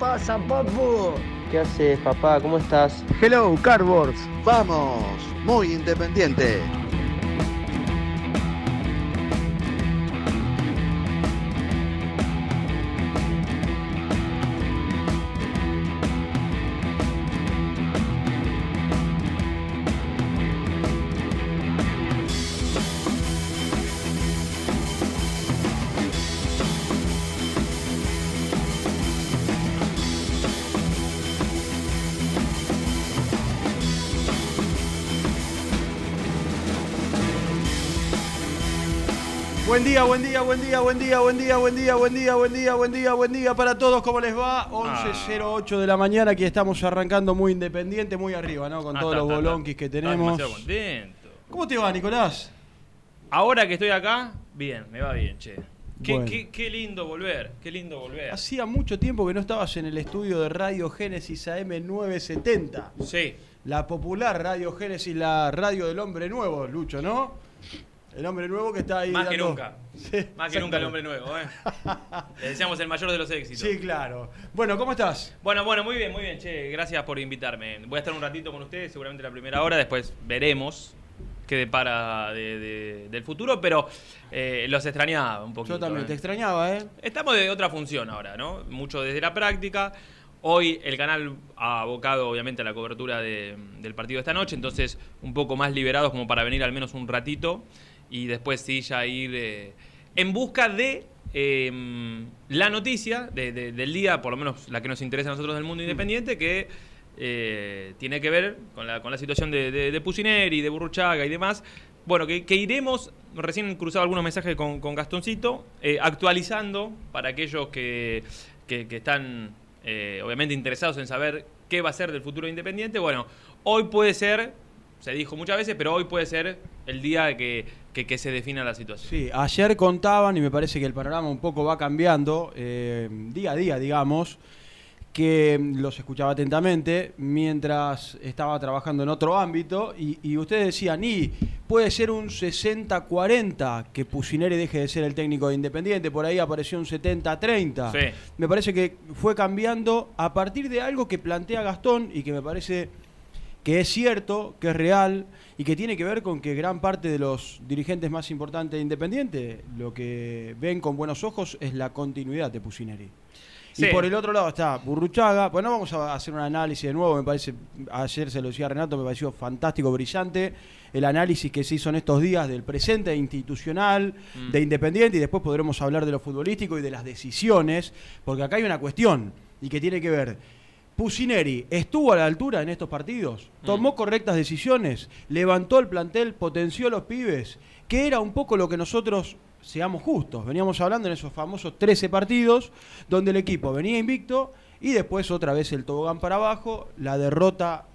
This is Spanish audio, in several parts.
Pasa, papu? ¿Qué haces, papá? ¿Cómo estás? Hello, Cardboards. Vamos, muy independiente. Día, buen día, buen día, buen día, buen día, buen día, buen día, buen día, buen día, buen día para todos. ¿Cómo les va? 11.08 de la mañana, aquí estamos arrancando muy independiente, muy arriba, ¿no? Con Ah, todos está, los está, está. bolonquis que Estoy tenemos. demasiado contento. ¿Cómo te va, Nicolás? Ahora que estoy acá, bien, me va bien, che. Qué, Bueno. qué- qué lindo volver, qué lindo volver. Hacía mucho tiempo que no estabas en el estudio de Radio Génesis AM970. Sí, La popular Radio Génesis, la radio del hombre nuevo, Lucho, ¿no? El hombre nuevo que está ahí. más que nunca. Sí, Más que nunca el hombre nuevo, ¿eh? Le deseamos el mayor de los éxitos. Sí, claro. Bueno, ¿cómo estás? Bueno, bueno, muy bien, muy bien, che. Gracias por invitarme. Voy a estar un ratito con ustedes, seguramente la primera hora, después veremos qué depara de- de- del futuro, pero eh, los extrañaba un poquito. Yo también ¿eh? te extrañaba, ¿eh? Estamos de otra función ahora, ¿no? Mucho desde la práctica. Hoy el canal ha abocado obviamente a la cobertura de- del partido de esta noche, entonces un poco más liberados como para venir al menos un ratito y después sí ya ir eh, en busca de eh, la noticia de- de- del día, por lo menos la que nos interesa a nosotros del mundo independiente, que eh, tiene que ver con la, con la situación de, de, de Pusineri, de Burruchaga y demás. Bueno, que, que iremos, recién cruzado algunos mensajes con, con Gastoncito, eh, actualizando para aquellos que, que- que están obviamente interesados en saber qué va a ser del futuro de Independiente. Bueno, hoy puede ser, se dijo muchas veces, pero hoy puede ser el día que, que- que se defina la situación. Sí, ayer contaban, y me parece que el panorama un poco va cambiando, eh, día a día, digamos, que los escuchaba atentamente mientras estaba trabajando en otro ámbito, y, y ustedes decían, y puede ser un 60-40 que Pusineri deje de ser el técnico de Independiente, por ahí apareció un 70-30. Sí. Me parece que fue cambiando a partir de algo que plantea Gastón y que me parece que es cierto, que es real y que tiene que ver con que gran parte de los dirigentes más importantes de Independiente lo que ven con buenos ojos es la continuidad de Pusineri. Sí. Y por el otro lado está Burruchaga. Bueno, no vamos a hacer un análisis de nuevo, me parece, ayer se lo decía Renato, me pareció fantástico, brillante el análisis que se hizo en estos días del presente institucional Mm. de Independiente y después podremos hablar de lo futbolístico y de las decisiones, porque acá hay una cuestión y que tiene que ver Pusineri estuvo a la altura en estos partidos, tomó correctas decisiones, levantó el plantel, potenció a los pibes, que era un poco lo que nosotros, seamos justos, veníamos hablando en esos famosos 13 partidos, donde el equipo venía invicto y después otra vez el tobogán para abajo, la derrota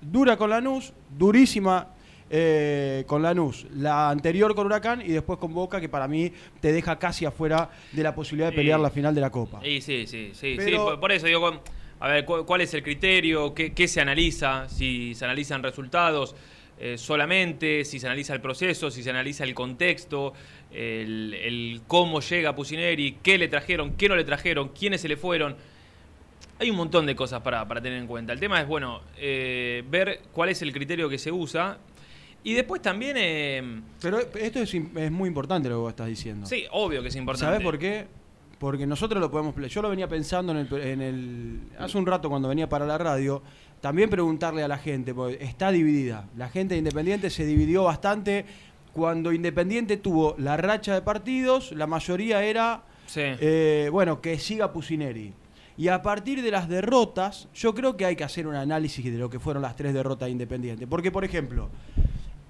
dura con Lanús, durísima eh, con Lanús, la anterior con Huracán y después con Boca, que para mí te deja casi afuera de la posibilidad de pelear Y- la final de la Copa. Sí, sí, sí, sí, Pero- por, por eso digo, con- a ver, cu- ¿cuál es el criterio? ¿Qué, qué se analiza? Si se analizan resultados eh, solamente, si se analiza el proceso, si se analiza el contexto, el, el cómo llega Pusineri, qué le trajeron, qué no le trajeron, quiénes se le fueron. Hay un montón de cosas para, para tener en cuenta. El tema es, bueno, eh, ver cuál es el criterio que se usa. Y después también... eh, Pero esto es, es muy importante lo que vos estás diciendo. sí, obvio que es importante. ¿Sabés por qué? Porque nosotros lo podemos. Yo lo venía pensando en el, en el- hace un rato cuando venía para la radio. También preguntarle a la gente, porque está dividida. La gente de Independiente se dividió bastante. Cuando Independiente tuvo la racha de partidos, la mayoría era. Sí. eh, bueno, que siga Pusineri. Y a partir de las derrotas, yo creo que hay que hacer un análisis de lo que fueron las tres derrotas de Independiente. Porque, por ejemplo,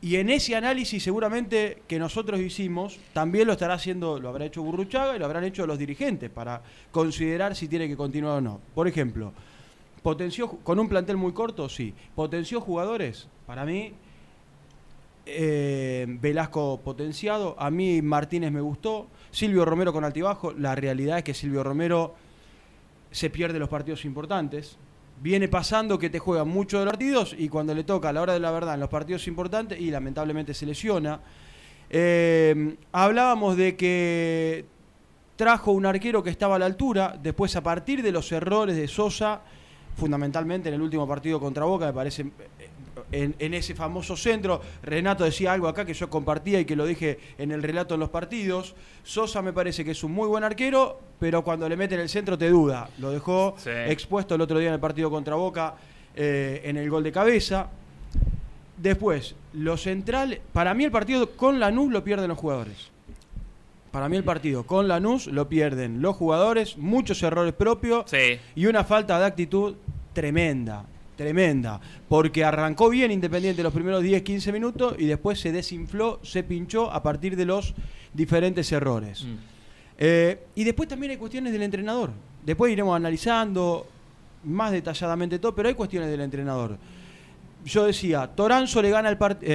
y en ese análisis seguramente que nosotros hicimos, también lo estará haciendo, lo habrá hecho Burruchaga y lo habrán hecho los dirigentes para considerar si tiene que continuar o no. Por ejemplo, potenció con un plantel muy corto, sí. Potenció jugadores, para mí, eh, Velasco potenciado, a mí Martínez me gustó, Silvio Romero con altibajo, la realidad es que Silvio Romero se pierde los partidos importantes. Viene pasando que te juegan mucho de los partidos y cuando le toca a la hora de la verdad en los partidos importantes y lamentablemente se lesiona. Eh, hablábamos de que trajo un arquero que estaba a la altura, después a partir de los errores de Sosa, fundamentalmente en el último partido contra Boca, me parece, eh, en, en ese famoso centro, Renato decía algo acá que yo compartía y que lo dije en el relato en los partidos, Sosa me parece que es un muy buen arquero, pero cuando le mete en el centro te duda, lo dejó Sí. expuesto el otro día en el partido contra Boca eh, en el gol de cabeza. Después, lo central, para mí el partido con Lanús lo pierden los jugadores. Para mí el partido con Lanús lo pierden los jugadores, muchos errores propios Sí. y una falta de actitud tremenda, tremenda. Porque arrancó bien Independiente los primeros 10, 15 minutos y después se desinfló, se pinchó a partir de los diferentes errores. Mm. Eh, y después también hay cuestiones del entrenador. Después iremos analizando más detalladamente todo, pero hay cuestiones del entrenador. Yo decía, Toranzo le gana el partido,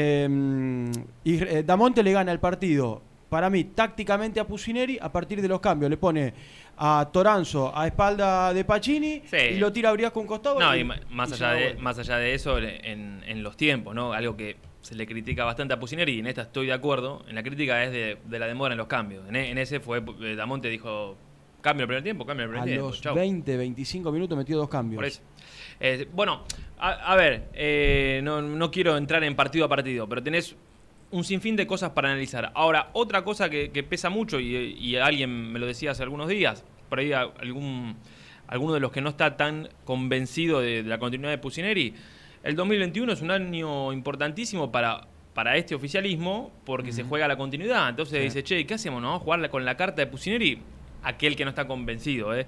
y eh, Damonte le gana el partido, para mí, tácticamente a Pusineri, a partir de los cambios. Le pone a Toranzo a espalda de Pacini Sí. y lo tira a Briasco un costado. No, y- más y allá, de, más allá de eso, en, en los tiempos, ¿no? Algo que se le critica bastante a Pusineri, y en esta estoy de acuerdo, en la crítica es de, de la demora en los cambios. En, e- en ese fue, eh, Damonte dijo, cambio el primer tiempo, cambio el primer A tiempo. los chau". 20, 25 minutos metió dos cambios. Por eso. Eh, bueno, a, a ver, eh, no, no quiero entrar en partido a partido, pero tenés un sinfín de cosas para analizar. Ahora, otra cosa que, que pesa mucho, y, y alguien me lo decía hace algunos días, por ahí a- algún, alguno de los que no está tan convencido de, de la continuidad de Pusineri, el 2021 es un año importantísimo para, para este oficialismo porque se juega la continuidad. Entonces Sí. dice, che, ¿qué hacemos? ¿No? ¿Jugar con la carta de Pusineri? Aquel que no está convencido, ¿eh?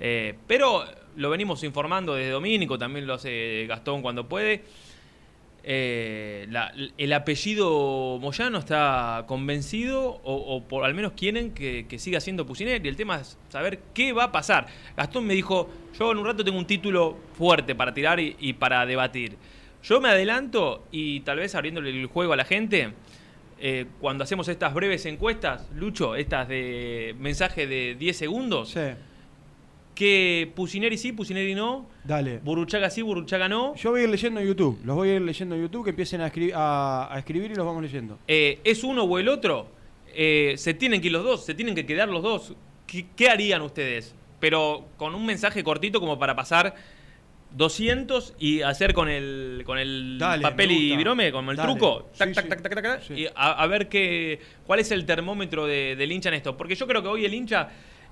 Eh, pero lo venimos informando desde Domínico, también lo hace Gastón cuando puede. Eh, el apellido Moyano está convencido o, por al menos quieren que, siga siendo Pusineri. El tema es saber qué va a pasar. Gastón me dijo, yo en un rato tengo un título fuerte para tirar y, y para debatir. Yo me adelanto y tal vez abriéndole el juego a la gente, eh, cuando hacemos estas breves encuestas, Lucho, estas de mensaje de 10 segundos, Sí, que Pusineri sí, Pusineri no, dale. Burruchaga sí, Burruchaga no. Yo voy a ir leyendo en YouTube. Los voy a ir leyendo en YouTube, que empiecen a, escri- a- a escribir y los vamos leyendo. Eh, ¿Es uno o el otro? Eh, se tienen que ir los dos, se tienen que quedar los dos. ¿Qué, qué harían ustedes? Pero con un mensaje cortito como para pasar 200 y hacer con el, con el Dale, papel y virome, con el Dale. truco. Tac, Sí, tac, sí. tac, tac, tac, tac, Sí. Y a, a ver qué, cuál es el termómetro de- del hincha en esto. Porque yo creo que hoy el hincha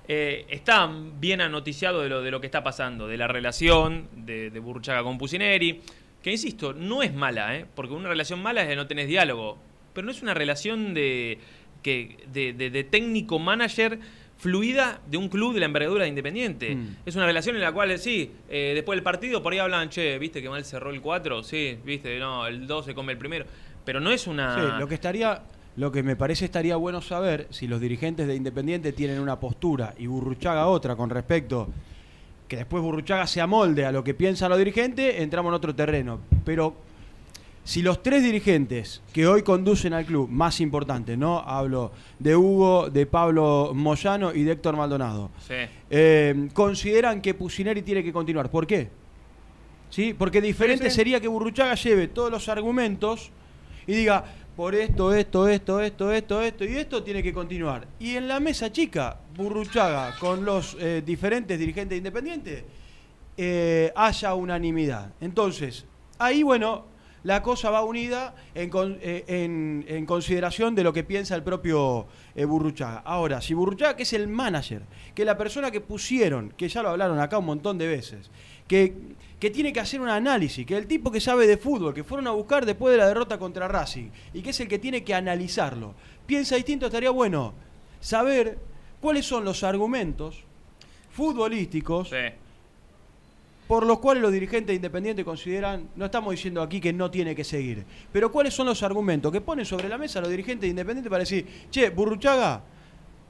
eh, está bien anoticiado de lo, de lo que está pasando, de la relación de, de Burruchaga con Pusineri. Que insisto, no es mala, ¿eh? porque una relación mala es que no tenés diálogo. Pero no es una relación de, que, de, de- de técnico-manager fluida de un club de la envergadura de Independiente. Mm. Es una relación en la cual, sí, eh, después del partido por ahí hablan, che, viste que mal cerró el 4, sí, viste, no, el 2 se come el primero. Pero no es una... Sí, lo que estaría, lo que me parece estaría bueno saber si los dirigentes de Independiente tienen una postura y Burruchaga otra con respecto que después Burruchaga se amolde a lo que piensan los dirigentes, entramos en otro terreno. Pero si los tres dirigentes que hoy conducen al club, más importantes, ¿no? Hablo de Hugo, de Pablo Moyano y de Héctor Maldonado, Sí. eh, consideran que Pusineri tiene que continuar. ¿Por qué? ¿Sí? Porque diferente Sí, sí. sería que Burruchaga lleve todos los argumentos y diga, por esto, esto, esto, esto, esto, esto y esto tiene que continuar. Y en la mesa chica, Burruchaga con los eh, diferentes dirigentes independientes, eh, haya unanimidad. Entonces, ahí, bueno, la cosa va unida en, con- eh, en- en consideración de lo que piensa el propio Burruchaga. Ahora, si Burruchaga, que es el manager, que la persona que pusieron, que ya lo hablaron acá un montón de veces, que, que tiene que hacer un análisis, que el tipo que sabe de fútbol, que fueron a buscar después de la derrota contra Racing, y que es el que tiene que analizarlo, piensa distinto, estaría bueno saber cuáles son los argumentos futbolísticos Sí. por los cuales los dirigentes independientes consideran, no estamos diciendo aquí que no tiene que seguir, pero cuáles son los argumentos que ponen sobre la mesa los dirigentes independientes para decir, che, Burruchaga,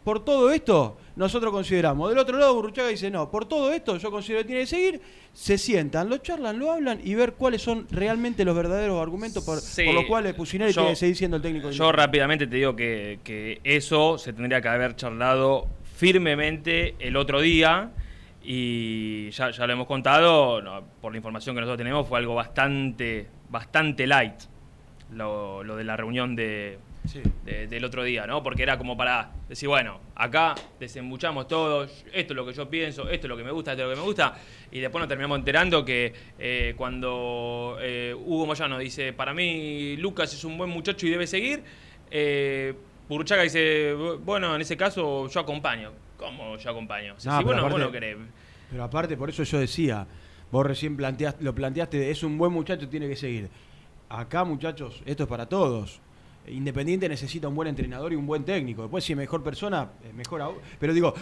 por todo esto nosotros consideramos. Del otro lado, Burruchaga dice, no, por todo esto yo considero que tiene que seguir. Se sientan, lo charlan, lo hablan y ver cuáles son realmente los verdaderos argumentos por, Sí. por los cuales Pusineri tiene que seguir siendo el técnico. Yo rápidamente te digo que, que eso se tendría que haber charlado firmemente el otro día y ya, ya lo hemos contado, no, por la información que nosotros tenemos fue algo bastante, bastante light lo, lo de la reunión de, Sí. de- del otro día, ¿no? Porque era como para decir, bueno, acá desembuchamos todo, esto es lo que yo pienso, esto es lo que me gusta, esto es lo que me gusta, y después nos terminamos enterando que eh, cuando eh, Hugo Moyano dice, para mí Lucas es un buen muchacho y debe seguir, eh, dice, bueno, en ese caso yo acompaño. ¿Cómo yo acompaño? No, si vos, no querés. Pero aparte, por eso yo decía, vos recién planteaste, lo planteaste, es un buen muchacho, tiene que seguir. Acá, muchachos, esto es para todos. Independiente necesita un buen entrenador y un buen técnico. Después, si es mejor persona, mejor aún. Pero digo,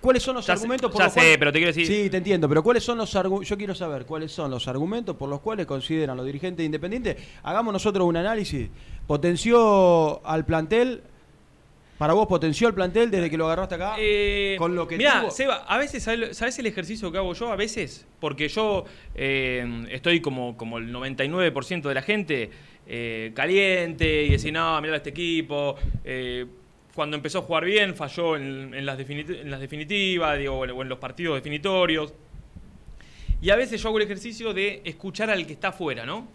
¿cuáles son los Ya sé- argumentos por ya los sé, cuales- pero te quiero decir- Sí, te entiendo, pero ¿cuáles son los argumentos? Yo quiero saber cuáles son los argumentos por los cuales consideran los dirigentes independientes. Hagamos nosotros un análisis. ¿Potenció al plantel? ¿Para vos potenció el plantel desde que lo agarraste acá? Eh, con lo que mirá, tuvo? Seba, a veces, ¿sabes ¿sabés el ejercicio que hago yo? A veces, porque yo eh, estoy como, como el 99% de la gente eh, caliente y decir, no, mirá este equipo. eh, cuando empezó a jugar bien, falló en, en las, en las definitivas digo, o en los partidos definitorios. Y a veces yo hago el ejercicio de escuchar al que está afuera, ¿no?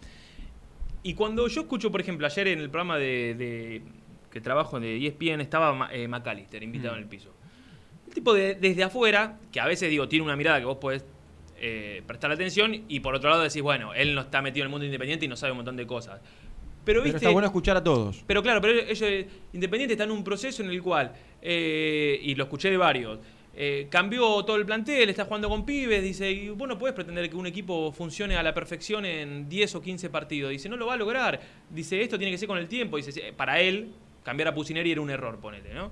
Y cuando yo escucho, por ejemplo, ayer en el programa de, de- que trabajo de ESPN estaba eh, McAllister, invitado en el piso. El tipo de- desde afuera, que a veces digo, tiene una mirada que vos podés eh, prestar atención, y por otro lado decís, bueno, él no está metido en el mundo independiente y no sabe un montón de cosas. Pero, Pero viste, está bueno escuchar a todos. pero claro, pero ellos, Independiente está en un proceso en el cual, eh, y lo escuché de varios, eh, cambió todo el plantel, está jugando con pibes, dice, y vos no podés pretender que un equipo funcione a la perfección en 10 o 15 partidos. Dice, no lo va a lograr. Dice, esto tiene que ser con el tiempo. Dice, "Sí, para él, cambiar a Pusineri era un error, ponele, ¿no?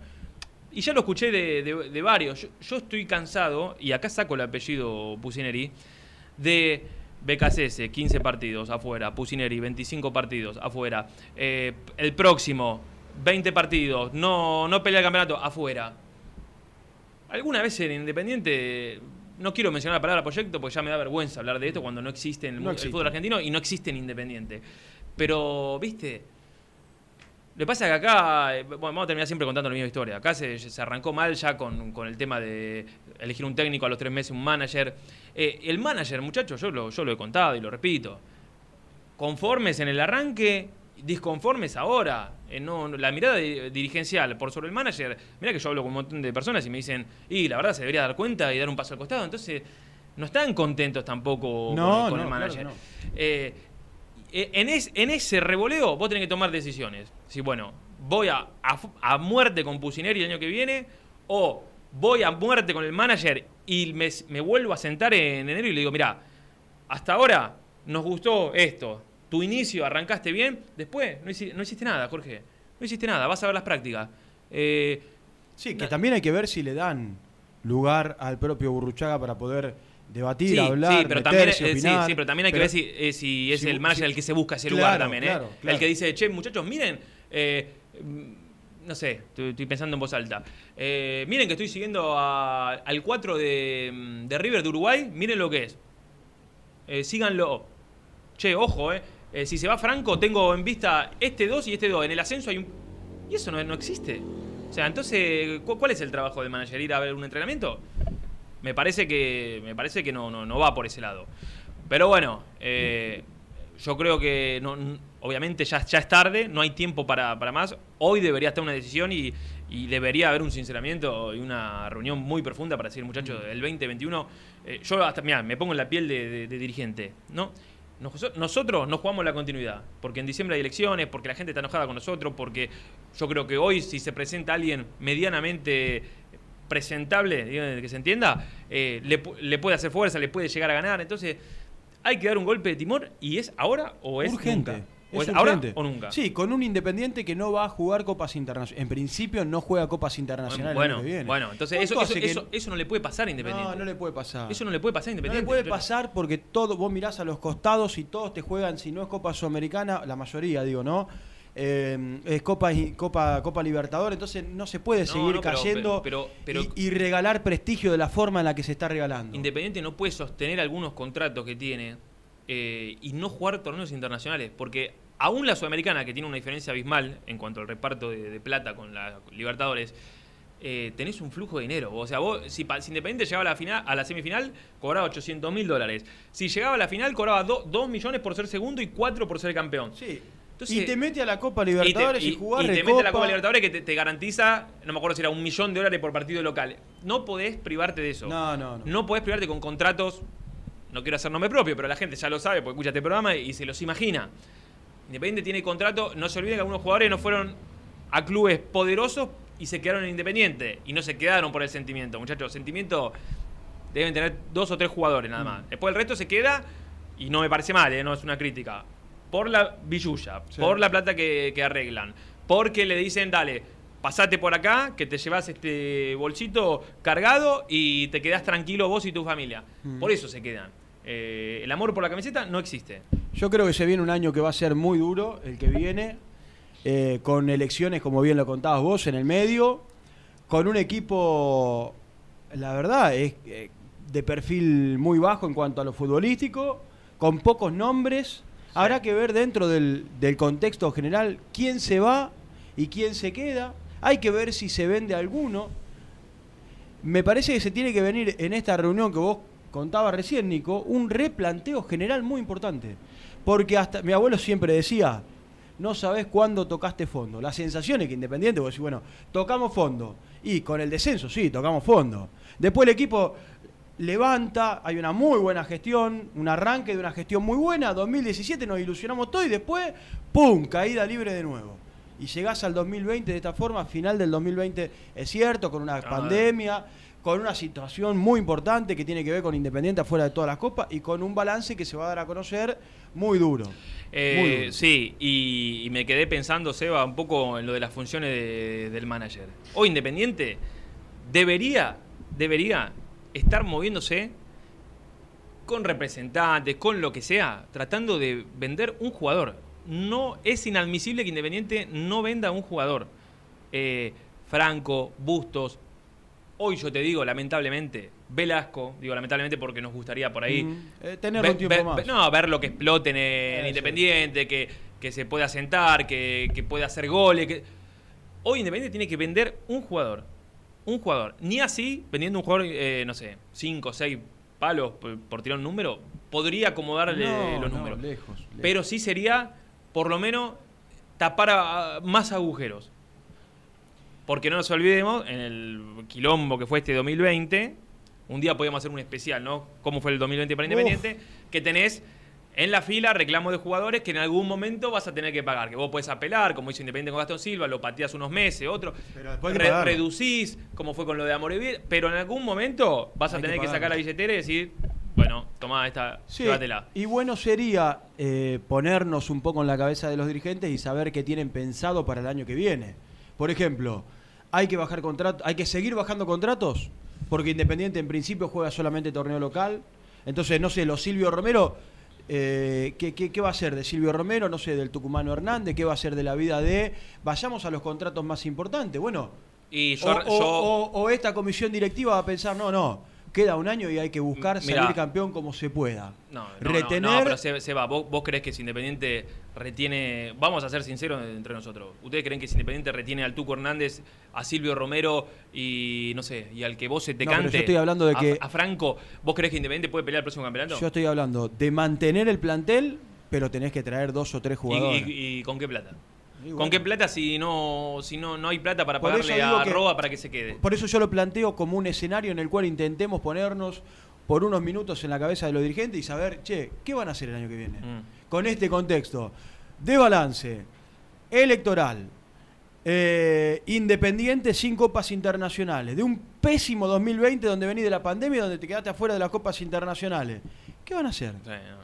Y ya lo escuché de, de- de varios. Yo, yo estoy cansado, y acá saco el apellido Pusineri, de BKCS, 15 partidos afuera, Pusineri, 25 partidos afuera, eh, el próximo, 20 partidos, no, no pelea el campeonato, afuera. Alguna vez en Independiente, no quiero mencionar la palabra proyecto porque ya me da vergüenza hablar de esto cuando no existe en el, No mu- el existe. fútbol argentino y no existe en Independiente. Pero, viste, lo que pasa es que acá, eh, bueno, vamos a terminar siempre contando la misma historia. Acá se, se arrancó mal ya con, con el tema de elegir un técnico a los tres meses, un manager. Eh, el manager, muchachos, yo lo, yo lo he contado y lo repito. Conformes en el arranque, disconformes ahora. Eh, no, la mirada di- dirigencial por sobre el manager. Mira que yo hablo con un montón de personas y me dicen, y la verdad se debería dar cuenta y dar un paso al costado. Entonces, no están contentos tampoco No, con, con no, el manager. no. Eh, eh, en, es- en ese revoleo vos tenés que tomar decisiones. Si, bueno, voy a, a muerte con Pusineri el año que viene o voy a muerte con el manager y me, me vuelvo a sentar en enero y le digo, mira, hasta ahora nos gustó esto. Tu inicio, arrancaste bien, después no hiciste, no hiciste nada, Jorge. No hiciste nada, vas a ver las prácticas. Eh, Sí, que también hay que ver si le dan lugar al propio Burruchaga para poder debatir, sí, hablar, sí, pero también, meterse, eh, sí, opinar. sí, pero también hay Pero- que ver si, eh, si es si- el manager si- el que se busca ese Claro, lugar también, ¿eh? claro, claro. El que dice, che, muchachos, miren, eh, no sé, estoy, pensando en voz alta. Eh, miren que estoy siguiendo al 4 de, de River de Uruguay, miren lo que es. Eh, síganlo. Che, ojo, eh. eh, si se va Franco, tengo en vista este 2 y este 2. En el ascenso hay un. Y eso no, no existe. O sea, entonces, ¿cu- ¿cuál es el trabajo del manager? ¿Ir a ver un entrenamiento? Me parece que, me parece que no, no, no va por ese lado. Pero bueno, eh, yo creo que no, obviamente ya, ya es tarde, no hay tiempo para, para más. Hoy debería estar una decisión y, y debería haber un sinceramiento y una reunión muy profunda para decir, muchachos, el 2021, eh, yo hasta, mira, me pongo en la piel de, de- de dirigente, ¿no? Nos- Nosotros no jugamos la continuidad, porque en diciembre hay elecciones, porque la gente está enojada con nosotros, porque yo creo que hoy si se presenta alguien medianamente presentable, que se entienda, eh, le, le puede hacer fuerza, le puede llegar a ganar. Entonces, hay que dar un golpe de timón y es ahora o es urgente. nunca. Es O ahora nunca. Sí, con un Independiente que no va a jugar Copas Internacionales. En principio no juega Copas Internacionales Bueno, viene. bueno, entonces eso, ¿Cuánto eso, eso, eso no le puede pasar a Independiente. No, no le puede pasar. Eso no le puede pasar a No Independiente. le puede pasar porque todo, vos mirás a los costados y todos te juegan, si no es Copa Sudamericana, la mayoría digo, ¿no? Eh, es Copa, Copa, Copa Libertador, entonces no se puede No, seguir no, pero- cayendo pero- pero- y, y regalar prestigio de la forma en la que se está regalando. Independiente no puede sostener algunos contratos que tiene eh, y no jugar torneos internacionales, porque aún la Sudamericana, que tiene una diferencia abismal en cuanto al reparto de, de plata con la Libertadores, eh, tenés un flujo de dinero. O sea, vos, si, si Independiente llegaba a la, final, a la semifinal, cobraba 800 mil dólares. Si llegaba a la final, cobraba 2 millones por ser segundo y 4 por ser campeón. Sí. Entonces- y te mete a la Copa Libertadores y, y, jugás y te Recopa. mete la Copa Libertadores que te, te garantiza, no me acuerdo si era un millón de dólares por partido local. No podés privarte de eso. No, no, no. No podés privarte con contratos, no quiero hacer nombre propio, pero la gente ya lo sabe porque escucha este programa y se los imagina. Independiente tiene contrato, no se olviden que algunos jugadores no fueron a clubes poderosos y se quedaron en Independiente. Y no se quedaron por el sentimiento, muchachos. Sentimiento deben tener dos o tres jugadores nada Mm. más. Después el resto se queda, y no me parece mal, ¿eh? no es una crítica, por la billulla, Sí. por la plata que, que arreglan, porque le dicen, dale, pasate por acá, que te llevas este bolsito cargado y te quedás tranquilo vos y tu familia. Mm. Por eso se quedan. Eh, el amor por la camiseta no existe. Yo creo que se viene un año que va a ser muy duro, el que viene, eh, con elecciones, como bien lo contabas vos, en el medio, con un equipo, la verdad, es eh, de perfil muy bajo en cuanto a lo futbolístico, con pocos nombres. Habrá que ver dentro del, del contexto general quién se va y quién se queda. Hay que ver si se vende alguno. Me parece que se tiene que venir en esta reunión que vos contabas recién, Nico, un replanteo general muy importante. Porque hasta mi abuelo siempre decía, no sabés cuándo tocaste fondo. La sensación es que Independiente, vos decís, bueno, tocamos fondo. Y con el descenso, sí, tocamos fondo. Después el equipo levanta, hay una muy buena gestión, un arranque de una gestión muy buena. 2017 nos ilusionamos todo y después, ¡pum! Caída libre de nuevo. Y llegás al 2020 de esta forma, final del 2020, es cierto, con una pandemia, con una situación muy importante que tiene que ver con Independiente afuera de todas las copas y con un balance que se va a dar a conocer muy duro. Eh, Muy duro. sí, y, y me quedé pensando, Seba, un poco en lo de las funciones de- del manager. Hoy Independiente debería, debería estar moviéndose con representantes, con lo que sea, tratando de vender un jugador. No es inadmisible que Independiente no venda un jugador. Eh, Franco, Bustos. Hoy yo te digo, lamentablemente, Velasco, digo lamentablemente porque nos gustaría por ahí Mm, eh, tenerlo Ver- un tiempo ver- más. no, ver lo que exploten en. Independiente, que, que se pueda sentar, que, que pueda hacer goles. Que... Hoy Independiente tiene que vender un jugador. Un jugador. Ni así, vendiendo un jugador, eh, no sé, 5 o 6 palos por, por tirar un número, podría acomodarle No, los no, números. lejos, lejos. Pero sí sería, por lo menos, tapar a- a más agujeros. Porque no nos olvidemos, en el quilombo que fue este 2020, un día podíamos hacer un especial, ¿no? ¿Cómo fue el 2020 para Uf. Independiente? Que tenés en la fila reclamos de jugadores que en algún momento vas a tener que pagar. Que vos podés apelar, como hizo Independiente con Gastón Silva, lo pateás unos meses, otro. Pero después Re- reducís, como fue con lo de Amorebieta, pero en algún momento vas a Hay tener que, sacar la billetera y decir, bueno, tomá esta, Sí, llévatela. y bueno sería eh, ponernos un poco en la cabeza de los dirigentes y saber qué tienen pensado para el año que viene. Por ejemplo, hay que bajar contratos, hay que seguir bajando contratos, porque Independiente en principio juega solamente torneo local. Entonces, no sé, los Silvio Romero, eh, ¿qué, qué, qué va a ser de Silvio Romero? No sé, del Tucumano Hernández, ¿qué va a ser de la vida de... Vayamos a los contratos más importantes. Bueno, Y o, yo, o- yo- o- o esta comisión directiva va a pensar, no, no, queda un año y hay que buscar Mirá. salir campeón como se pueda. No, no, Retener. no, pero se, se va. ¿Vos, vos creés que si Independiente retiene. Vamos a ser sinceros entre nosotros. ¿Ustedes creen que si Independiente retiene al Tuco Hernández, a Silvio Romero y no sé, y al que vos se te No, pero cante? yo estoy hablando de que- A, Franco, ¿vos creés que Independiente puede pelear el próximo campeonato? Yo estoy hablando de mantener el plantel, pero tenés que traer dos o tres ¿Y, jugadores. y- y con qué plata? ¿Con bueno. qué plata si no, si no, no hay plata para Por pagarle a que- para que se quede? Por eso yo lo planteo como un escenario en el cual intentemos ponernos por unos minutos en la cabeza de los dirigentes y saber, che, ¿qué van a hacer el año que viene? Mm. Con este contexto de balance electoral, eh, independiente sin copas internacionales, de un pésimo 2020 donde venís de la pandemia y donde te quedaste afuera de las copas internacionales. ¿Qué van a hacer? Sí, no.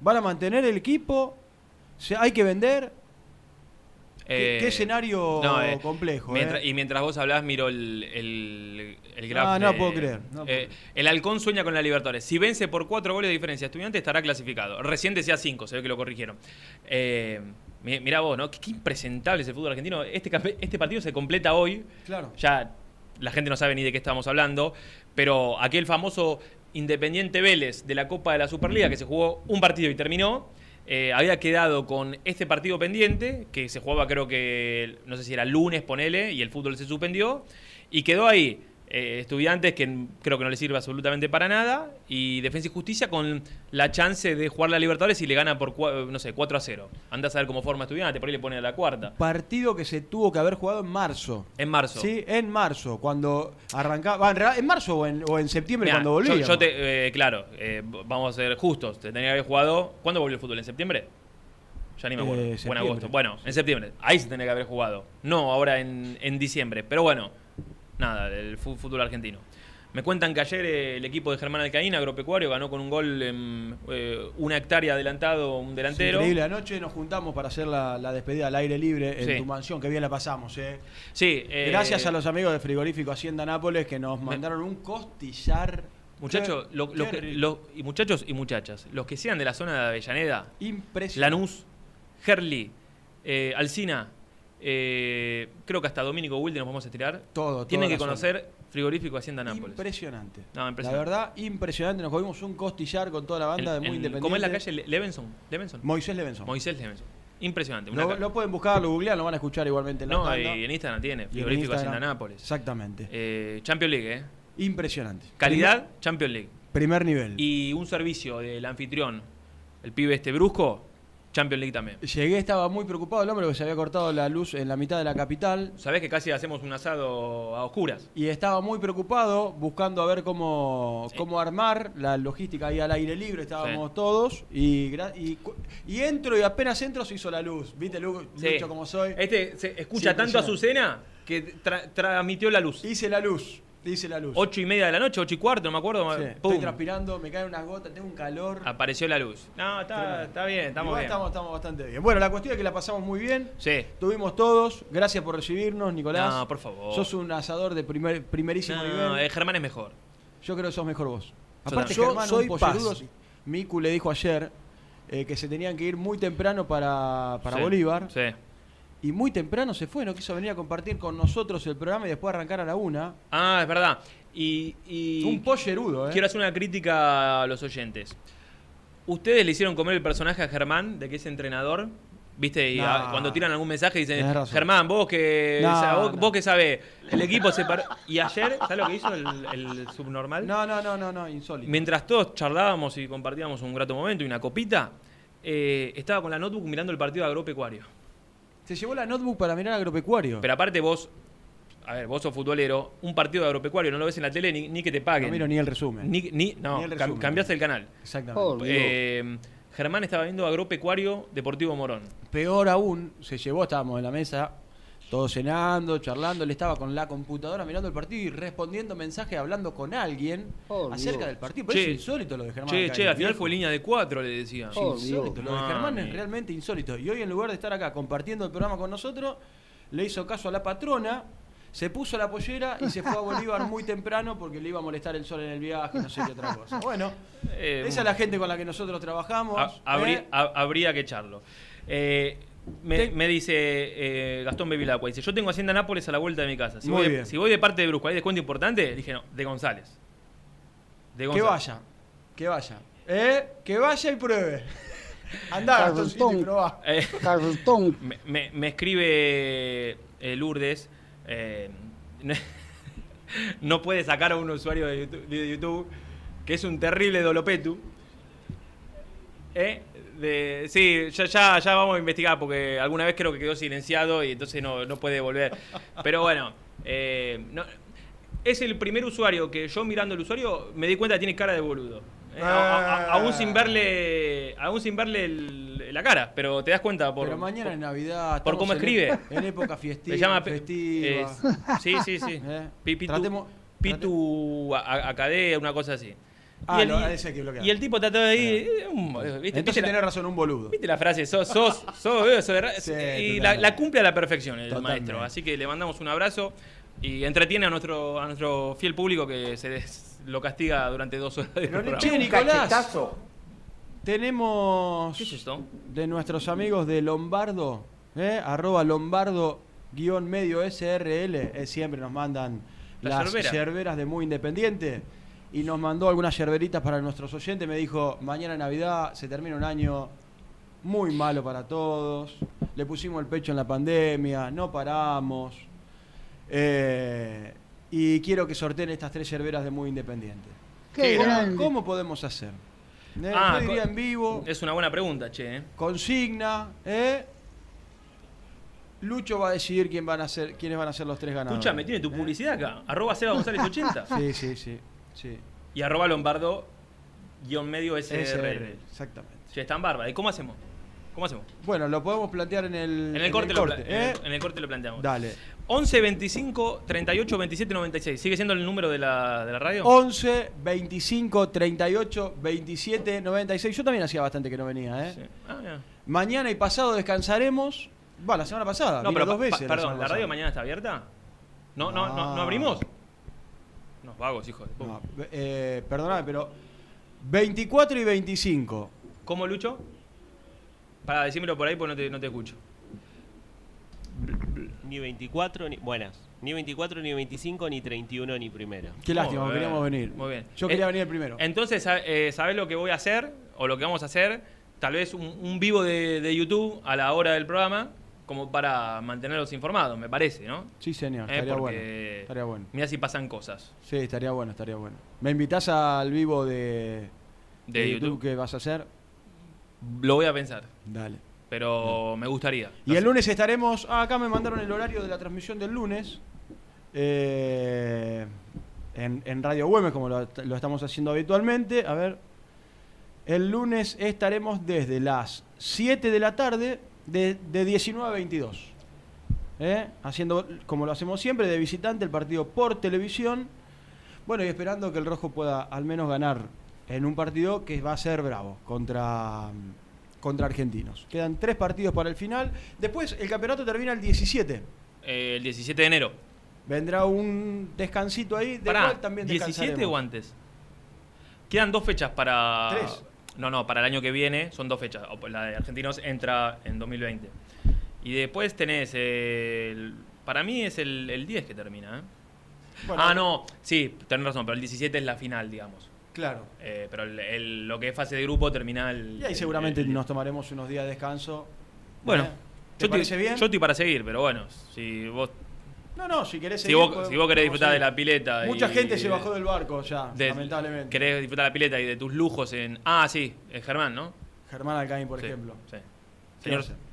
¿Van a mantener el equipo? ¿Se- ¿Hay que vender? ¿Qué, Eh, qué escenario no, eh, complejo? mientras- eh? Y mientras vos hablás, miro el, el, el. Ah, no de- puedo creer, no puedo eh, el Halcón sueña con la Libertadores. Si vence por cuatro goles de diferencia, Estudiante estará clasificado. Recién decía cinco, se ve que lo corrigieron. Eh, mi- mirá vos, ¿no? Qué, qué impresentable es el fútbol argentino. Este, este partido se completa hoy. Claro. Ya la gente no sabe ni de qué estamos hablando, pero aquel famoso Independiente Vélez de la Copa de la Superliga que se jugó un partido y terminó, eh, había quedado con este partido pendiente, que se jugaba creo que, no sé si era lunes, ponele, y el fútbol se suspendió, y quedó ahí. Eh, estudiantes que creo que no le sirve absolutamente para nada y Defensa y Justicia con la chance de jugar la Libertadores y le gana por no sé 4 a 0 anda a saber cómo forma estudiante por ahí le pone a la cuarta Partido que se tuvo que haber jugado en marzo. en marzo Sí, en marzo, cuando arrancaba. en ¿En marzo o en, o en septiembre Mirá, cuando yo- volvíamos? Yo, te, eh, claro, eh, vamos a ser justos. Te tenía que haber jugado. ¿Cuándo volvió el fútbol? ¿En septiembre? Ya ni me acuerdo. Eh, o en septiembre. agosto. Bueno, en septiembre. Ahí se tenía que haber jugado. No ahora en, en diciembre. Pero bueno, nada, el fu- fútbol argentino. Me cuentan que ayer eh, el equipo de Germán Alcaín, agropecuario, ganó con un gol en eh, una hectárea adelantado un Sí, delantero. increíble. Anoche nos juntamos para hacer la, la despedida al aire libre en Sí. tu mansión. Que bien la pasamos, ¿eh? Sí, eh, Gracias a los amigos de Frigorífico Hacienda Nápoles que nos mandaron un costillar. Muchachos, Qué- lo- lo qué que- rico. lo- y muchachos y muchachas, los que sean de la zona de Avellaneda, Impresionante. Lanús, Herli, eh, Alcina, eh, creo que hasta Domínico Wilde nos vamos a estirar. Todo, Tienen que conocer Frigorífico Hacienda Nápoles. Impresionante. No, impresionante. La verdad, impresionante. Nos comimos un costillar con toda la banda El- de muy en- independiente. ¿Cómo es la calle? Le- Levenson. Levenson. Moisés Levenson. Moisés Levenson. Impresionante. Lo, lo pueden buscar, lo googlean, lo van a escuchar igualmente en la no, tanda. y en Instagram tiene. Frigorífico Instagram. Hacienda Nápoles. Exactamente. Eh, Champions League, ¿eh? Impresionante. Calidad, Champions League. Primer, primer nivel. Y un servicio del anfitrión, el pibe este brusco, Champions League también. Llegué, estaba muy preocupado el hombre porque se había cortado la luz en la mitad de la capital. Sabés que casi hacemos un asado a oscuras. Y estaba muy preocupado buscando a ver cómo, cómo armar la logística ahí al aire libre, estábamos Sí. todos. Y, y, y entro y apenas entro se hizo la luz. ¿Viste, Lu- Sí. Lucho, como soy? Este se escucha tanto a. Azucena que tra- transmitió la luz. Hice la luz. Hice la luz. Ocho y media de la noche, ocho y cuarto, no me acuerdo. Sí, estoy transpirando, me caen unas gotas, tengo un calor. apareció la luz. No, está, está bien, estamos Igual bien. Estamos, estamos bastante bien. Bueno, la cuestión es que la pasamos muy bien. Sí. Tuvimos todos. Gracias por recibirnos, Nicolás. No, por favor. Sos un asador de primer, primerísimo No, nivel. eh, Germán es mejor. Yo creo que sos mejor vos. Yo Aparte, también. Germán, Yo soy un pollerudo, paz. Miku le dijo ayer eh, que se tenían que ir muy temprano para, para Sí, Bolívar. Sí. Y muy temprano se fue, no quiso venir a compartir con nosotros el programa y después arrancar a la una. Ah, es verdad. Y, y Un pollerudo, ¿eh? quiero hacer una crítica a los oyentes. ¿Ustedes le hicieron comer el personaje a Germán, de que es entrenador? ¿Viste? Y a- cuando tiran algún mensaje dicen. Germán, vos que, No, o sea, vos, que sabés, el equipo se paró. Y ayer, ¿sabes lo que hizo el, el subnormal? No, no, no, no, no, insólito. Mientras todos charlábamos y compartíamos un grato momento y una copita, eh, estaba con la notebook mirando el partido agropecuario. Se llevó la notebook para mirar agropecuario. Pero aparte vos, a ver, vos sos futbolero, un partido de agropecuario no lo ves en la tele ni, ni que te paguen. no miro ni el resumen. Ni, ni- no, Ni el resumen. cambiaste el canal. Exactamente. Oh. Eh, Germán estaba viendo agropecuario Deportivo Morón. Peor aún, se llevó, estábamos en la mesa, todos cenando, charlando, él estaba con la computadora mirando el partido y respondiendo mensajes, hablando con alguien Oh, acerca Dios. del partido. Pero Che, es insólito lo de Germán. Che, che, al final fue línea de cuatro, le decía. Oh, insólito. Lo de. Germán es realmente insólito. Y hoy, en lugar de estar acá compartiendo el programa con nosotros, le hizo caso a la patrona, se puso la pollera y se fue a Bolívar muy temprano porque le iba a molestar el sol en el viaje, no sé qué otra cosa. Bueno, Eh, esa es la gente con la que nosotros trabajamos. Ha- habría, ¿eh? ha- habría que echarlo. Eh, me, dice eh, Gastón Bevilacqua, dice, yo tengo Hacienda Nápoles a la vuelta de mi casa. Si, Muy voy de, bien. si voy de parte de Brusco, ¿hay descuento importante? Dije, no, de González. De Que vaya, que vaya. ¿Eh? Que vaya y pruebe. Andá, y probá. Eh, me- me escribe eh, Lourdes. eh, no puede sacar a un usuario de YouTube, de YouTube, que es un terrible dolopetu. ¿Eh? De, sí, ya, ya, ya vamos a investigar porque alguna vez creo que quedó silenciado y entonces no, no puede volver. Pero bueno, eh, no- es el primer usuario que yo mirando el usuario me di cuenta que tiene cara de boludo. Eh, a- a- a- aún sin verle, aún sin verle el- la cara, pero te das cuenta por, Pero mañana por- es Navidad. por cómo en escribe. En época festiva. se llama festiva. es- sí, sí, sí. Eh, Pi- Pitu, tratemos- Pitu Acadé, una cosa así. Ah, y, el, no, ese que y el tipo trató de ahí. eh, un- ¿viste? Entonces ¿Viste la- tenés razón, un boludo. ¿Viste la frase? Sos, sos, sos, eh, sos de ra- Sí, y totalmente. la, cumple a la perfección el Totalmente. maestro. Así que le mandamos un abrazo y entretiene a nuestro, a nuestro fiel público que se des- lo castiga durante dos horas de Pero, programa. che, Nicolás, tenemos ¿Qué es esto? de nuestros amigos de Lombardo, ¿eh? arroba Lombardo guion medio SRL, eh, siempre nos mandan La las yerbera. yerberas de Muy Independiente y nos mandó algunas yerberitas para nuestros oyentes. Me dijo, mañana Navidad se termina un año muy malo para todos, le pusimos el pecho en la pandemia, no paramos. eh, y quiero que sorteen estas tres yerberas de Muy Independiente. Qué ¿Cómo, cómo podemos hacer? Eh, Ah, yo diría en vivo, Es una buena pregunta, che. ¿eh? consigna, ¿eh? Lucho va a decidir quién van a ser, quiénes van a ser los tres ganadores. Escuchame, tiene tu ¿eh? publicidad acá. Arroba Seba González 80 Sí, sí, sí. Sí. y arroba Lombardo guion medio SRL. SR, exactamente. Che, están bárbaros. ¿Y cómo hacemos? ¿Cómo hacemos? Bueno, lo podemos plantear en el, En el corte, lo, pla- ¿eh? en el- en el corte lo planteamos. Dale. 11 25 38 27 96. ¿Sigue siendo el número de la, de la radio? 11 25 38 27 96. Yo también hacía bastante que no venía, ¿eh? Sí. Ah. Mañana y pasado descansaremos. Va, la semana pasada. No, pero dos veces. perdón, ¿la radio mañana está abierta? ¿No, no, no, no No. abrimos? Nos vagos, hijo de puta. No, eh, perdóname, pero 24 y 25. ¿Cómo, Lucho? Para decírmelo por ahí porque no te, no te escucho. Ni 24, ni. Buenas. Ni 24, ni 25, ni 31, ni primero. Qué lástima, queríamos venir. Muy bien. Yo quería Eh, venir el primero. Entonces, eh, ¿sabés lo que voy a hacer? O lo que vamos a hacer. Tal vez un, un vivo de, de YouTube a la hora del programa, como para mantenerlos informados, me parece, ¿no? Sí, señor, Eh, estaría bueno. Estaría bueno. Mirá si pasan cosas. Sí, estaría bueno, estaría bueno. ¿Me invitas al vivo de, De YouTube. que vas a hacer? Lo voy a pensar, Dale. pero me gustaría. Y el lunes estaremos. Ah, acá me mandaron el horario de la transmisión del lunes. eh, en, en Radio Güemes, como lo, lo estamos haciendo habitualmente. A ver. El lunes estaremos desde las 7 de la tarde, de, de 19 a 22. ¿eh? Haciendo, como lo hacemos siempre, de visitante el partido por televisión. Bueno, y esperando que el Rojo pueda al menos ganar en un partido que va a ser bravo contra, contra Argentinos. Quedan tres partidos para el final. Después el campeonato termina el 17. Eh, el 17 de enero. Vendrá un descansito ahí. De Pará, cual también ¿17 o antes? Quedan dos fechas para. Tres. No, no, para el año que viene son dos fechas. O- La de Argentinos entra en 2020. Y después tenés. el- para mí es el, el 10 que termina. ¿eh? Bueno, ah, no, sí, tenés razón, pero el 17 es la final, digamos. Claro. Eh, pero el- el- lo que es fase de grupo termina el. Y ahí seguramente nos tomaremos unos días de descanso. Bueno, ¿Eh? ¿Te yo estoy, parece bien? yo estoy para seguir, pero bueno, si vos, No, no, si querés si seguir, vos, podemos- si vos querés disfrutar de la pileta. Mucha y- gente se bajó del barco ya, de- lamentablemente. Querés disfrutar de la pileta y de tus lujos en. Ah, sí, es Germán, ¿no? Germán Alcaín, por Sí, ejemplo. Sí.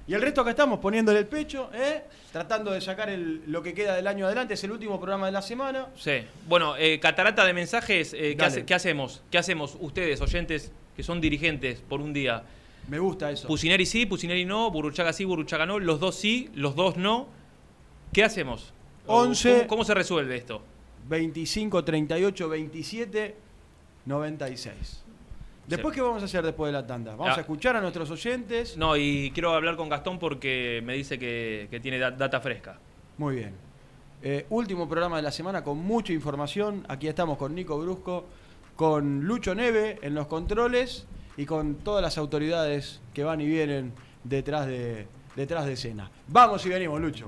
Y el resto acá estamos poniéndole el pecho, ¿eh? tratando de sacar el- lo que queda del año adelante. Es el último programa de la semana. sí. Bueno, eh, catarata de mensajes. eh, ¿qué, hace- qué hacemos? ¿Qué hacemos ustedes, oyentes, que son dirigentes por un día? Me gusta eso. Pusineri sí, Pusineri no, Burruchaga sí, Burruchaga no, los dos sí, los dos no. ¿Qué hacemos? O- 11. ¿Cómo, cómo se resuelve esto? 25, 38, 27, 96. Después, ¿qué vamos a hacer después de la tanda? Vamos Ah. a escuchar a nuestros oyentes. No, y quiero hablar con Gastón porque me dice que, que tiene da- data fresca. Muy bien. Eh, último programa de la semana con mucha información. Aquí estamos con Nico Brusco, con Lucho Neve en los controles y con todas las autoridades que van y vienen detrás de, detrás de escena. Vamos y venimos, Lucho.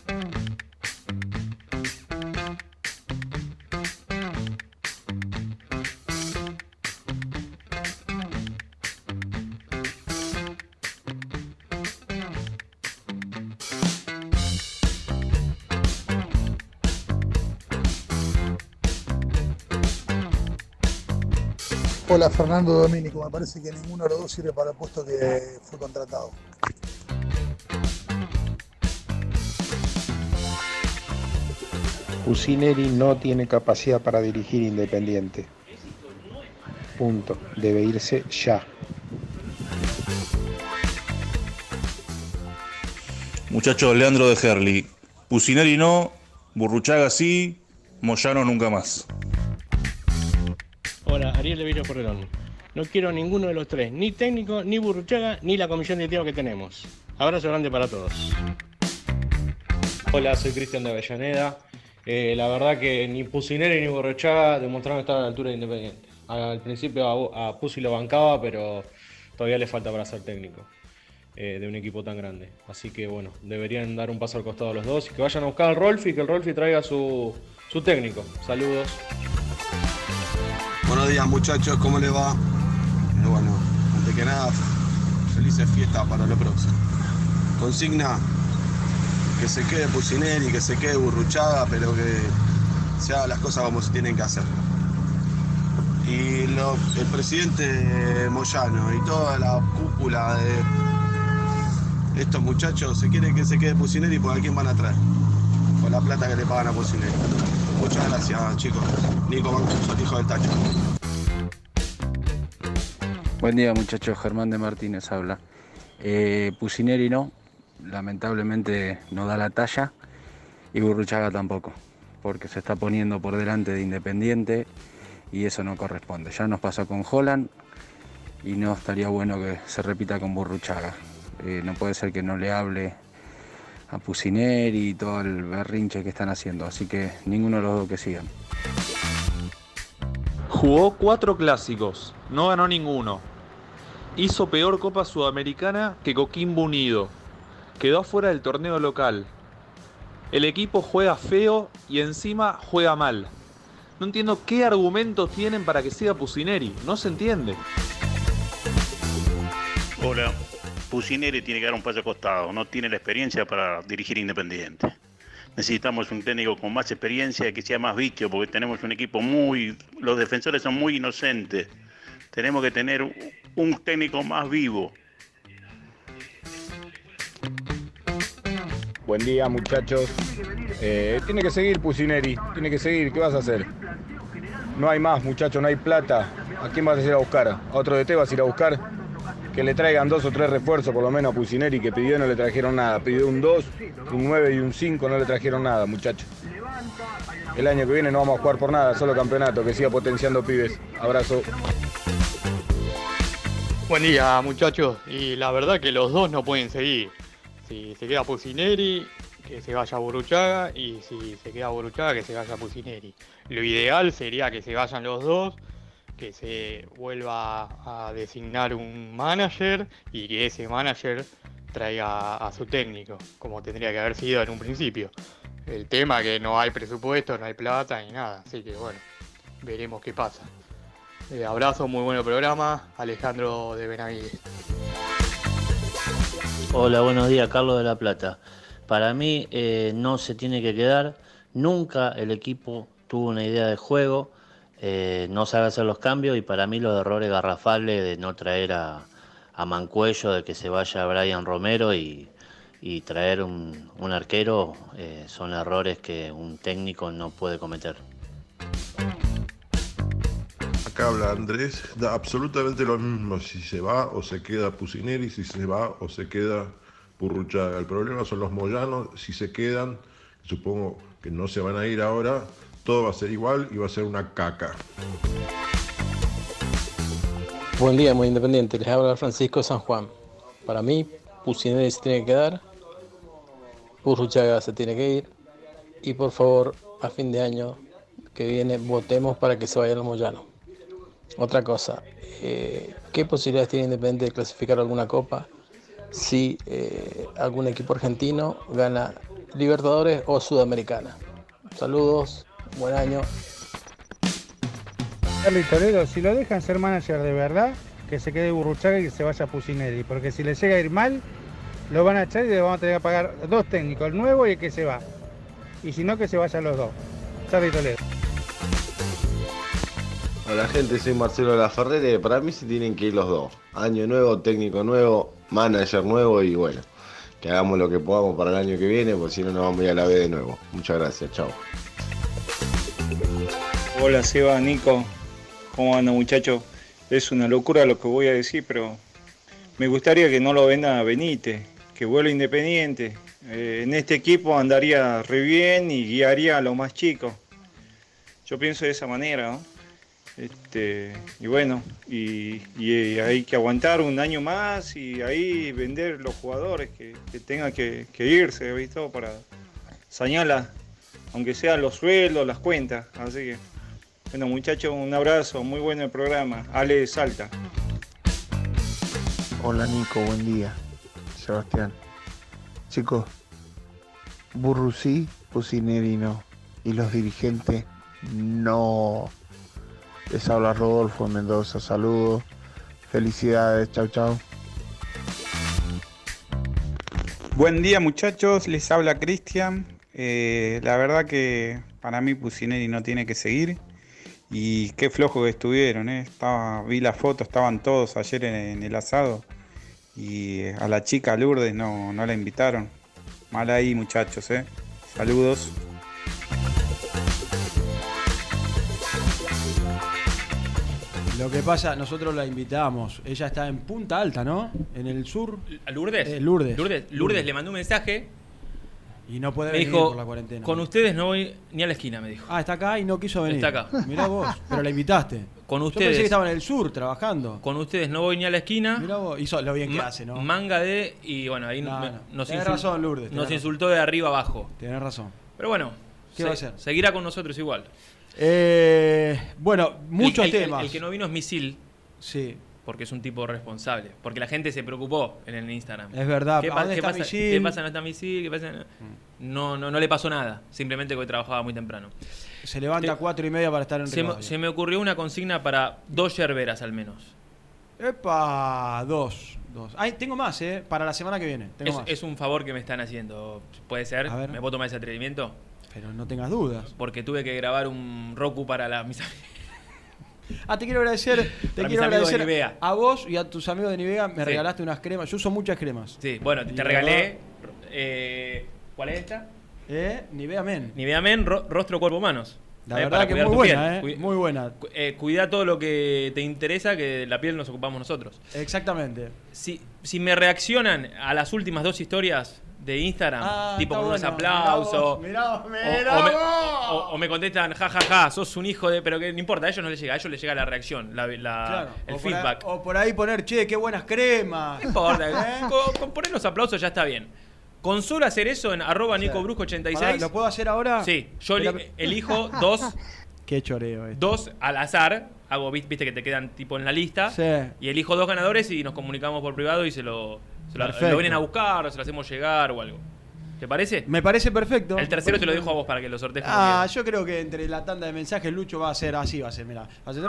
Hola Fernando Domínico, me parece que ninguno de los dos sirve para el puesto que fue contratado. Pusineri no tiene capacidad para dirigir Independiente. Punto. Debe irse ya. Muchachos, Leandro de Herli. Pusineri no, Burruchaga sí, Moyano nunca más. Hola, Ariel de Villa Porrerón. No quiero ninguno de los tres, ni técnico, ni Burruchaga, ni la comisión directiva que tenemos. Abrazo grande para todos. Hola, soy Cristian de Avellaneda. Eh, la verdad que ni Pusineri ni Burruchaga demostraron estar a la altura de Independiente. Al principio a, a Pusi lo bancaba, pero todavía le falta para ser técnico eh, de un equipo tan grande. Así que bueno, deberían dar un paso al costado los dos y que vayan a buscar al Rolfi y que el Rolfi traiga su, su técnico. Saludos. Buenos días muchachos, ¿cómo les va? Bueno, antes que nada, felices fiestas para lo próximo. Consigna que se quede Pusineri, que se quede Burruchaga, pero que se hagan las cosas como se tienen que hacer. Y el presidente Moyano y toda la cúpula de estos muchachos se quiere que se quede Pusineri porque a quién van a traer. Con la plata que le pagan a Pusineri. Muchas gracias chicos. Nico Mancuso, hijo del tacho. Buen día muchachos, Germán de Martínez habla. Eh, no, lamentablemente no da la talla y Burruchaga tampoco, porque se está poniendo por delante de Independiente y eso no corresponde. Ya nos pasó con Holland y no estaría bueno que se repita con Burruchaga. Eh, no puede ser que no le hable a Pusineri y todo el berrinche que están haciendo, así que ninguno de los dos que sigan. Jugó cuatro clásicos, no ganó ninguno. Hizo peor Copa Sudamericana que Coquimbo Unido. Quedó afuera del torneo local. El equipo juega feo y encima juega mal. No entiendo qué argumentos tienen para que siga Pusineri. No se entiende. Hola, Pusineri tiene que dar un paso costado, no tiene la experiencia para dirigir Independiente. Necesitamos un técnico con más experiencia que sea más bicho, porque tenemos un equipo muy. Los defensores son muy inocentes. Tenemos que tener un- técnico más vivo. Buen día, muchachos. Eh, tiene que seguir Pusineri, tiene que seguir. ¿Qué vas a hacer? No hay más, muchachos, no hay plata. ¿A quién vas a ir a buscar? ¿A otro de te vas a ir a buscar? Que le traigan dos o tres refuerzos, por lo menos a Pusineri, que pidió no le trajeron nada. Pidió un 2, un 9 y un 5, no le trajeron nada, muchachos. El año que viene no vamos a jugar por nada, solo campeonato, que siga potenciando pibes. Abrazo. Buen día, muchachos. Y la verdad que los dos no pueden seguir. Si se queda Pusineri, que se vaya Buruchaga. Y si se queda Buruchaga, que se vaya Pusineri. Lo ideal sería que se vayan los dos, que se vuelva a designar un manager y que ese manager traiga a su técnico, como tendría que haber sido en un principio. El tema que no hay presupuesto, no hay plata ni nada. Así que bueno, veremos qué pasa. Eh, abrazo, muy buen programa. Alejandro de Benavides. Hola, buenos días, Carlos de la Plata. Para mí eh, no se tiene que quedar. Nunca el equipo tuvo una idea de juego, eh, no sabe hacer los cambios y para mí los errores garrafales de no traer a, a Mancuello, de que se vaya Brian Romero y, y traer un, un arquero eh, son errores que un técnico no puede cometer. Acá habla Andrés, da absolutamente lo mismo si se va o se queda Pusineri, si se va o se queda Purruchaga. El problema son los moyanos, si se quedan, supongo que no se van a ir ahora, todo va a ser igual y va a ser una caca. Buen día, muy independiente. Les habla Francisco San Juan. Para mí, Pusineri se tiene que quedar, Purruchaga se tiene que ir y por favor, a fin de año que viene, votemos para que se vaya el Moyano. Otra cosa, eh, ¿qué posibilidades tiene Independiente de clasificar alguna copa si eh, algún equipo argentino gana Libertadores o Sudamericana? Saludos, buen año. Carly Toledo, si lo dejan ser manager de verdad, que se quede Burruchaga y que se vaya Pusineri, porque si le llega a ir mal, lo van a echar y le vamos a tener que pagar dos técnicos, el nuevo y el que se va. Y si no, que se vayan los dos. Charlie Toledo. Hola gente, soy Marcelo Laferrere. Para mí se tienen que ir los dos. Año nuevo, técnico nuevo, manager nuevo y bueno, que hagamos lo que podamos para el año que viene, porque si no nos vamos a ir a la B de nuevo. Muchas gracias, chao. Hola Seba, Nico, ¿cómo andan muchachos? Es una locura lo que voy a decir, pero me gustaría que no lo venda Benítez, que vuelva independiente. Eh, en este equipo andaría re bien y guiaría a los más chicos. Yo pienso de esa manera, ¿no? Este, y bueno, y, y hay que aguantar un año más y ahí vender los jugadores que, que tengan que, que irse, ¿visto? Para señalar, aunque sean los sueldos, las cuentas. Así que, bueno, muchachos, un abrazo, muy bueno el programa. Ale Salta. Hola Nico, buen día. Sebastián. Chicos, Burru sí, Pusineri no. Y los dirigentes no. Les habla Rodolfo Mendoza, saludos. Felicidades, chau chau. Buen día muchachos, les habla Cristian. Eh, la verdad que para mí Pusineri no tiene que seguir. Y qué flojo que estuvieron, ¿eh? Estaba, vi la foto, estaban todos ayer en, en el asado. Y a la chica Lourdes no, no la invitaron. Mal ahí muchachos, ¿eh? Saludos. Lo que pasa, nosotros la invitamos. Ella está en Punta Alta, ¿no? En el sur. ¿A Lourdes? Eh, Lourdes. Lourdes. Lourdes le mandó un mensaje. Y no puede Me venir dijo, por la cuarentena. con ustedes no voy ni a la esquina, me dijo. Ah, está acá y no quiso venir. Está acá. Mirá vos, pero la invitaste. Con Yo ustedes. pensé que estaba en el sur trabajando. Con ustedes no voy ni a la esquina. Mirá vos, hizo lo bien que hace, ¿no? Manga de. Y bueno, ahí No, me- no. nos, Tenés insul- razón, Lourdes, nos insultó de arriba abajo. Tenés razón. Pero bueno, ¿Qué va a hacer? seguirá con nosotros igual. Eh, bueno, muchos El- el- temas. El, que no vino es Misil. Sí. Porque es un tipo responsable. Porque la gente se preocupó en el Instagram. Es verdad. ¿Qué, ¿A pa- qué pasa? ¿Qué pasa? No está Misil. ¿Qué pasa? No, no, no le pasó nada. Simplemente que trabajaba muy temprano. Se levanta a cuatro y media para estar en Se me, se me ocurrió una consigna para dos yerberas al menos. Epa, dos. dos. Ay, tengo más, ¿eh? Para la semana que viene. Tengo Es, más. es un favor que me están haciendo. ¿Puede ser? ¿Me puedo tomar ese atrevimiento? Pero no tengas dudas. Porque tuve que grabar un Roku para la, mis Ah, te quiero agradecer, te quiero agradecer a vos y a tus amigos de Nivea. Me Sí. regalaste unas cremas. Yo uso muchas cremas. Sí, bueno, te regalé. eh, ¿Cuál es esta? Eh, Nivea Men. Nivea Men, ro- rostro, cuerpo, manos. La Eh, verdad que cuidar muy buena. ¿eh? Muy buena. cu- eh, cuida todo lo que te interesa, que la piel nos ocupamos nosotros. Exactamente. Si, si me reaccionan a las últimas dos historias de Instagram, Ah, tipo con unos bueno. aplausos, Mirá vos, o, mirá o me, vos. o- o me contestan, ja, ja, ja, sos un hijo de... Pero que no importa, a ellos no les llega, a ellos les llega la reacción, la, la- Claro. el o por ahí- feedback. o por ahí poner, che, qué buenas cremas. No importa, con, con poner los aplausos ya está bien. Con solo hacer eso en arroba Nico Brusco 86. Pará, ¿Lo puedo hacer ahora? Sí, yo elijo dos, Qué choreo eh. dos al azar. Hago, vis- viste que te quedan tipo en la lista. Sí. Y elijo dos ganadores y nos comunicamos por privado y se lo, se lo, lo vienen a buscar o se lo hacemos llegar o algo. ¿Te parece? Me parece perfecto. El tercero te lo dejo a vos para que lo sortees Ah, yo creo que entre la tanda de mensajes Lucho va a ser así, va a ser, mira. Va a ser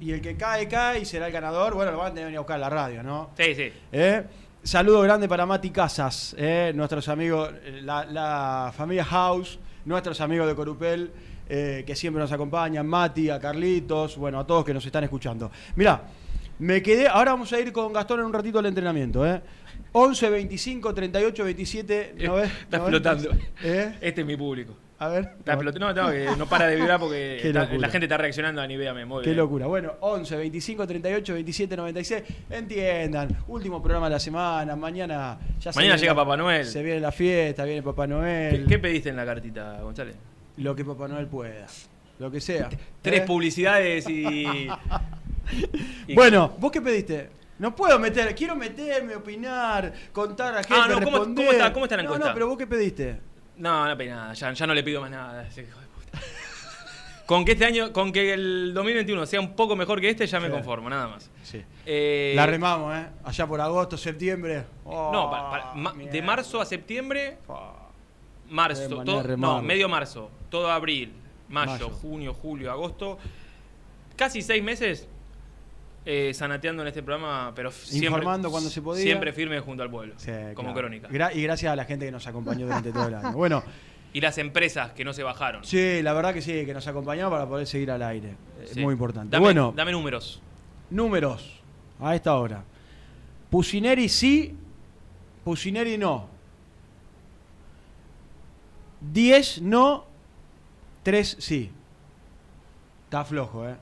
y el que cae, cae y será el ganador. Bueno, lo van a tener que venir a buscar a la radio, ¿no? Sí, sí. ¿Eh? Saludo grande para Mati Casas, ¿eh? nuestros amigos, eh, la, la familia House, nuestros amigos de Corupel, eh, que siempre nos acompañan, Mati, a Carlitos, bueno, a todos que nos están escuchando. Mirá, me quedé, ahora vamos a ir con Gastón en un ratito al entrenamiento, ¿eh? 11, 25, 38, 27, ¿no ves? Está explotando. ¿Eh? Este es mi público. A ver. Está explotando. No, no, que no para de vibrar porque está- la gente está reaccionando a nivel me Qué locura. Bueno, 11, 25, 38, 27, 96. Entiendan, último programa de la semana. Mañana ya Mañana llega la- Papá Noel. Se viene la fiesta, viene Papá Noel. ¿Qué, qué pediste en la cartita, González? Lo que Papá Noel pueda. Lo que sea. Tres ¿Eh? publicidades y. y- Bueno, ¿vos qué pediste? No puedo meter, quiero meterme, opinar, contar a gente, Ah, no, ¿cómo- cómo está- cómo está la No, encuesta? No, pero vos qué pediste. No, no pedí nada, ya, ya no le pido más nada. ese hijo de puta. Con que este año, con que el 2021 sea un poco mejor que este, ya me Sí. conformo, nada más. Sí. Eh, La remamos, ¿eh? Allá por agosto, septiembre. No, Oh, pa- pa- ma- de marzo a septiembre, marzo, todo- no, medio marzo, todo abril, mayo, Mayo. junio, julio, agosto, casi seis meses eh, sanateando en este programa, pero siempre, Informando cuando se podía. Siempre firme junto al pueblo, Sí, como claro. crónica. Gra- y gracias a la gente que nos acompañó durante todo el año. Bueno, Y las empresas que no se bajaron. sí, la verdad que sí, que nos acompañó para poder seguir al aire. Es Sí. Muy importante. Dame, bueno, dame números. números a esta hora. Pusineri sí, Pusineri no. 10 no, 3 sí. Está flojo, ¿eh?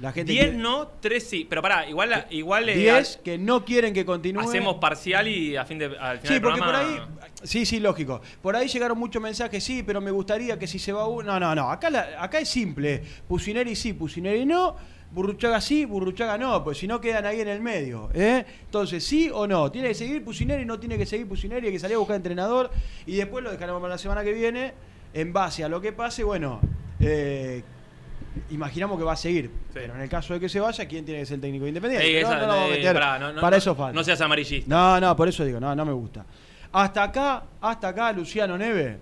La gente 10 quiere- no, 3 sí. Pero pará, igual, la- igual eh, 10 que no quieren que continúe. hacemos parcial y a fin de, al final Sí, del porque por ahí. Sí, sí, lógico. Por ahí llegaron muchos mensajes, sí, pero me gustaría que si se va uno. No, no, no. Acá, la- acá es simple. Pusineri sí, Pusineri no. Burruchaga sí, Burruchaga no, pues si no quedan ahí en el medio. ¿eh? Entonces, sí o no. Tiene que seguir Pusineri, no tiene que seguir Pusineri, hay que salir a buscar entrenador. Y después lo dejaremos para la semana que viene. En base a lo que pase, bueno, eh, imaginamos que va a seguir. Pero en el caso de que se vaya, ¿quién tiene que ser el técnico independiente? Ey, esa- no lo vamos a meter. pará, no- no- para no- eso falta. No seas amarillista. No, no, por eso digo, no, no me gusta. Hasta acá, hasta acá, Luciano Neve.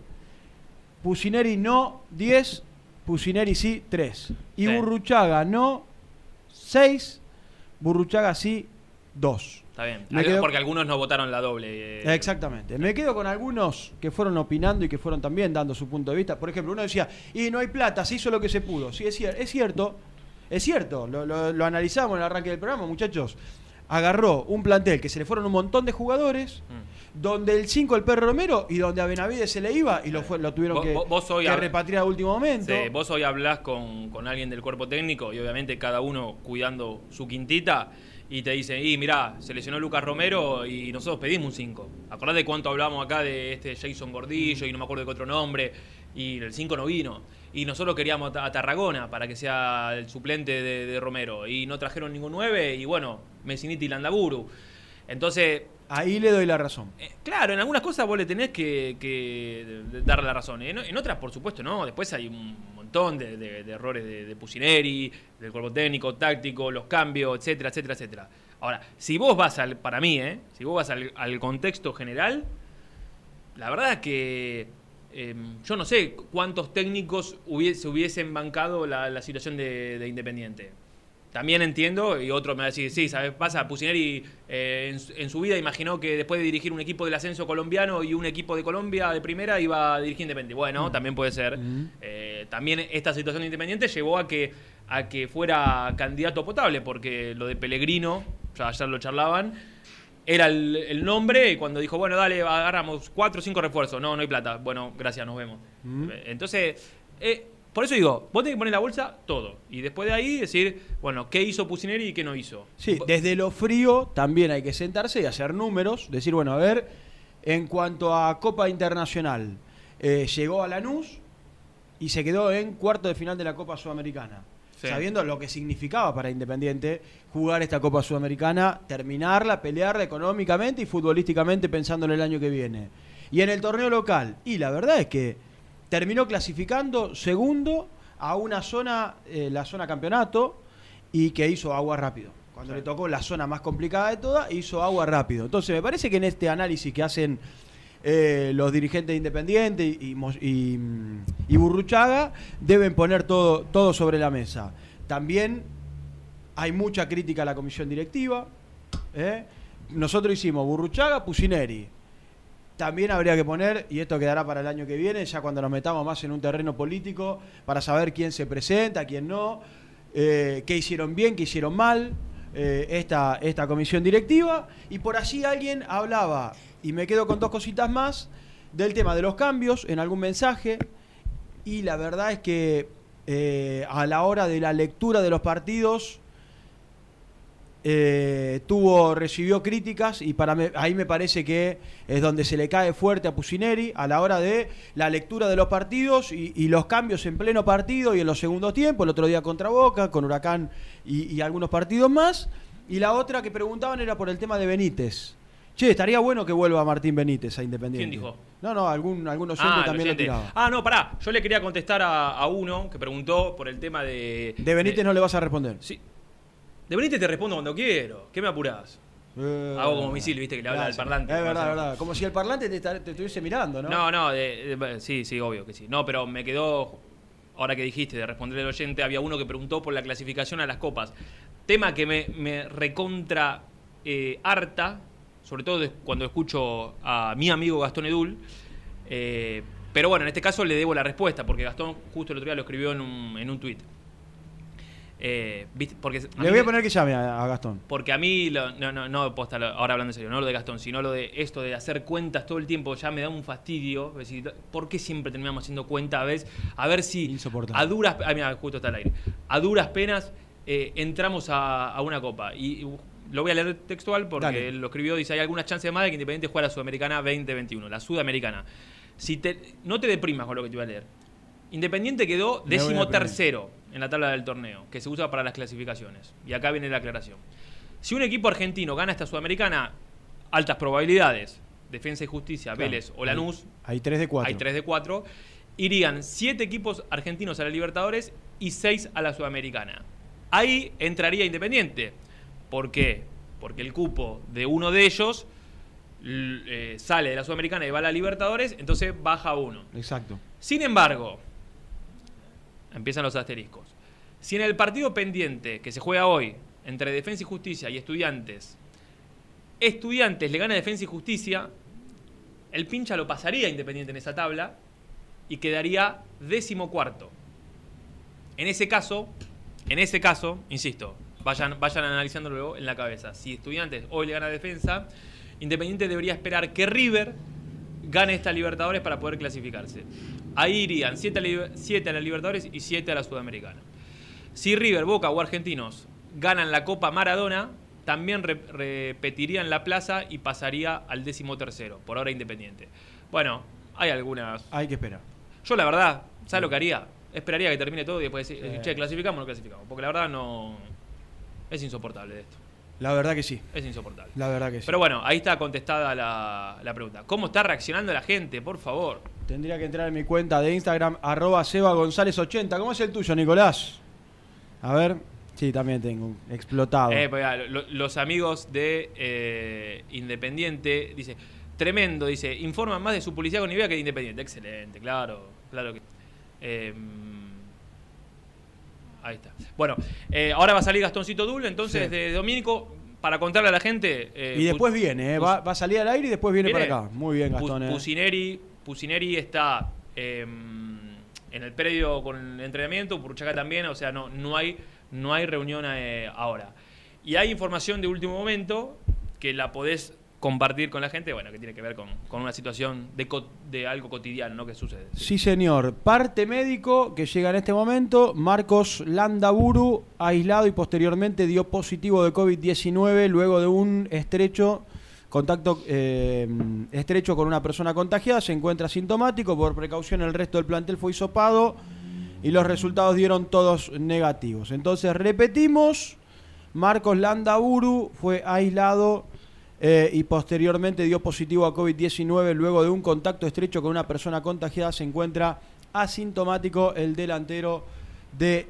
Pusineri no, 10. Pusineri sí, 3. Y Sí. Burruchaga no, 6. Burruchaga sí, 2. Está bien. Me Al- quedo- Porque algunos no votaron la doble. eh. Exactamente. Me quedo con algunos que fueron opinando y que fueron también dando su punto de vista. Por ejemplo, uno decía, y no hay plata, se hizo lo que se pudo. Sí, es, cier- es cierto, es cierto. Lo, lo- lo analizamos en el arranque del programa, muchachos. Agarró un plantel que se le fueron un montón de jugadores, Mm. donde el 5 el perro Romero y donde a Benavides se le iba y lo, fue, lo tuvieron Vos- que, vos- vos hoy que hab- repatriar a último momento. Sí, vos hoy hablás con, con alguien del cuerpo técnico y obviamente cada uno cuidando su quintita y te dice, y mirá, se lesionó Lucas Romero y nosotros pedimos un 5. Acordás de cuánto hablamos acá de este Jason Gordillo y no me acuerdo de qué otro nombre y el 5 no vino. Y nosotros queríamos a Tarragona para que sea el suplente de, de Romero y no trajeron ningún 9 y bueno, Messiniti y Landaburu. Entonces, Ahí le doy la razón. Eh, Claro, en algunas cosas vos le tenés que, que darle la razón. En, en otras, por supuesto, no. Después hay un de, errores de, de del cuerpo técnico, táctico, los cambios, etcétera, etcétera, etcétera. Ahora, si vos vas al, para mí, ¿eh? si vos vas al, contexto general, la verdad que eh, yo no sé cuántos técnicos hubie- se hubiesen bancado la, situación de Independiente. También entiendo, y otro me va a decir, sí, ¿sabes? Pasa, Pusineri eh, en, su- en su vida imaginó que después de dirigir un equipo del ascenso colombiano y un equipo de Colombia de primera iba a dirigir Independiente. Bueno, también puede ser. Eh, también esta situación de Independiente llevó a que, a que fuera candidato potable, porque lo de Pellegrino, ya ayer lo charlaban, era el, el nombre y cuando dijo, bueno, dale, agarramos cuatro o cinco refuerzos. No, no hay plata. Bueno, gracias, nos vemos. Mm. Entonces, eh, Por eso digo, vos tenés que poner la bolsa todo. Y después de ahí decir, bueno, ¿qué hizo Pusineri y qué no hizo? Sí, desde lo frío también hay que sentarse y hacer números, decir, bueno, a ver, en cuanto a Copa Internacional, eh, llegó a Lanús y se quedó en cuarto de final de la Copa Sudamericana. Sí. Sabiendo lo que significaba para Independiente jugar esta Copa Sudamericana, terminarla, pelearla económicamente y futbolísticamente pensando en el año que viene. Y en el torneo local, y la verdad es que terminó clasificando segundo a una zona, eh, la zona campeonato, y que hizo agua rápido. Cuando le tocó la zona más complicada de todas, hizo agua rápido. Entonces, me parece que en este análisis que hacen eh, los dirigentes independientes y, y, mm, y Burruchaga, deben poner todo, todo sobre la mesa. También hay mucha crítica a la comisión directiva. ¿eh? Nosotros hicimos Burruchaga, Pusineri. También habría que poner, y esto quedará para el año que viene, ya cuando nos metamos más en un terreno político, para saber quién se presenta, quién no, eh, qué hicieron bien, qué hicieron mal, eh, esta, esta comisión directiva. Y por allí alguien hablaba, y me quedo con dos cositas más, del tema de los cambios en algún mensaje. Y la verdad es que eh, a la hora de la lectura de los partidos, eh, tuvo recibió críticas y para me- ahí me parece que es donde se le cae fuerte a Pusineri a la hora de la lectura de los partidos y, y los cambios en pleno partido y en los segundos tiempos, el otro día contra Boca, con Huracán y, y algunos partidos más. Y la otra que preguntaban era por el tema de Benítez. Che, estaría bueno que vuelva Martín Benítez a Independiente. ¿Quién dijo? No, no, algún, algún oyente Ah, también lo tiraba. Ah, no, pará. Yo le quería contestar a, a uno que preguntó por el tema de. De Benítez no le vas a responder. Sí. De Benítez te respondo cuando quiero. ¿Qué me apurás? Eh, Hago como misil, viste, que le habla al parlante. Es verdad, es verdad. Como si el parlante te, estuviese mirando, ¿no? No, no, de- de- sí, sí, obvio que sí. No, pero me quedó, ahora que dijiste de responder al oyente, había uno que preguntó por la clasificación a las copas. Tema que me, me recontra eh, harta, sobre todo de- cuando escucho a mi amigo Gastón Edul. eh, pero bueno, en este caso le debo la respuesta, porque Gastón justo el otro día lo escribió en un, en un tuit. Eh, ¿viste? porque a Le voy a poner que llame a, a Gastón. porque a mí, lo- no, no, no, posta, ahora hablando en serio, no lo de Gastón, sino lo de esto de hacer cuentas todo el tiempo, ya me da un fastidio. Es decir, ¿por qué siempre terminamos haciendo cuenta a ver, a ver si a duras, ah, mira, justo está al aire, a duras penas eh, entramos a, a una copa? Y, lo voy a leer textual porque Dale. él lo escribió, dice, hay algunas chances más de que Independiente juegue la Sudamericana 2021, la Sudamericana. Si te, no te deprimas con lo que te voy a leer. Independiente quedó décimo tercero en la tabla del torneo, que se usa para las clasificaciones. Y acá viene la aclaración. Si un equipo argentino gana esta Sudamericana, altas probabilidades, Defensa y Justicia, Claro. Vélez o Lanús, Hay 3 de 4. hay 3 de 4, irían 7 equipos argentinos a la Libertadores y 6 a la Sudamericana. Ahí entraría Independiente. ¿Por qué? Porque el cupo de uno de ellos eh, sale de la Sudamericana y va a la Libertadores, entonces baja uno. Exacto. Sin embargo, empiezan los asteriscos. Si en el partido pendiente que se juega hoy entre Defensa y Justicia y Estudiantes, Estudiantes le gana Defensa y Justicia, el pincha lo pasaría Independiente en esa tabla y quedaría décimo cuarto. En ese caso, en ese caso, insisto, vayan, vayan analizándolo en la cabeza. Si Estudiantes hoy le gana Defensa, Independiente debería esperar que River gane esta Libertadores para poder clasificarse. Ahí irían 7 a, la Libertadores y 7 a la Sudamericana. Si River, Boca o Argentinos ganan la Copa Maradona, también re- repetirían la plaza y pasaría al décimo tercero, por ahora Independiente. Bueno, hay algunas... Hay que esperar. Yo la verdad, ¿sabes lo que haría? Esperaría que termine todo y después decir, che, clasificamos o no clasificamos. Porque la verdad no... Es insoportable esto. La verdad que sí. Es insoportable. La verdad que sí. Pero bueno, ahí está contestada la, la pregunta. ¿Cómo está reaccionando la gente? Por favor. Tendría que entrar en mi cuenta de Instagram, arroba Seba González 80. ¿Cómo es el tuyo, Nicolás? A ver. Sí, también tengo. Explotado. Eh, pues, ah, lo- los amigos de eh, Independiente, dice, tremendo, dice, informan más de su publicidad con idea que de Independiente. Excelente, claro, claro que... eh, ahí está. Bueno, eh, ahora va a salir Gastoncito Dul, entonces Sí. de Domínico, para contarle a la gente... y después Pu- viene, va, va a salir al aire y después viene, Viene. para acá. Muy bien, Gastón. eh. Pusineri, está eh, en el predio con el entrenamiento, Purchaca también, o sea, no, no, hay, no hay reunión eh, ahora. Y hay información de último momento que la podés compartir con la gente, bueno, que tiene que ver con, con una situación de, de algo cotidiano, ¿no? Que sucede. Sí, señor. Parte médico que llega en este momento. Marcos Landaburu, aislado y posteriormente dio positivo de COVID-19 luego de un estrecho contacto eh, estrecho con una persona contagiada. Se encuentra asintomático. Por precaución, el resto del plantel fue hisopado y los resultados dieron todos negativos. Entonces, repetimos. Marcos Landaburu fue aislado eh, y posteriormente dio positivo a COVID-19 luego de un contacto estrecho con una persona contagiada. Se encuentra asintomático el delantero de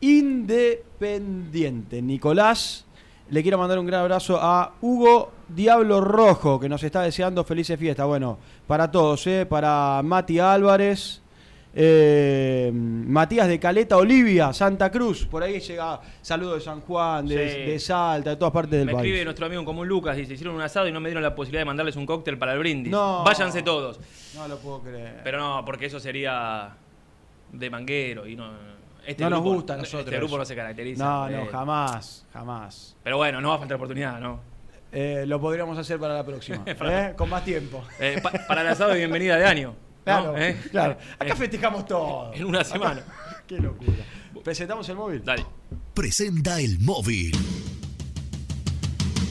Independiente. Nicolás, le quiero mandar un gran abrazo a Hugo Diablo Rojo, que nos está deseando felices fiestas. Bueno, para todos, eh, para Mati Álvarez. eh, Matías de Caleta, Olivia, Santa Cruz, por ahí llega saludos de San Juan, de, Sí. de Salta, de todas partes del Me país. escribe nuestro amigo en común Lucas, dice, hicieron un asado y no me dieron la posibilidad de mandarles un cóctel para el brindis. No. Váyanse todos. No lo puedo creer. Pero no, porque eso sería de manguero y no... Este no nos gusta a nosotros. Este grupo no se caracteriza. No, no, eso. jamás, jamás. Pero bueno, no va a faltar oportunidad, ¿no? Eh, lo podríamos hacer para la próxima, Para- ¿eh? con más tiempo. Eh, pa- para el asado de bienvenida de año. ¿no? Claro, ¿Eh? claro. Acá Eh, festejamos todo. En una semana. Qué locura. ¿Presentamos el móvil? Dale. Presenta el móvil.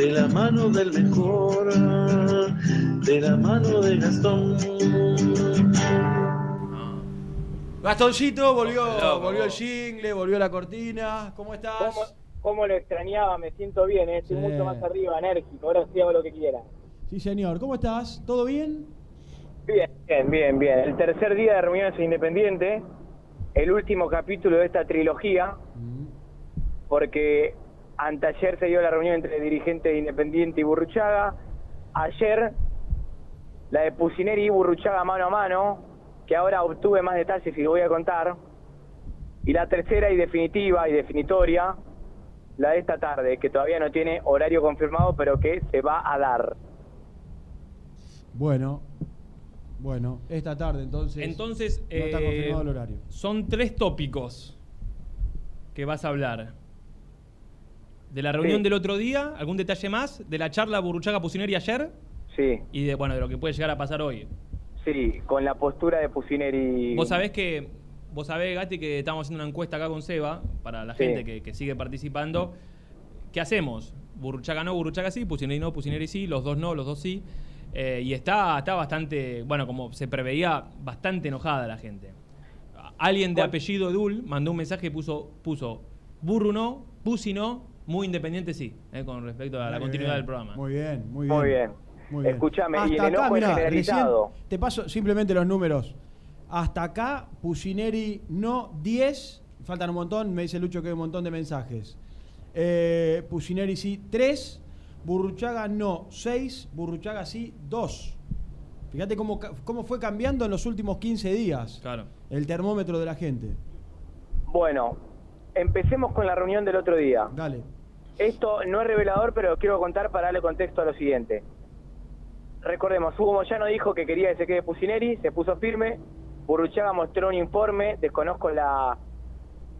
de la mano del mejor, de la mano de Gastón. Gastoncito, volvió, volvió el jingle, volvió la cortina. ¿Cómo estás? ¿Cómo, cómo lo extrañaba? Me siento bien, eh, estoy Sí. mucho más arriba, enérgico. Ahora sí hago lo que quiera. Sí, señor. ¿Cómo estás? ¿Todo bien? Bien, bien, bien, bien. El tercer día de reuniones independientes, el último capítulo de esta trilogía, porque anteayer se dio la reunión entre dirigentes de Independiente y Burruchaga. Ayer, la de Pusineri y Burruchaga mano a mano, que ahora obtuve más detalles y lo voy a contar. Y la tercera y definitiva y definitoria, la de esta tarde, que todavía no tiene horario confirmado, pero que se va a dar. Bueno, bueno, esta tarde entonces. Entonces, no está eh, confirmado el horario. son tres tópicos que vas a hablar. De la reunión Sí. del otro día, algún detalle más, de la charla Burruchaga Pusineri ayer Sí, y de bueno de lo que puede llegar a pasar hoy. sí, con la postura de Pusineri. Vos sabés que, vos sabés, Gati, que estamos haciendo una encuesta acá con Seba, para la Sí. gente que, que sigue participando. ¿Qué hacemos? Burruchaga no, Burruchaga sí, Pusineri no, Pusineri sí, los dos no, los dos sí. Eh, y está, está bastante, bueno, como se preveía, bastante enojada la gente. Alguien de apellido Edul mandó un mensaje y puso, puso Burru no, Pusi no, muy independiente sí, eh, con respecto a la continuidad bien, del programa. Muy bien, muy bien. Muy bien. Muy bien. Escúchame, y el Hasta acá, enojo es mirá, recién te paso simplemente los números. Hasta acá, Pusineri no 10, faltan un montón, me dice Lucho que hay un montón de mensajes. Eh, Pusineri sí 3, Burruchaga no 6, Burruchaga sí 2. Fíjate cómo, cómo fue cambiando en los últimos 15 días Claro. el termómetro de la gente. Bueno, empecemos con la reunión del otro día. Dale. Esto no es revelador, pero quiero contar para darle contexto a lo siguiente. Recordemos, Hugo Moyano dijo que quería que se quede Pusineri, se puso firme. Burruchaga mostró un informe, desconozco la,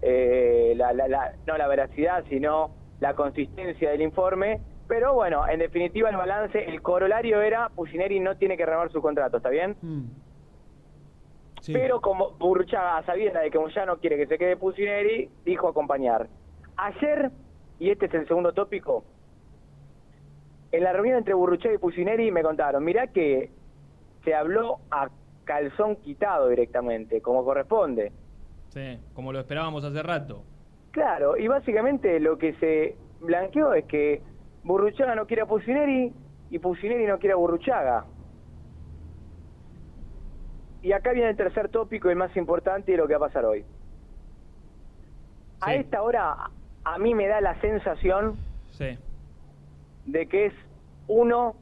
eh, la, la- la- no la veracidad, sino la consistencia del informe. Pero bueno, en definitiva el balance, el corolario era Pusineri no tiene que renovar su contrato, ¿está bien? Mm. Sí. Pero como Burruchaga, a sabiendas de que Moyano quiere que se quede Pusineri, dijo acompañar. Ayer, y este es el segundo tópico, en la reunión entre Burruchaga y Pusineri me contaron, mirá que se habló a calzón quitado directamente, como corresponde. Sí, como lo esperábamos hace rato. Claro, y básicamente lo que se blanqueó es que Burruchaga no quiere a Pusineri y Pusineri no quiere a Burruchaga. Y acá viene el tercer tópico y el más importante de lo que va a pasar hoy. A esta hora a mí me da la sensación Sí. de que es uno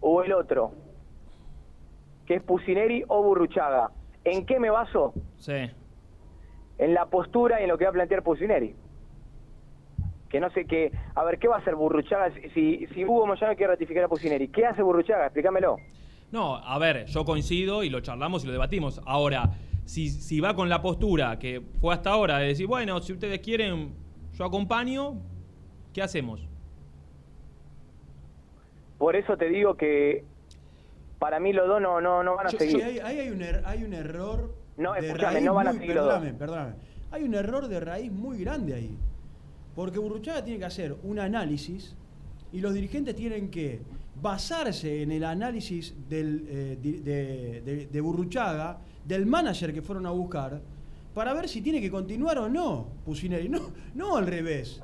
o el otro. que es Pusineri o Burruchaga. ¿En qué me baso? Sí. En la postura y en lo que va a plantear Pusineri. Que no sé qué. A ver, ¿qué va a hacer Burruchaga si, si Hugo Moyano quiere ratificar a Pusineri? ¿Qué hace Burruchaga? Explícamelo. No, a ver, yo coincido y lo charlamos y lo debatimos. Ahora, si, si va con la postura que fue hasta ahora de decir, bueno, si ustedes quieren, yo acompaño, ¿qué hacemos? Por eso te digo que para mí los dos no, no, no van a Yo- seguir. sí, ahí, ahí hay, un er- hay un error. No, de escúchame, raíz no van a seguir los dos. perdóname, perdóname. Hay un error de raíz muy grande ahí. Porque Burruchaga tiene que hacer un análisis y los dirigentes tienen que basarse en el análisis del, eh, de, de- de Burruchaga, del manager que fueron a buscar, para ver si tiene que continuar o no Pusineri. No, no al revés.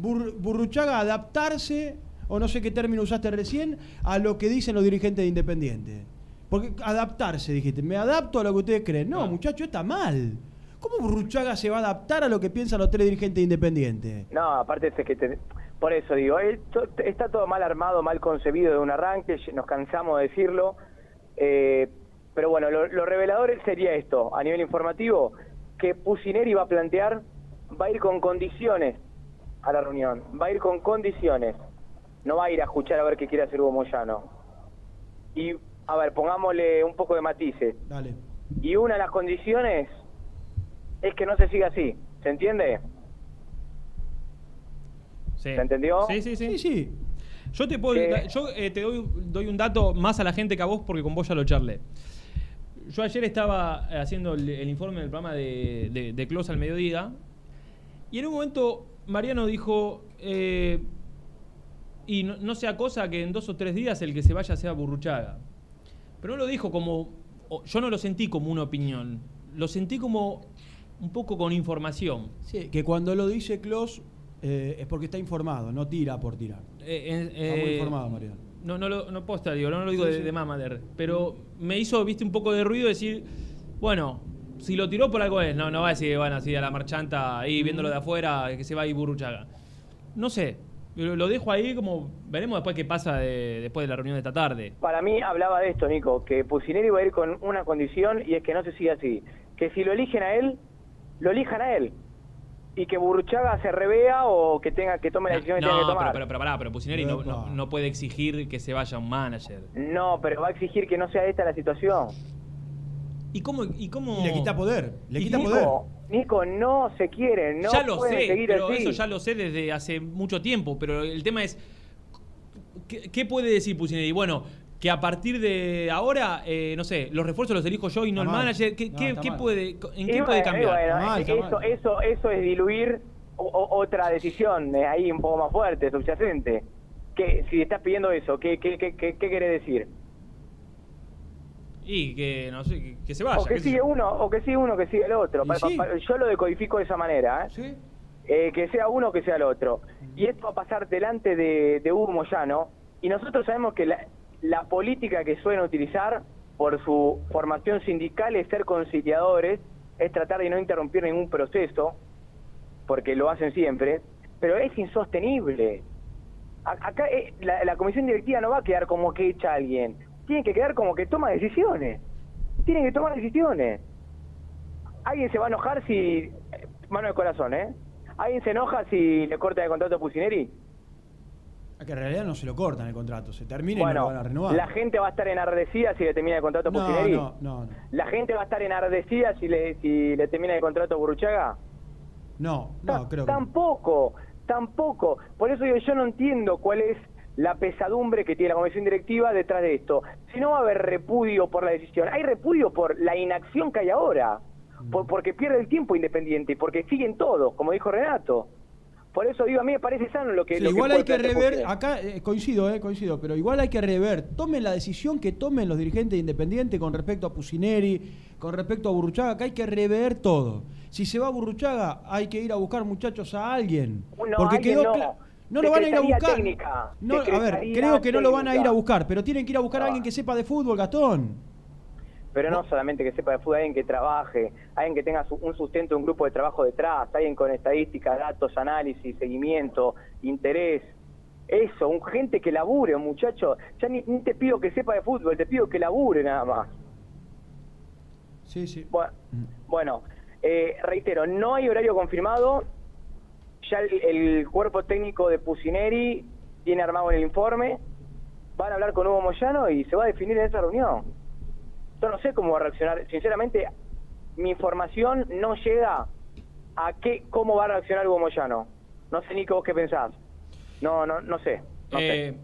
Bur- Burruchaga adaptarse, o no sé qué término usaste recién, a lo que dicen los dirigentes de Independiente. Porque adaptarse, dijiste, me adapto a lo que ustedes creen. No, muchacho, está mal. ¿Cómo Burruchaga se va a adaptar a lo que piensan los tres dirigentes de Independiente? No, aparte es que te- por eso digo, está todo mal armado, mal concebido de un arranque, nos cansamos de decirlo. eh, pero bueno, lo, lo revelador sería esto, a nivel informativo, que Pusineri va a plantear, va a ir con condiciones a la reunión, va a ir con condiciones, no va a ir a escuchar a ver qué quiere hacer Hugo Moyano. Y, a ver, pongámosle un poco de matices. Dale. Y una de las condiciones es que no se siga así, ¿se entiende? Sí. ¿Se entendió? Sí, sí, sí. Sí, sí. Yo te puedo, yo eh, te doy, doy un dato más a la gente que a vos porque con vos ya lo charlé. Yo ayer estaba eh, haciendo el, el informe del programa de, de, de Close al mediodía y en un momento Mariano dijo, eh, y no, no sea cosa que en dos o tres días el que se vaya sea Burruchaga. Pero no lo dijo como, yo no lo sentí como una opinión, lo sentí como un poco con información. Sí, que cuando lo dice Klos eh, es porque está informado, no tira por tirar. Eh, Está muy informado, Mariano. No, no, lo, no posta, digo, no lo digo Sí, de, sí. de Mamader. Pero me hizo, viste, un poco de ruido decir, bueno, si lo tiró por algo es, no, no va a decir, bueno, así a la marchanta, ahí viéndolo de afuera, que se va a ir Burruchaga. No sé, lo, lo dejo ahí como, veremos después qué pasa de- después de la reunión de esta tarde. Para mí hablaba de esto, Nico, que Pusineri va a ir con una condición y es que no se siga así. Que si lo eligen a él, lo elijan a él. Y que Burruchaga se revea o que tenga que tome la decisión que tenga que No, pero, tomar. pero, pero pará, pero Pusineri no, no, no puede exigir que se vaya un manager. No, pero va a exigir que no sea esta la situación. ¿Y cómo? ¿Y cómo? Y le quita poder, le quita Nico, poder. Nico, no se quieren, no ya lo sé, seguir pero así. eso ya lo sé desde hace mucho tiempo. Pero el tema es, ¿qué, qué puede decir Pusineri? Bueno, que a partir de ahora, eh, no sé, los refuerzos los elijo yo y no el mal. manager. ¿Qué, No, qué- está qué mal. puede, ¿En Y qué puede cambiar? bueno, Está mal, está eso, eso, eso es diluir o- otra decisión eh, ahí un poco más fuerte, subyacente. Que si estás pidiendo eso, ¿qué, qué, qué, qué, qué querés decir? Y que, no sé, que, que se vaya. o que sigue uno o que sigue uno que sigue el otro. Y Pa- pa- sí. pa- yo lo decodifico de esa manera, ¿eh? Eh, que sea uno o que sea el otro. Y esto va a pasar delante de, de Hugo Moyano. Y nosotros sabemos que la, la política que suelen utilizar por su formación sindical es ser conciliadores, es tratar de no interrumpir ningún proceso, porque lo hacen siempre, pero es insostenible. Acá eh, la, comisión directiva no va a quedar como que echa a alguien, tiene que quedar como que toma decisiones. Tienen que tomar decisiones. Alguien se va a enojar si. eh, Mano de corazón, ¿eh? ¿Alguien se enoja si le cortan el contrato a Pusineri? Que en realidad no se lo cortan el contrato, se termina y no lo van a renovar. la gente va a estar enardecida si le termina el contrato no, Pusineri. no, no, no. La gente va a estar enardecida si le, si le termina el contrato a Burruchaga. No, no, creo que. Tampoco, tampoco. Por eso digo, yo no entiendo cuál es la pesadumbre que tiene la comisión directiva detrás de esto. Si no va a haber repudio por la decisión, hay repudio por la inacción que hay ahora, por- porque pierde el tiempo Independiente, porque siguen todos, como dijo Renato. Por eso digo, a mí me parece sano lo que... Sí, lo igual hay que rever, acá eh, coincido, eh, coincido, pero igual hay que rever, tomen la decisión que tomen los dirigentes de Independiente con respecto a Pusineri, con respecto a Burruchaga, acá hay que rever todo. Si se va a Burruchaga, hay que ir a buscar muchachos a alguien. No, porque alguien quedó no. no lo van a ir a buscar. técnica, No, a ver, creo que no lo van a ir a buscar, pero tienen que ir a buscar a alguien que sepa de fútbol, Gastón. Pero no solamente que sepa de fútbol, alguien que trabaje, alguien que tenga su- un sustento, un grupo de trabajo detrás, alguien con estadísticas, datos, análisis, seguimiento, interés. Eso, un gente que labure, muchacho. Ya ni, ni te pido que sepa de fútbol, te pido que labure nada más. Sí, sí. Bueno, bueno, eh, reitero, no hay horario confirmado. Ya el, el cuerpo técnico de Pusineri tiene armado el informe. Van a hablar con Hugo Moyano y se va a definir en esa reunión. Yo no sé cómo va a reaccionar. Sinceramente, mi información no llega a qué, cómo va a reaccionar Hugo Moyano. No sé, Nico, vos qué pensás. No, no, no sé. No sé. Eh,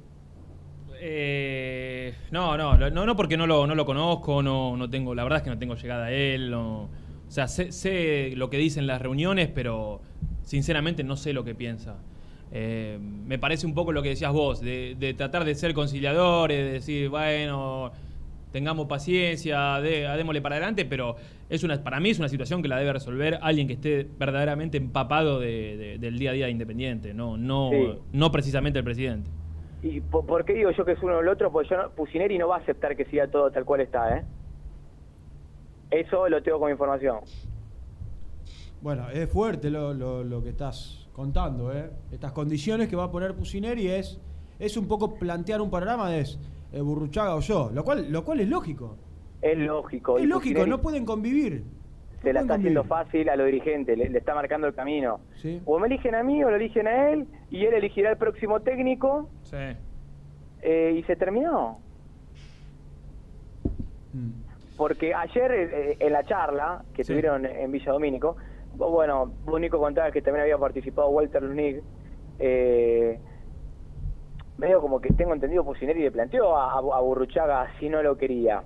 eh, no, no, no, no porque no lo, no lo conozco, no, no tengo, la verdad es que no tengo llegada a él, no- o sea, sé, sé lo que dice en las reuniones, pero sinceramente no sé lo que piensa. Eh, me parece un poco lo que decías vos, de, de tratar de ser conciliadores, de decir, bueno, tengamos paciencia, de, démosle para adelante, pero es una, para mí es una situación que la debe resolver alguien que esté verdaderamente empapado de- de- del día a día de Independiente, no, no, Sí. no precisamente el presidente. ¿Y po- por, qué digo yo que es uno o el otro? Porque yo no- Pusineri no va a aceptar que siga todo tal cual está, ¿eh? Eso lo tengo como información. Bueno, es fuerte lo, lo- lo que estás contando, ¿eh? Estas condiciones que va a poner Pusineri es, es un poco plantear un panorama de es, eh, Burruchaga o yo, lo cual, lo cual es lógico. Es lógico. Es y lógico, no pueden convivir. Se la está haciendo fácil a los dirigentes, le, le está marcando el camino. Sí. O me eligen a mí o lo eligen a él y él elegirá el próximo técnico Sí. eh, y se terminó. Mm. Porque ayer eh, en la charla que Sí. tuvieron en Villa Domínico, vos, bueno, vos Nico contabas que también había participado Walter Lunig, eh, medio como que tengo entendido Pusineri le planteó a, a Burruchaga si no lo quería.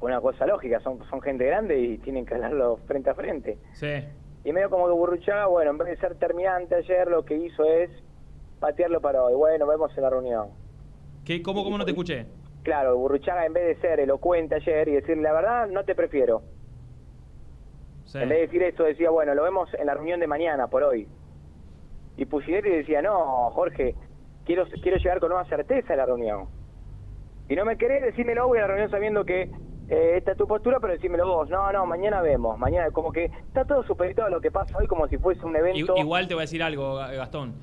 Una cosa lógica, son, son gente grande y tienen que hablarlo frente a frente. Sí. Y medio como que Burruchaga, bueno, en vez de ser terminante ayer, lo que hizo es patearlo para hoy. Bueno, vemos en la reunión. ¿Qué, cómo, ¿Cómo no te escuché? Claro, Burruchaga en vez de ser elocuente ayer y decir la verdad, no te prefiero. Sí. En vez de decir eso, decía, bueno, lo vemos en la reunión de mañana, por hoy. Y Pusineri decía, no, Jorge, quiero quiero llegar con nueva certeza a la reunión. Si no me querés, decímelo, voy a la reunión sabiendo que eh, esta es tu postura, pero decímelo vos. No, no, mañana vemos. Mañana, como que está todo supeditado a lo que pasa hoy como si fuese un evento. Igual te voy a decir algo, Ga- Gastón.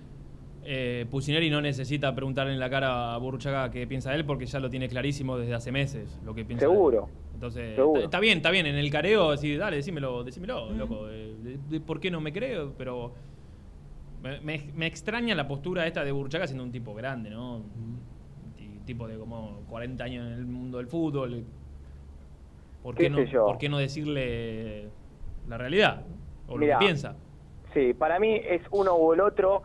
Eh, Pusineri no necesita preguntarle en la cara a Burruchaga qué piensa él porque ya lo tiene clarísimo desde hace meses lo que piensa. él. Seguro. Entonces, Seguro. está- bien, está bien. En el careo, decir, dale, decímelo, decímelo, loco. eh, de- de- ¿Por qué no me creo? Pero me, me- extraña la postura esta de Burruchaga siendo un tipo grande, ¿no? Un ti- tipo de como 40 años en el mundo del fútbol. ¿Por qué, ¿Qué no, sé yo? ¿Por qué no decirle la realidad? O lo que piensa. Sí, para mí es uno o el otro.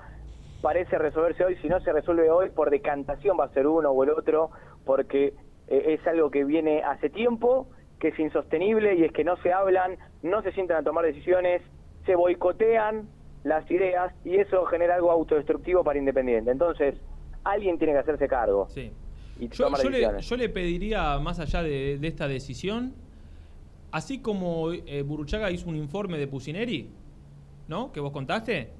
Parece resolverse hoy. Si no se resuelve hoy, por decantación va a ser uno o el otro, porque eh, es algo que viene hace tiempo, que es insostenible y es que no se hablan, no se sientan a tomar decisiones, se boicotean las ideas y eso genera algo autodestructivo para Independiente. Entonces, alguien tiene que hacerse cargo. Sí. Y Yo, yo le, yo le pediría, más allá de, de esta decisión, así como eh, Burruchaga hizo un informe de Pusineri, ¿no? Que vos contaste,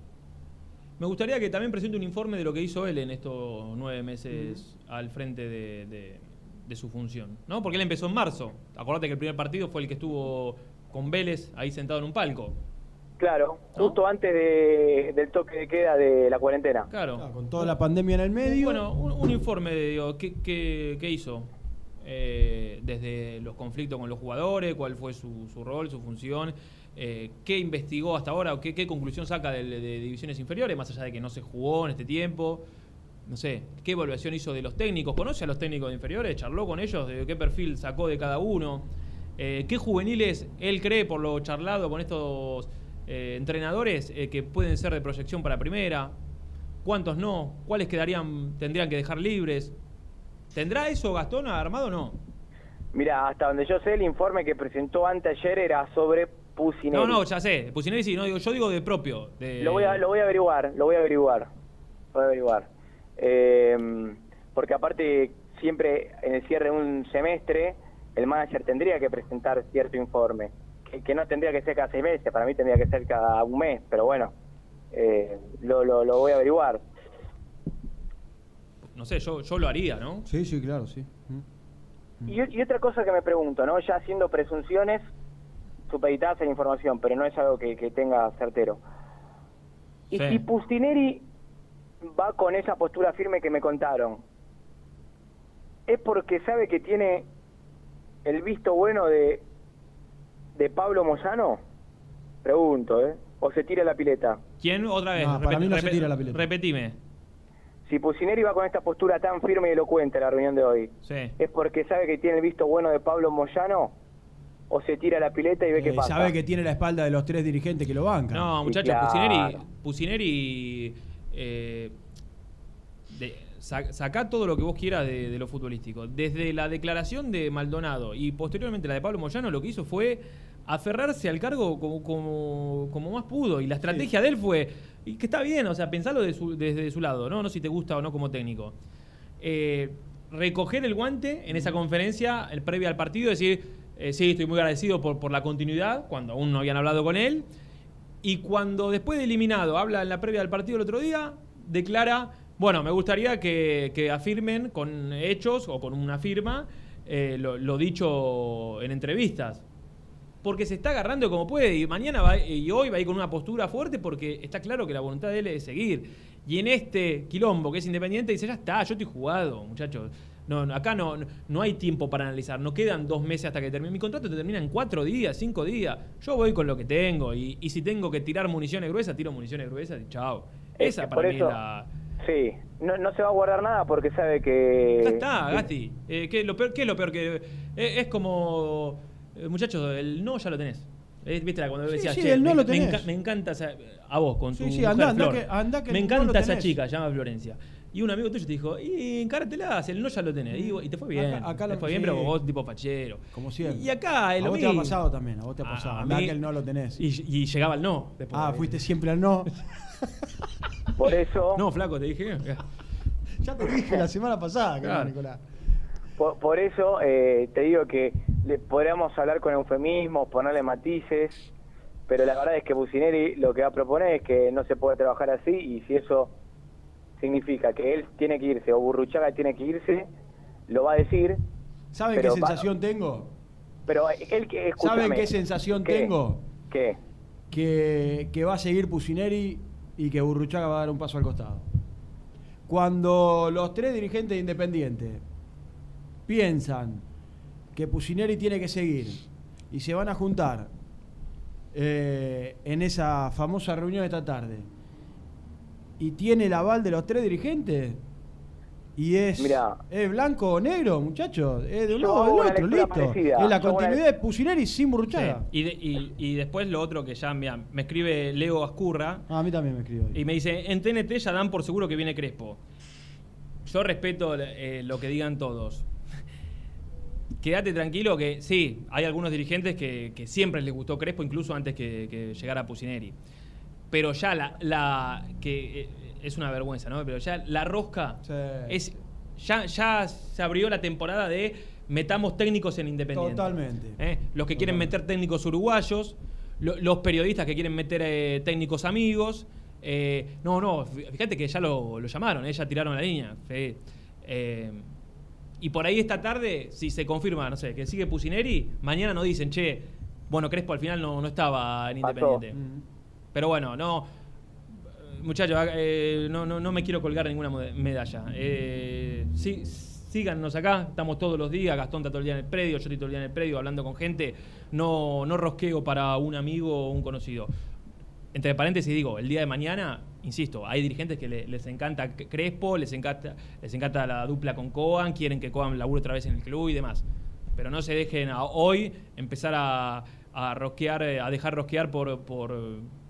me gustaría que también presente un informe de lo que hizo él en estos nueve meses al frente de, de- de su función, ¿no? Porque él empezó en marzo. Acordate que el primer partido fue el que estuvo con Vélez ahí sentado en un palco. Claro, justo antes de- del toque de queda de la cuarentena. Claro. Con toda la pandemia en el medio. Bueno, un, un informe de digo, ¿qué, qué- qué hizo? Eh, desde los conflictos con los jugadores, cuál fue su, su rol, su función, eh, qué investigó hasta ahora, o qué, qué conclusión saca de, de divisiones inferiores, más allá de que no se jugó en este tiempo. No sé, qué evaluación hizo de los técnicos, conoce a los técnicos de inferiores, charló con ellos, de qué perfil sacó de cada uno, Eh, qué juveniles él cree por lo charlado con estos eh, entrenadores eh, que pueden ser de proyección para primera, cuántos no, cuáles quedarían, tendrían que dejar libres. ¿Tendrá eso Gastón armado o no? Mira, hasta donde yo sé, el informe que presentó antes ayer era sobre Pusineri. No, no, ya sé. Pusineri sí, no, digo, yo digo de propio. de- Lo voy a, lo voy a averiguar, lo voy a averiguar. Lo voy a averiguar. Eh, porque aparte, siempre en el cierre de un semestre, el manager tendría que presentar cierto informe. Que, no tendría que ser cada seis meses, para mí tendría que ser cada un mes, pero bueno, eh, lo, lo, lo voy a averiguar. No sé, yo, yo lo haría, ¿no? Sí, sí, claro, sí. Y, y otra cosa que me pregunto, ¿no? Ya haciendo presunciones supeditadas a la información, pero no es algo que, que tenga certero. Y Sí. si Pustineri va con esa postura firme que me contaron, ¿es porque sabe que tiene el visto bueno de, de Pablo Moyano? Pregunto, ¿eh? ¿O se tira la pileta? ¿Quién? Otra vez. No, para Repet- mí no se repet- tira la pileta. Repetime. Si Pusineri va con esta postura tan firme y elocuente a la reunión de hoy, Sí. ¿es porque sabe que tiene el visto bueno de Pablo Moyano? ¿O se tira la pileta y ve qué Eh, pasa? sabe que tiene la espalda de los tres dirigentes que lo bancan. No, muchachos, claro. Pusineri, Pusineri eh, de- sacá todo lo que vos quieras de, de lo futbolístico. Desde la declaración de Maldonado y posteriormente la de Pablo Moyano, lo que hizo fue aferrarse al cargo como, como, como más pudo. Y la estrategia de él fue, y que está bien, o sea, pensarlo de su- desde su lado, ¿no? No si te gusta o no como técnico. Eh, recoger el guante en esa conferencia, el previa al partido, decir, eh, sí, estoy muy agradecido por, por la continuidad, cuando aún no habían hablado con él. Y cuando después de eliminado habla en la previa del partido el otro día, declara, bueno, me gustaría que, que afirmen con hechos o con una firma eh, lo, lo dicho en entrevistas. Porque se está agarrando como puede y mañana va, y hoy va a ir con una postura fuerte porque está claro que la voluntad de él es seguir. Y en este quilombo que es independiente dice, ya está, yo estoy jugado, muchachos. No, no, acá no, no hay tiempo para analizar, no quedan dos meses hasta que termine. Mi contrato te termina en cuatro días, cinco días. Yo voy con lo que tengo y, y si tengo que tirar municiones gruesas, tiro municiones gruesas y chao. Es Esa para mí eso- es la... Sí, no, no se va a guardar nada porque sabe que... Ya está, Gasti. Eh, ¿qué, es lo peor, ¿Qué es lo peor que.? eh, es como. eh, muchachos, el no ya lo tenés. Eh, ¿Viste la- cuando Sí, decías, sí, "Che, el no me, lo me tenés". enca- me encanta esa- a vos con Sí, tu sí, mujer, andá, andá Flor. que- andá que Me el no lo encanta esa tenés. chica, llama Florencia. Y un amigo tuyo te dijo, y encártelas, el no ya lo tenés. Y, y te fue bien. Acá- acá te lo- fue bien, sí. pero vos tipo fachero. Como siempre. Y acá es a vos te ha pasado también, a vos te ha pasado. a Andá mí- que el no lo tenés. Y, y llegaba el no. después. ah, fuiste siempre al no. Por eso... No, flaco, te dije. ya te dije la semana pasada, Claro. Nicolás. Por, por eso eh, te digo que le, podríamos hablar con eufemismos, ponerle matices, pero la verdad es que Bucineri lo que va a proponer es que no se puede trabajar así y si eso significa que él tiene que irse o Burruchaga tiene que irse, lo va a decir. ¿Saben qué va- sensación tengo? Pero él que ¿Saben qué sensación ¿qué? tengo? ¿Qué? Que, que va a seguir Pusineri y que Burruchaga va a dar un paso al costado. Cuando los tres dirigentes de Independiente piensan que Pusineri tiene que seguir y se van a juntar eh, en esa famosa reunión esta tarde y tiene el aval de los tres dirigentes y es, Mirá. es blanco o negro, muchachos, es de un lado o del otro, listo. parecida. Es la continuidad de Pusineri sin Burruchaga. Sí. Y, de- y- y después lo otro que ya mira, me escribe Leo Ascurra. Ah, a mí también me escribió. Y me dice, en TNT ya dan por seguro que viene Crespo. Yo respeto eh, lo que digan todos. Quédate tranquilo que sí, hay algunos dirigentes que, que siempre les gustó Crespo, incluso antes que, que llegara Pusineri. Pero ya la, la que eh, es una vergüenza, ¿no? Pero ya la rosca es ya, ya se abrió la temporada de metamos técnicos en Independiente. Totalmente. ¿eh? Los que quieren meter técnicos uruguayos, lo- los periodistas que quieren meter eh, técnicos amigos. eh, no, no, fí- fíjate que ya lo, lo llamaron, eh, ya tiraron la línea. sí. Eh, y por ahí esta tarde, si se confirma, no sé, que sigue Pusineri, mañana no dicen, che, bueno, Crespo al final no, no estaba en Pasó. Pero bueno, no. Muchachos, eh, no, no, no me quiero colgar ninguna medalla. Eh, sí, síganos acá, estamos todos los días. Gastón está todo el día en el predio, yo estoy todo el día en el predio hablando con gente. No, no rosqueo para un amigo o un conocido. Entre paréntesis digo, el día de mañana, insisto, hay dirigentes que le- les encanta Crespo, les encanta, les encanta la dupla con Coan, quieren que Coan labure otra vez en el club y demás. Pero no se dejen hoy empezar a, a rosquear, eh, a dejar rosquear por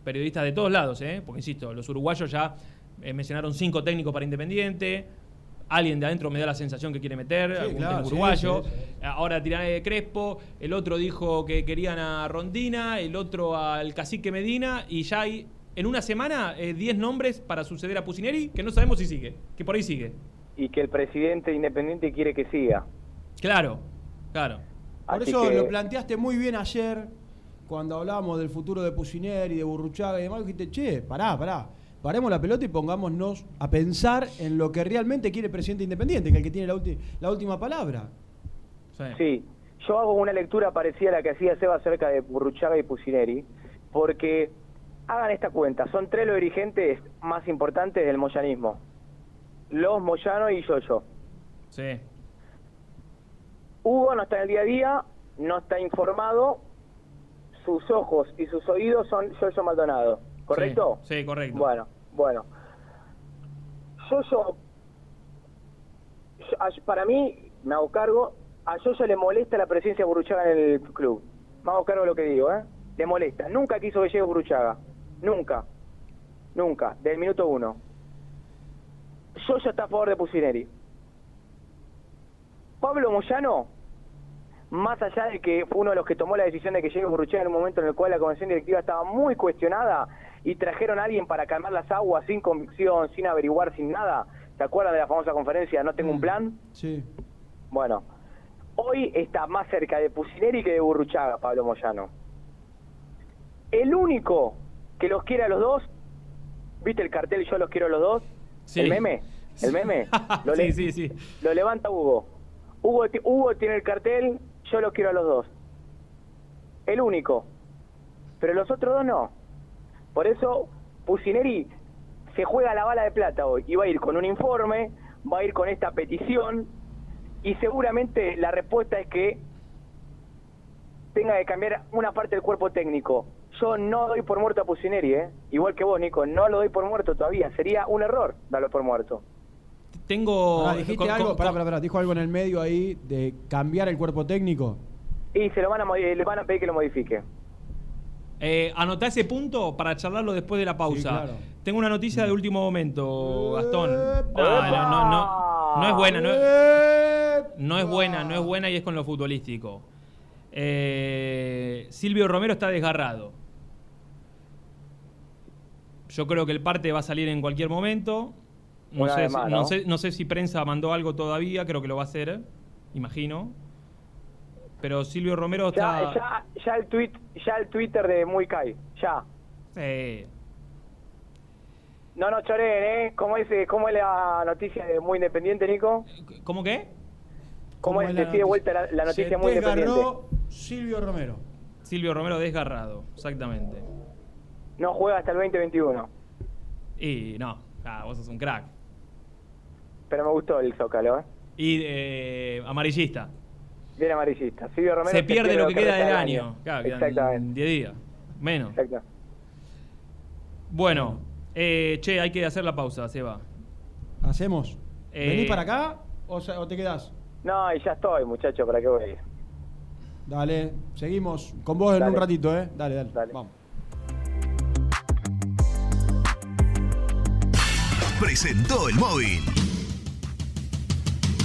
periodistas de todos lados, ¿eh? porque insisto, los uruguayos ya eh, mencionaron cinco técnicos para Independiente. Alguien de adentro me da la sensación que quiere meter, Sí, algún claro, técnico sí, uruguayo. sí, Ahora tiran de Crespo, el otro dijo que querían a Rondina, el otro al cacique Medina, y ya hay en una semana eh, 10 nombres para suceder a Pusineri, que no sabemos si sigue, que por ahí sigue. Y que el presidente independiente quiere que siga. Claro, claro. Por Así eso que- lo planteaste muy bien ayer, cuando hablábamos del futuro de Pusineri, de Burruchaga y demás. Dijiste, che, pará, pará. Paremos la pelota y pongámonos a pensar en lo que realmente quiere el presidente independiente, que es el que tiene la, la última palabra. Sí, yo hago una lectura parecida a la que hacía Seba acerca de Burruchaga y Pusineri, porque Hagan esta cuenta, son tres los dirigentes más importantes del moyanismo. Los Moyano y Yoyo. Sí. Hugo no está en el día a día, no está informado, sus ojos y sus oídos son Yoyo Maldonado, ¿correcto? Sí, sí, correcto. Bueno, bueno. Yoyo, para mí, me hago cargo, a Yoyo le molesta la presencia de Burruchaga en el club. Me hago cargo de lo que digo, ¿eh? Le molesta. Nunca quiso que llegue Burruchaga. Nunca. Nunca. Del minuto uno. Yoyo está a favor de Pusineri. Pablo Moyano, más allá de que fue uno de los que tomó la decisión de que llegue Burruchaga en un momento en el cual la convención directiva estaba muy cuestionada y trajeron a alguien para calmar las aguas sin convicción, sin averiguar, sin nada. ¿Se acuerdan de la famosa conferencia No tengo un plan? Sí. Bueno, hoy está más cerca de Pusineri que de Burruchaga, Pablo Moyano. El único que los quiere a los dos, ¿viste el cartel Yo los quiero a los dos? Sí. ¿El meme? ¿El meme? Lo, Sí, sí, sí. lo levanta Hugo. Hugo, Hugo tiene el cartel Yo los quiero a los dos. El único. Pero los otros dos no. Por eso Pusineri se juega la bala de plata hoy y va a ir con un informe, va a ir con esta petición y seguramente la respuesta es que tenga que cambiar una parte del cuerpo técnico. Yo no doy por muerto a Pusineri, ¿eh? igual que vos, Nico, no lo doy por muerto todavía. Sería un error darlo por muerto. Tengo. Pará, dijiste con- algo, con- pará, pará, pará, dijo algo en el medio ahí de cambiar el cuerpo técnico. Y se lo van a, modi- le van a pedir que lo modifique. Eh, anotá ese punto para charlarlo después de la pausa. Sí, claro. Tengo una noticia de último momento, Gastón. No, no, no, no, no es buena, no es, no es buena, no es buena y es con lo futbolístico. Eh, Silvio Romero está desgarrado. Yo creo que el parte va a salir en cualquier momento. No sé, más, no ¿no? sé, no sé si prensa mandó algo todavía, creo que lo va a hacer, imagino. Pero Silvio Romero está... Ya, ya, ya el tweet, ya el Twitter de Muy Kai, ya. Sí. No, no choren, ¿eh? ¿Cómo es, eh, cómo es la noticia de Muy Independiente, Nico? ¿Cómo qué? ¿Cómo, es, la decir de vuelta la, la noticia Muy Independiente? desgarró Silvio Romero. Silvio Romero desgarrado, exactamente. No juega hasta el 2021. Y no, ah, vos sos un crack. Pero me gustó el Zócalo, ¿eh? Y eh, amarillista. Bien amarillista. Silvio Romero Se pierde lo que queda del año. Claro, quedan Exactamente. 10 días. Menos. Exacto. Bueno, eh, che, hay que hacer la pausa, Seba. ¿Hacemos? Eh, ¿Venís para acá o, te quedás? No, y ya estoy, muchacho, ¿para qué voy a ir? Dale, seguimos con vos en Dale. un ratito, ¿eh? Dale, dale. Vamos. presentó el móvil.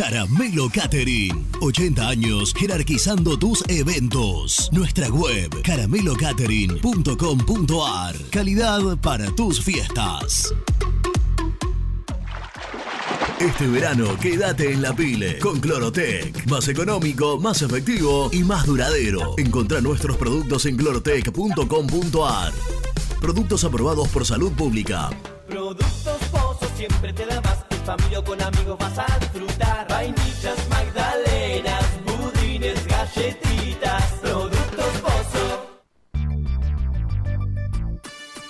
Caramelo Catering. 80 años jerarquizando tus eventos. Nuestra web caramelocatering.com.ar. Calidad para tus fiestas. Este verano quédate en la pile con Clorotec. Más económico, más efectivo y más duradero. Encontrá nuestros productos en clorotec.com.ar. Productos aprobados por salud pública. Productos Pozo siempre te da. Familia con amigos vas a disfrutar. Vainillas, magdalenas, budines, galletitas.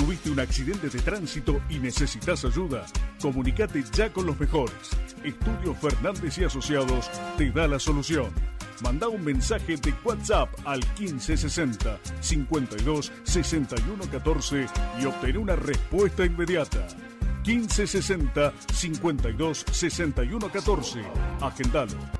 ¿Tuviste un accidente de tránsito y necesitas ayuda? Comunicate ya con los mejores. Estudio Fernández y Asociados te da la solución. Manda un mensaje de WhatsApp al 1560 52 61 14 y obtén una respuesta inmediata. 1560 52 61 14. Agendalo.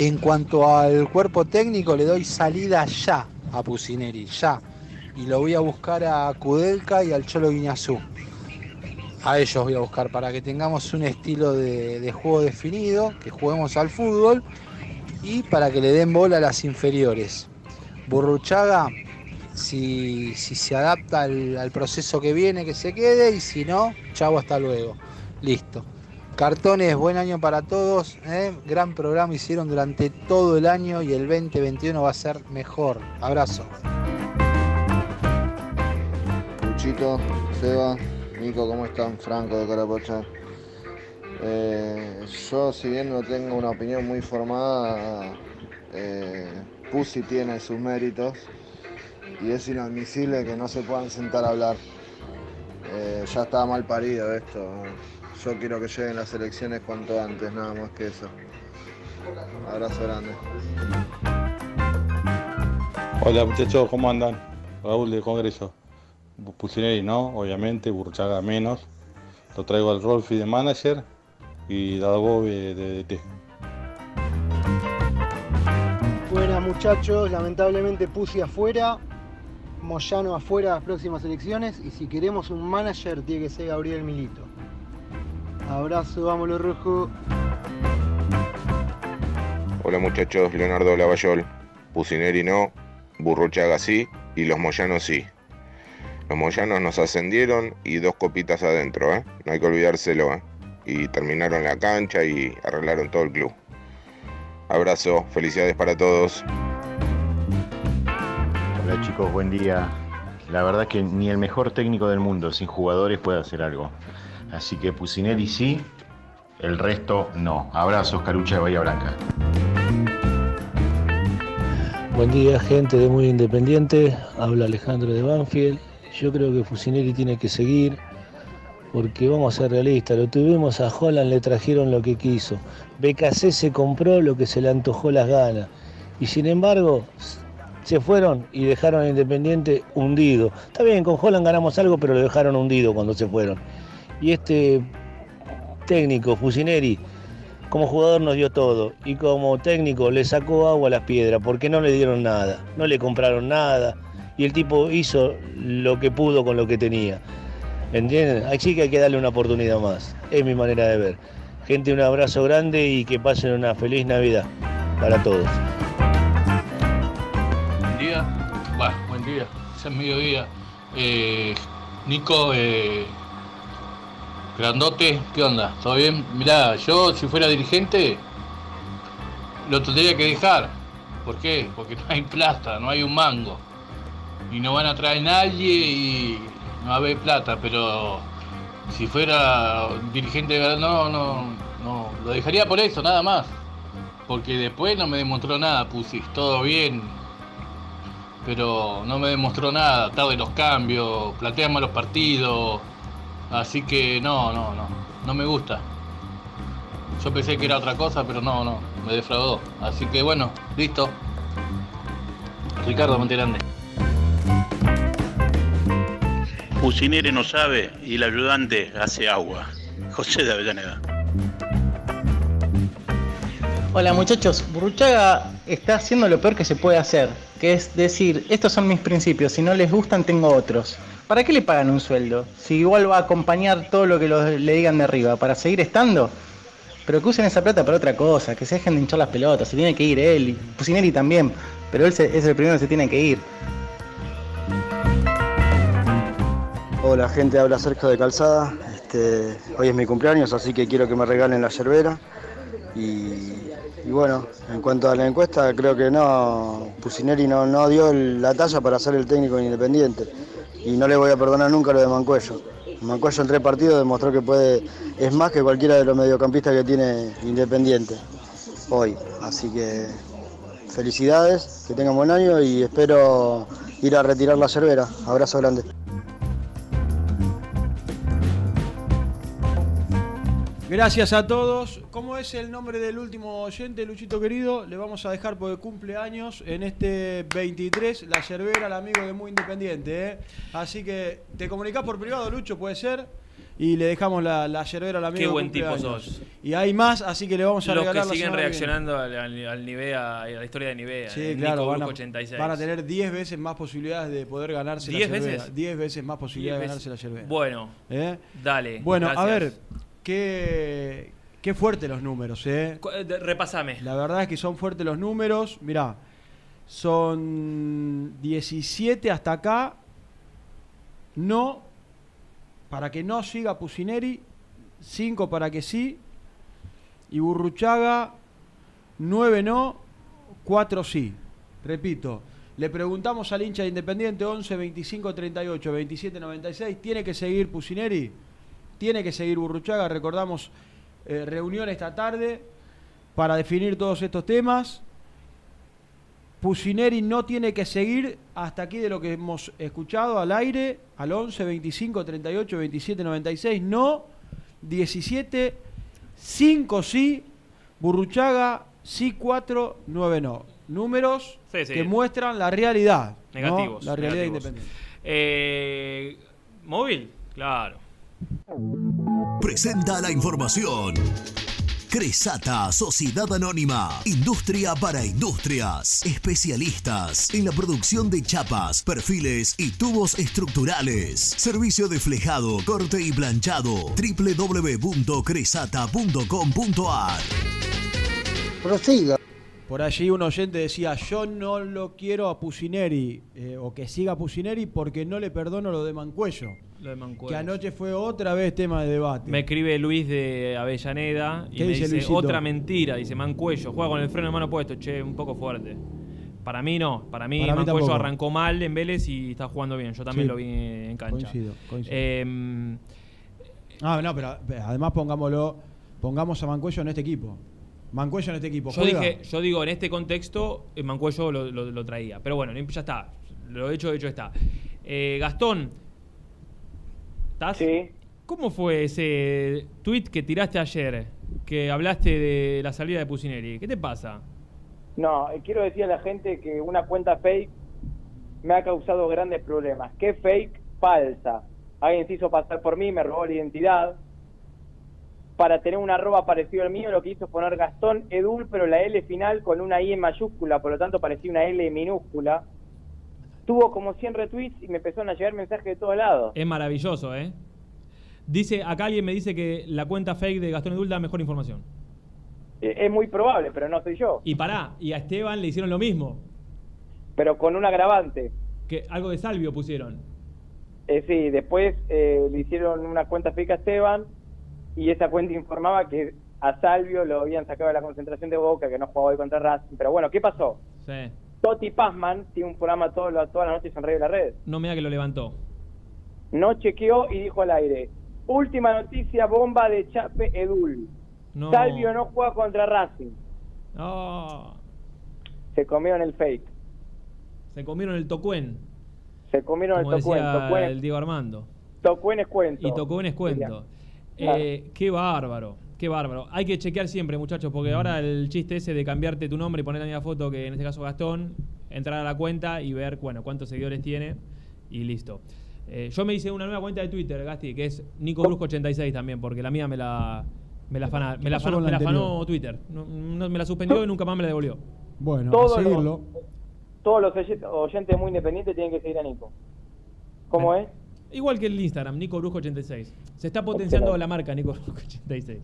En cuanto al cuerpo técnico, le doy salida ya a Pusineri, ya. Y lo voy a buscar a Kudelka y al Cholo Guiñazú. A ellos voy a buscar para que tengamos un estilo de, juego definido, que juguemos al fútbol y para que le den bola a las inferiores. Burruchaga, si, si se adapta al, al proceso que viene, que se quede, y si no, chavo, hasta luego. Listo. Cartones, buen año para todos. ¿eh? Gran programa hicieron durante todo el año y el 2021 va a ser mejor. Abrazo. Luchito, Seba, Nico, ¿cómo están? Franco de Carapacha. Eh, yo, si bien no tengo una opinión muy formada, eh, Pussy tiene sus méritos y es inadmisible que no se puedan sentar a hablar. Eh, ya está mal parido esto. Yo quiero que lleguen las elecciones cuanto antes, nada más que eso. Abrazo grande. Hola muchachos, ¿cómo andan? Raúl del Congreso. Pusineri no, obviamente, Burchaga menos. Lo traigo al Rolfi de manager y Dago de DT. Buenas muchachos, lamentablemente Pusi afuera, Moyano afuera las próximas elecciones y si queremos un manager tiene que ser Gabriel Milito. Abrazo, vámonos rojo. Hola muchachos, Leonardo Lavallol. Pusineri no, Burruchaga sí y los Moyanos sí. Los Moyanos nos ascendieron y dos copitas adentro, ¿eh? No hay que olvidárselo, ¿eh? Y terminaron la cancha y arreglaron todo el club. Abrazo, felicidades para todos. Hola chicos, buen día. La verdad que ni el mejor técnico del mundo sin jugadores puede hacer algo. Así que Pusineri sí, el resto no. Abrazos, Carucha de Bahía Blanca. Buen día, gente de Muy Independiente. Habla Alejandro de Banfield. Yo creo que Fusinelli tiene que seguir porque vamos a ser realistas. Lo tuvimos a Holland, le trajeron lo que quiso. BKC se compró lo que se le antojó las ganas. Y sin embargo, se fueron y dejaron a Independiente hundido. Está bien, con Holland ganamos algo, pero lo dejaron hundido cuando se fueron. Y este técnico, Fusineri, como jugador nos dio todo y como técnico le sacó agua a las piedras porque no le dieron nada, no le compraron nada y el tipo hizo lo que pudo con lo que tenía. ¿Entienden? Así que hay que darle una oportunidad más. Es mi manera de ver. Gente, un abrazo grande y que pasen una feliz Navidad para todos. Buen día. Buen día. Es mediodía. Eh, Nico, eh, Grandote, ¿qué onda? ¿Todo bien? Mirá, yo si fuera dirigente lo tendría que dejar. ¿Por qué? Porque no hay plata, no hay un mango. Y no van a traer nadie y no va a haber plata, pero si fuera dirigente no, no, no, lo dejaría por eso, nada más. Porque después no me demostró nada, Pusis, todo bien. Pero no me demostró nada, tarde los cambios, plantea malos partidos. Así que no, no, no, no me gusta. Yo pensé que era otra cosa, pero no, no, me defraudó. Así que bueno, listo. Ricardo Monterande. Pusinere no sabe y el ayudante hace agua. José de Avellaneda. Hola muchachos, Burruchaga está haciendo lo peor que se puede hacer, que es decir, estos son mis principios, si no les gustan tengo otros. ¿Para qué le pagan un sueldo? Si igual va a acompañar todo lo que le digan de arriba, ¿para seguir estando? Pero que usen esa plata para otra cosa, que se dejen de hinchar las pelotas, se tiene que ir él, y Pusineri también, pero él es el primero que se tiene que ir. Hola gente, habla Sergio de Calzada. Este, hoy es mi cumpleaños, así que quiero que me regalen la yerbera. Y, y bueno, en cuanto a la encuesta, creo que no, Pusineri no, no dio la talla para ser el técnico de Independiente. Y no le voy a perdonar nunca lo de Mancuello. Mancuello en tres partidos demostró que puede, es más que cualquiera de los mediocampistas que tiene Independiente hoy. Así que felicidades, que tengan buen año y espero ir a retirar la yerbera. Abrazo grande. Gracias a todos. ¿Cómo es el nombre del último oyente, Luchito querido? Le vamos a dejar por el cumpleaños en este 23, la yerbera, el amigo de Muy Independiente. ¿eh? Así que te comunicás por privado, Lucho, puede ser. Y le dejamos la, la yerbera al amigo Qué de buen tipo sos. Y hay más, así que le vamos a Los que regalar la siguen semana que reaccionando al, al, al Nivea, a la historia de Nivea. Sí, claro, Nico van a, Brusco 86. van a tener 10 veces más posibilidades de poder ganarse la ¿Diez yerbera. veces? 10 veces más posibilidades de ganarse la yerbera. Bueno, ¿Eh? dale, Bueno, a ver, qué, qué fuertes los números, ¿eh? Eh, Repasame. La verdad es que son fuertes los números. Mirá, son 17 hasta acá. No, para que no siga Pusineri. 5 para que sí. Y Burruchaga, 9 no, 4 sí. Repito, le preguntamos al hincha de Independiente 11 25 38 27 96. ¿Tiene que seguir Pusineri? Tiene que seguir Burruchaga. Recordamos eh, reunión esta tarde para definir todos estos temas. Pusineri no tiene que seguir hasta aquí de lo que hemos escuchado al aire, al 11, 25, 38, 27, 96, no, 17, 5 sí, Burruchaga sí 4, 9 no. Números Sí, sí. que muestran la realidad. ¿no? Negativos. La realidad negativos. independiente. Eh, ¿Móvil? Claro. Presenta la información. Cresata, Sociedad Anónima, Industria para Industrias, especialistas en la producción de chapas, perfiles y tubos estructurales. Servicio de flejado, corte y planchado. www.cresata.com.ar Prosiga. Por allí un oyente decía, yo no lo quiero a Pusineri, eh, o que siga Pusineri, porque no le perdono lo de Mancuello. Lo de Mancuello. Que anoche fue otra vez tema de debate. Me escribe Luis de Avellaneda y ¿Qué me dice Luisito? otra mentira. Dice Mancuello, juega con el freno de mano puesto. Che, un poco fuerte. Para mí no. Para mí Para Mancuello arrancó mal en Vélez y está jugando bien. Yo también Sí. lo vi en cancha. Coincido, coincido. Em, Ah, no, pero pero además pongámoslo, pongamos a Mancuello en este equipo. Mancuello en este equipo. yo, ¿juega? dije, yo digo, en este contexto, eh, Mancuello lo, lo- lo traía. Pero bueno, ya está. Lo hecho, hecho está. Eh, Gastón, ¿estás? Sí. ¿Cómo fue ese tweet que tiraste ayer? Que hablaste de la salida de Pusineri. ¿Qué te pasa? No, eh, quiero decir a la gente que una cuenta fake me ha causado grandes problemas. ¿Qué fake? Falsa. Alguien se hizo pasar por mí, me robó la identidad. Para tener un arroba parecido al mío, lo que hizo es poner Gastón Edul, pero la L final con una I en mayúscula, por lo tanto parecía una L minúscula. Tuvo como 100 retweets y me empezaron a llegar mensajes de todos lados. Es maravilloso, ¿eh? Dice, acá alguien me dice que la cuenta fake de Gastón Edul da mejor información. Eh, Es muy probable, pero no soy yo. Y pará, y a Esteban le hicieron lo mismo. Pero con un agravante. Que algo de Salvio pusieron. Eh, sí, después eh, le hicieron una cuenta fake a Esteban y esa cuenta informaba que a Salvio lo habían sacado de la concentración de Boca, que no jugaba hoy contra Racing. Pero bueno, ¿qué pasó? Sí. Toti Pazman tiene un programa todas las noches en Radio La Red. No me da que lo levantó. No chequeó y dijo al aire, última noticia, bomba de Chape Edul. No. Salvio no juega contra Racing. Ah, Se comieron el fake. se comieron el tocuen. Se comieron Como el tocuen. decía el Diego Armando. tocuen es cuento. Y tocuen es cuento. Eh, qué bárbaro, qué bárbaro. Hay que chequear siempre, muchachos, porque ahora el chiste ese de cambiarte tu nombre y poner la misma foto que en este caso Gastón, entrar a la cuenta y ver, bueno, cuántos seguidores tiene y listo. Eh, yo me hice una nueva cuenta de Twitter, Gasti, que es Nico Brusco 86 también, porque la mía me la me la, afana- me la, la me la Twitter. No, no- me la suspendió y nunca más me la devolvió. Bueno, Todos a seguirlo. Todos los oy- oyentes muy independientes tienen que seguir a Nico. ¿Cómo es? Igual que el Instagram, Nico Brusco 86. Se está potenciando Excelente. la marca Nico Brusco 86.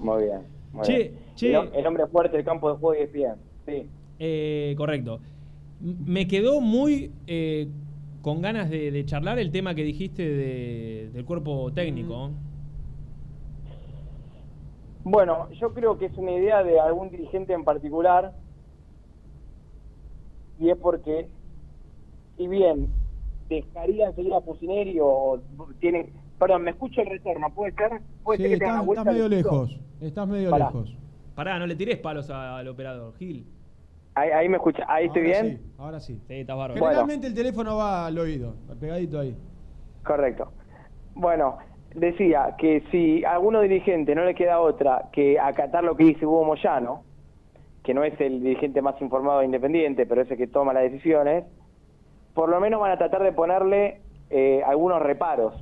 Muy bien. Muy Che, bien. che. El, hom- el hombre fuerte del campo de juego y ESPN. Sí. Eh, correcto. Me quedó muy eh, con ganas de, de charlar el tema que dijiste de- del cuerpo técnico. Bueno, yo creo que es una idea de algún dirigente en particular y es porque, si bien dejarían seguir a Pusineri o tienen... Perdón, me escucho el retorno, ¿puede ser? ¿Puede Sí, ser que estás, estás medio lejos. Estás medio Pará. lejos. Pará, no le tires palos al operador, Gil. Ahí, ahí me escucha, ahí estoy Ahora bien. sí, ahora sí. Sí, estás bárbaro. Generalmente el teléfono va al oído, pegadito ahí. Correcto. Bueno, decía que si a alguno dirigente no le queda otra que acatar lo que dice Hugo Moyano, que no es el dirigente más informado de Independiente, pero es el que toma las decisiones, por lo menos van a tratar de ponerle eh, algunos reparos.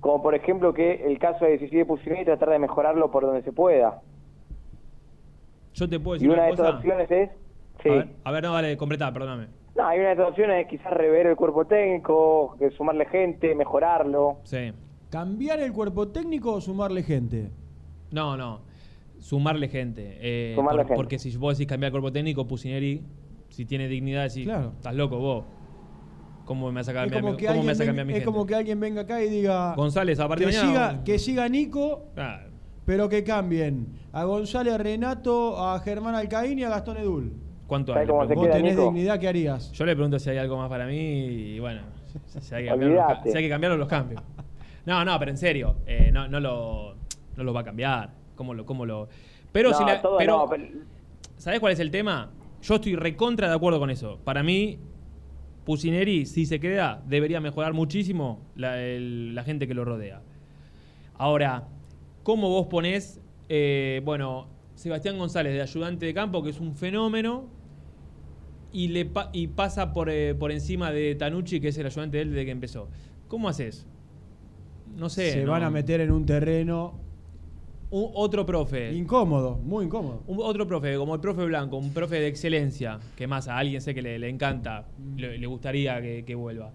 Como por ejemplo que el caso de Decisión de Pusineri tratar de mejorarlo por donde se pueda. Yo te puedo Y decir una una de esas opciones es... Sí. A, ver, a ver, no, dale, completá, perdóname. No, hay una de esas opciones es quizás rever el cuerpo técnico, que sumarle gente, mejorarlo. Sí. ¿Cambiar el cuerpo técnico o sumarle gente? No, no. Sumarle gente. Eh, Sumarle por- gente. Porque si vos decís cambiar el cuerpo técnico, Pusineri, si tiene dignidad, decís, Claro. estás loco vos. ¿Cómo me vas a cambiar, como, mi- cómo me vas a ven- cambiar mi es gente? como que alguien venga acá y diga González, a partir que, de mañana. siga, que siga Nico, Ah, pero que cambien a González, a Renato, a Germán Alcaín y a Gastón Edul. ¿Cuánto ¿Sabe hay? Vos tenés Nico? dignidad, ¿qué harías? Yo le pregunto si hay algo más para mí y bueno, si hay que cambiarlo, si hay que cambiarlo, los cambio. No, no, pero en serio, eh, no, no, lo, no lo va a cambiar. ¿Cómo lo, cómo lo... Pero No, si la- todo pero, no, pero- ¿sabés cuál es el tema? Yo estoy recontra de acuerdo con eso. Para mí, Pusineri, si se queda, debería mejorar muchísimo la, el- la gente que lo rodea. Ahora, ¿cómo vos ponés, eh, bueno, Sebastián González de ayudante de campo, que es un fenómeno, y, le pa- y pasa por, eh, por encima de Tanucci, que es el ayudante de él desde que empezó. ¿Cómo haces? No sé. Se no- van a meter en un terreno un- otro profe. incómodo, muy incómodo. Un- otro profe, como el profe Blanco, un profe de excelencia, que más a alguien sé que le, le encanta, Mm. le, le gustaría que, que vuelva.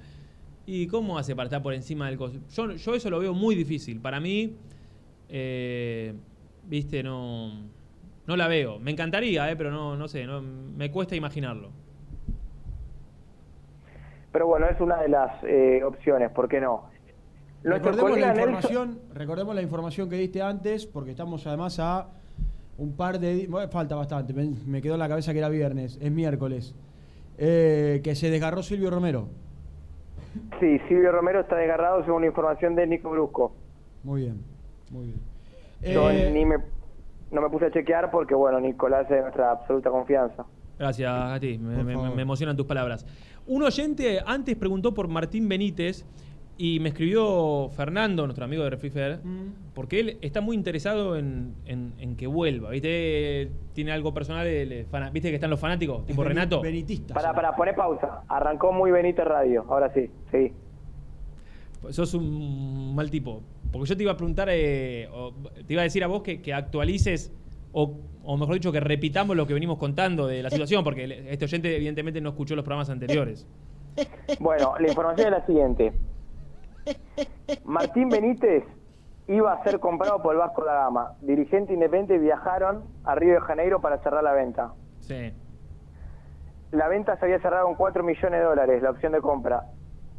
¿Y cómo hace para estar por encima del coso? Yo, yo eso lo veo muy difícil. Para mí, eh, viste, no, no la veo. Me encantaría, eh, pero no, no sé, no, me cuesta imaginarlo. Pero bueno, es una de las eh, opciones, ¿por qué no? Recordemos la, información, recordemos la información que diste antes, porque estamos además a un par de bueno, falta bastante, me, me quedó en la cabeza que era viernes, es miércoles. Eh, que se desgarró Silvio Romero. Sí, Silvio Romero está desgarrado según la información de Nico Brusco. Muy bien, muy bien. Yo Eh, ni me, no me puse a chequear porque, bueno, Nicolás es de nuestra absoluta confianza. Gracias, Gati. Me, me- me emocionan tus palabras. Un oyente antes preguntó por Martín Benítez y me escribió Fernando, nuestro amigo de Refifer, porque él está muy interesado en, en- en que vuelva. ¿Viste? Tiene algo personal. el- el fana- ¿Viste que están los fanáticos? Tipo Renato. Para, para, poner pausa. Arrancó muy Benítez Radio. Ahora sí, sí. Sos un mal tipo. Porque yo te iba a preguntar, eh, o te iba a decir a vos que, que actualices, o, o mejor dicho, que repitamos lo que venimos contando de la situación, porque este oyente evidentemente no escuchó los programas anteriores. Bueno, la información es la siguiente. Martín Benítez iba a ser comprado por el Vasco da Gama. Dirigente independiente viajaron a Río de Janeiro para cerrar la venta. Sí. La venta se había cerrado en 4 millones de dólares, la opción de compra.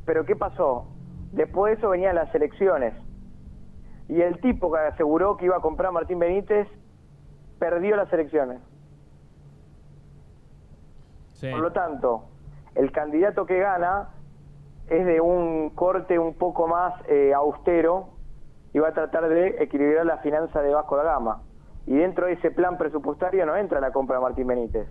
Pero ¿qué pasó? Después de eso venían las elecciones. Y el tipo que aseguró que iba a comprar a Martín Benítez perdió las elecciones. Por lo tanto, el candidato que gana es de un corte un poco más eh, austero y va a tratar de equilibrar la finanza de Vasco da Gama. Y dentro de ese plan presupuestario no entra la compra de Martín Benítez.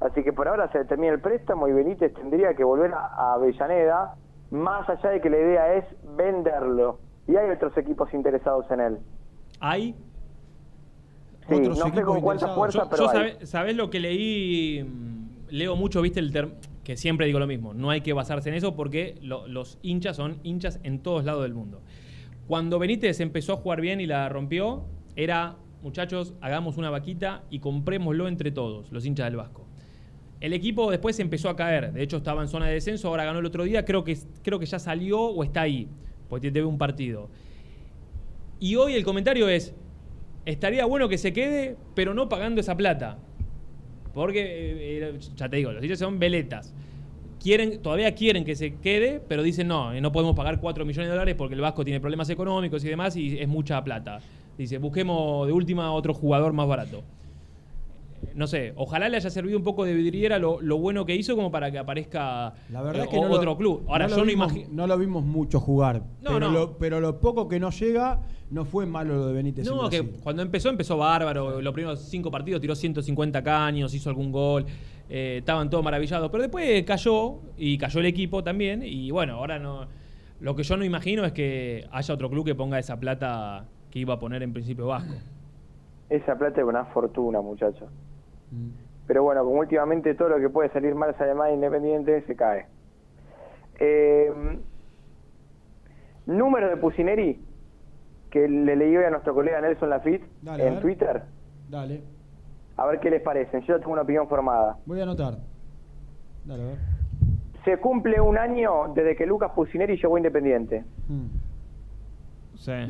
Así que por ahora se determina el préstamo y Benítez tendría que volver a, Avellaneda, más allá de que la idea es venderlo. Y hay otros equipos interesados en él. ¿Hay? Sí, no sé con cuánta fuerza, Yo- pero yo hay. ¿Sabés lo que leí? Mm, Leo mucho, viste, el que siempre digo lo mismo. No hay que basarse en eso porque lo- los hinchas son hinchas en todos lados del mundo. Cuando Benítez empezó a jugar bien y la rompió, era, muchachos, hagamos una vaquita y comprémoslo entre todos, los hinchas del Vasco. El equipo después empezó a caer. De hecho, estaba en zona de descenso, ahora ganó el otro día. Creo que, creo que ya salió o está ahí, porque debe un partido. Y hoy el comentario es, estaría bueno que se quede, pero no pagando esa plata. Porque, eh, eh, ya te digo, los hinchas son veletas. Quieren, todavía quieren que se quede, pero dicen no, eh, no podemos pagar 4 millones de dólares porque el Vasco tiene problemas económicos y demás y es mucha plata. Dice, busquemos de última otro jugador más barato. No sé, ojalá le haya servido un poco de vidriera lo, lo bueno que hizo como para que aparezca La verdad eh, es que o- no lo- otro club. Ahora, no lo yo no vimos, imagino... no lo vimos mucho jugar. No, pero, no. Lo, pero lo poco que no llega no fue malo lo de Benítez. en No, que cuando empezó, empezó bárbaro. Los primeros cinco partidos tiró 150 caños, hizo algún gol. eh, estaban todos maravillados. Pero después cayó, y cayó el equipo también. Y bueno, ahora no. Lo que yo no imagino es que haya otro club que ponga esa plata que iba a poner en principio Vasco. Esa plata es una fortuna, muchachos. Pero bueno, como últimamente todo lo que puede salir mal sale mal independiente, se cae. Eh, número de Pusineri, que le leí hoy a nuestro colega Nelson Lafitte Dale, en. Twitter. Dale, A ver qué les parece. Yo tengo una opinión formada. voy a anotar. Dale, a ver. Se cumple un año desde que Lucas Pusineri llegó a Independiente.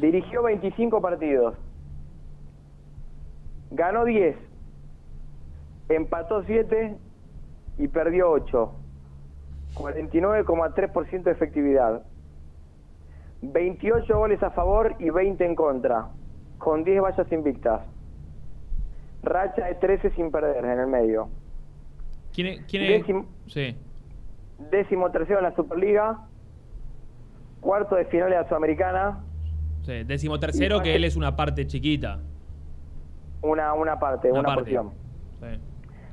Dirigió 25 partidos. Ganó 10. Empató 7 y perdió 8. 49,3% de efectividad. 28 goles a favor y 20 en contra. Con 10 vallas invictas. Racha de 13 sin perder en el medio. ¿Quién es? quién es? Décimo, Sí. décimo tercero en la Superliga. Cuarto de final de la Sudamericana. sí. Décimo tercero, que él es una parte chiquita. Una, una parte, una, Una parte. porción. Sí.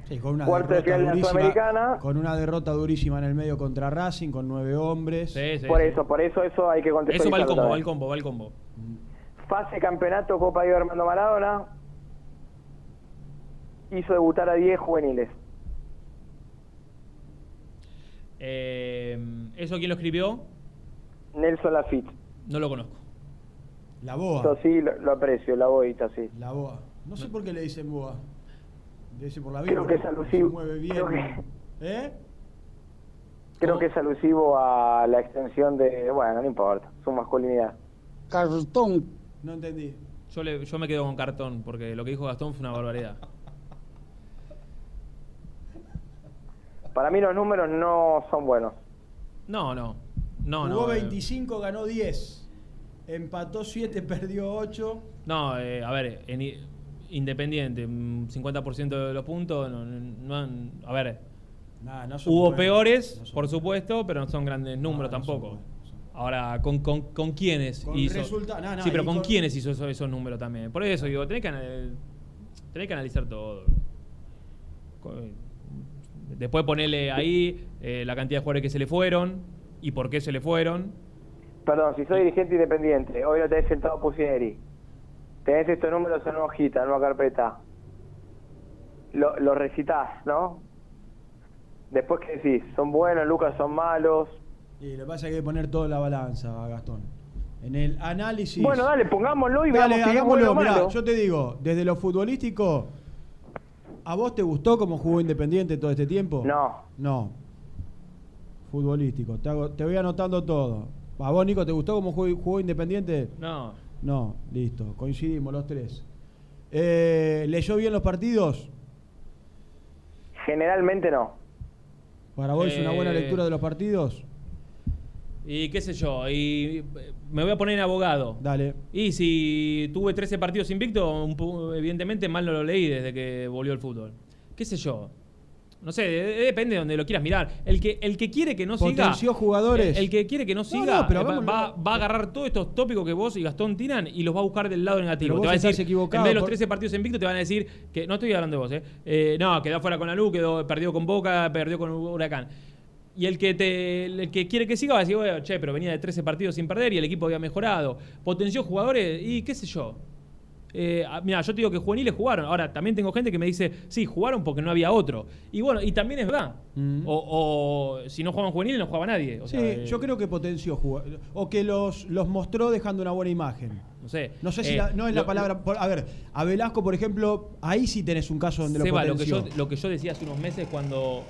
Sí, con una Cuarto de derrota final de la durísima, Sudamericana. con una derrota durísima en el medio contra Racing, con nueve hombres. por eso, por eso, eso hay que Eso va al combo, va al combo, va al combo. Fase campeonato Copa Diego Armando Maradona. hizo debutar a 10 juveniles. Eh, ¿Eso quién lo escribió? Nelson Lafitte. No lo conozco. La boa. Esto sí, lo, lo aprecio, la boita, sí. La boa. No sé por qué le dicen boa. Le dicen por la vida. Creo que es alusivo. Se mueve bien. Creo que- ¿Eh? Creo que es alusivo a la extensión de. Bueno, no importa, su masculinidad. Cartón. No entendí. Yo, le- yo me quedo con cartón, porque lo que dijo Gastón fue una barbaridad. Para mí los números no son buenos. No, no. No, Jugó no. eh, 25, ganó 10. Empató 7, perdió 8. No, eh, a ver, en Independiente, mm, 50% de los puntos, no, no- no han- a ver, Nah, no hubo buenos. peores, No son por supuesto, pero no son grandes números tampoco. Ahora, ¿con, con, con quiénes Con hizo? resulta- no, no, sí, pero ¿con con- quiénes hizo esos, esos números también? Por eso digo, tenés que, anal- tenés que analizar todo. Después ponerle ahí eh, la cantidad de jugadores que se le fueron y por qué se le fueron. Perdón, si soy dirigente independiente, hoy lo tenés sentado Pusineri. Tenés estos números en una hojita, en una carpeta. Lo, lo recitas, ¿no? Después, ¿qué decís? ¿Son buenos, Lucas, son malos? Y lo que pasa es que hay que poner todo en la balanza, Gastón. En el análisis. Bueno, dale, pongámoslo y Dale, veamos bueno hagámoslo. Mirá, yo te digo, desde lo futbolístico, ¿a vos te gustó cómo jugó Independiente todo este tiempo? No. No. Futbolístico. Te, hago- te voy anotando todo. ¿A vos, Nico, te gustó cómo jugó, jugó Independiente? No. No, listo. Coincidimos los tres. Eh, ¿Leyó bien los partidos? Generalmente no. ¿Para vos es una buena Eh, lectura de los partidos? Y qué sé yo, y eh, me voy a poner en abogado. Dale. Y si tuve 13 partidos pu- evidentemente mal no lo leí desde que volvió el fútbol. ¿Qué sé yo? No sé, de- de- depende de donde lo quieras mirar. El que, el que quiere que no siga. Potenció jugadores. El, el que quiere que no siga no, pero eh, va, hagámoslo. va- va a agarrar todos estos tópicos que vos y Gastón tiran y los va a buscar del lado negativo. Pero Te va a decir, equivocado en vez de los por- 13 partidos invictos, te van a decir que. No estoy hablando de vos, ¿eh? Eh, no, quedó fuera con la luz, quedó, perdió con Boca, perdió con Huracán. Y el que te, el que quiere que siga va a decir, bueno, che, pero venía de 13 partidos sin perder y el equipo había mejorado. Potenció jugadores y qué sé yo. Eh, ah, mira, yo te digo que juveniles jugaron. Ahora, también tengo gente que me dice, sí, jugaron porque no había otro. Y bueno, y también es verdad. O, o si no jugaban juveniles, no jugaba nadie. O Sí, sea, eh, yo creo que potenció. O que los, los mostró dejando una buena imagen. No sé. No sé si Eh, la- no es la palabra. por- a ver, a Velasco, por ejemplo, ahí sí tenés un caso donde Seba, lo lo que, potenció. yo, lo que yo decía hace unos meses cuando,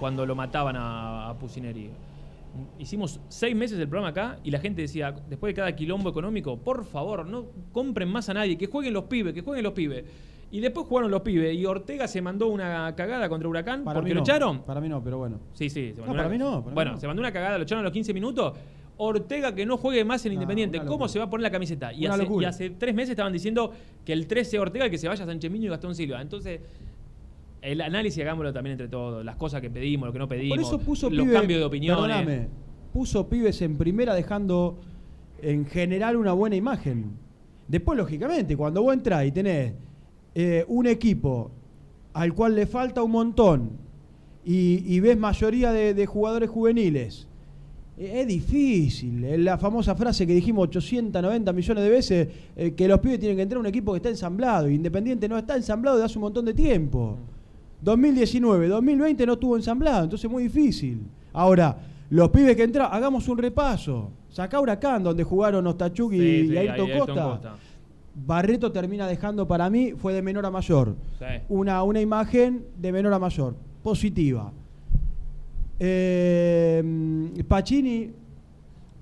cuando lo mataban a, a Pusineri. Hicimos seis meses del programa acá y la gente decía, después de cada quilombo económico, por favor, no compren más a nadie, que jueguen los pibes, que jueguen los pibes. Y después jugaron los pibes y Ortega se mandó una cagada contra Huracán Para porque mí lo no, echaron. Para mí no, pero bueno. Sí, sí. se No, mandó para una- mí no, para mí bueno, no. se mandó una cagada, lo echaron a los 15 minutos. Ortega que no juegue más en Independiente. ¿Cómo se va a poner la camiseta? Y hace, locura. y hace tres meses estaban diciendo que el 13 Ortega que se vaya Sánchez Miño y Gastón Silva. Entonces, el análisis hagámoslo también entre todos. Las cosas que pedimos, lo que no pedimos. Por eso puso los pibe- cambios de. Perdóname, puso pibes en primera dejando en general una buena imagen. Después, lógicamente, cuando vos entrás y tenés eh, un equipo al cual le falta un montón y, y ves mayoría de, de jugadores juveniles, eh, es difícil. La famosa frase que dijimos 890 millones de veces, eh, que los pibes tienen que entrar a un equipo que está ensamblado. Independiente no está ensamblado desde hace un montón de tiempo. 2019, 2020 no estuvo ensamblado, entonces es muy difícil. Ahora, los pibes que entran, hagamos un repaso. Sacá Huracán, donde jugaron Ostachuk y, Sí, sí, y Ayrton Costa. Costa. Barreto termina dejando para mí, fue de menor a mayor. Sí. Una, una imagen de menor a mayor, positiva. Eh, Pacini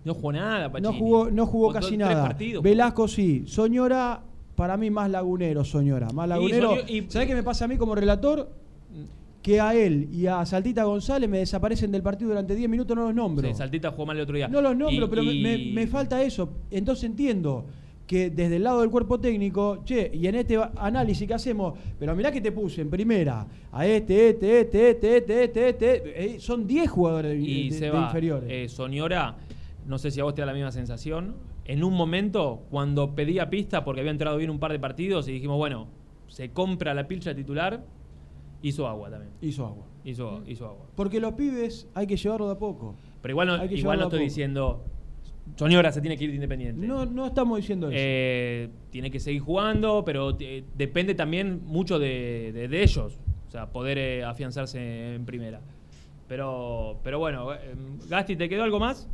No jugó nada, no Pachini. jugó, no jugó Jugó casi nada. partidos. Velasco sí. Soñora, para mí más lagunero, Soñora. Más lagunero. ¿Sabés qué me pasa a mí como relator? Que a él y a Saltita González me desaparecen del partido durante 10 minutos, no los nombro. Sí, Saltita jugó mal el otro día. No los nombro, Y- pero me- y- me, me falta eso. Entonces entiendo que desde el lado del cuerpo técnico, che, y en este análisis que hacemos, pero mirá que te puse en primera a este, este, este, este, este, este, este, eh, son 10 jugadores de, y de- se de va. inferiores. Eh, Soñora, no sé si a vos te da la misma sensación. En un momento, cuando pedía pista porque había entrado bien un par de partidos y dijimos, bueno, se compra la pilcha titular, hizo agua también. Hizo agua. Hizo, hizo agua. Porque los pibes hay que llevarlo de a poco. Pero igual no, Hay que igual no a estoy diciendo Soñora se tiene que ir de Independiente. No, no estamos diciendo eso. Eh, tiene que seguir jugando, pero eh, depende también mucho de, de- de ellos. O sea, poder eh, afianzarse en primera. Pero, pero bueno, eh, Gasti, ¿te quedó algo más?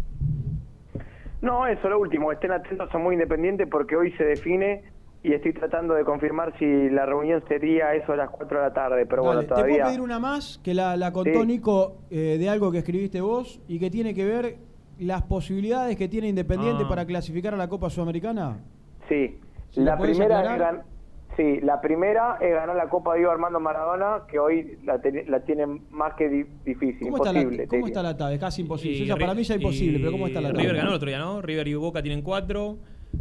No, eso lo último. Estén atentos, son muy independientes porque hoy se define y estoy tratando de confirmar si la reunión sería eso a las 4 de la tarde. Pero Dale, bueno, Te puedo todavía. pedir una más que la, la contó Sí. Nico eh, de algo que escribiste vos y que tiene que ver las posibilidades que tiene Independiente Ah. para clasificar a la Copa Sudamericana. Sí. ¿Se lo La primera, sí, la primera es ganar la Copa Diego Armando Maradona, que hoy la, te- la tiene más que di- difícil, ¿Cómo, está la, imposible. ¿Cómo está la tabla? Es casi imposible. Y para mí ya es imposible, pero ¿cómo está la tabla? River ganó el otro día, ¿no? River y Boca tienen cuatro.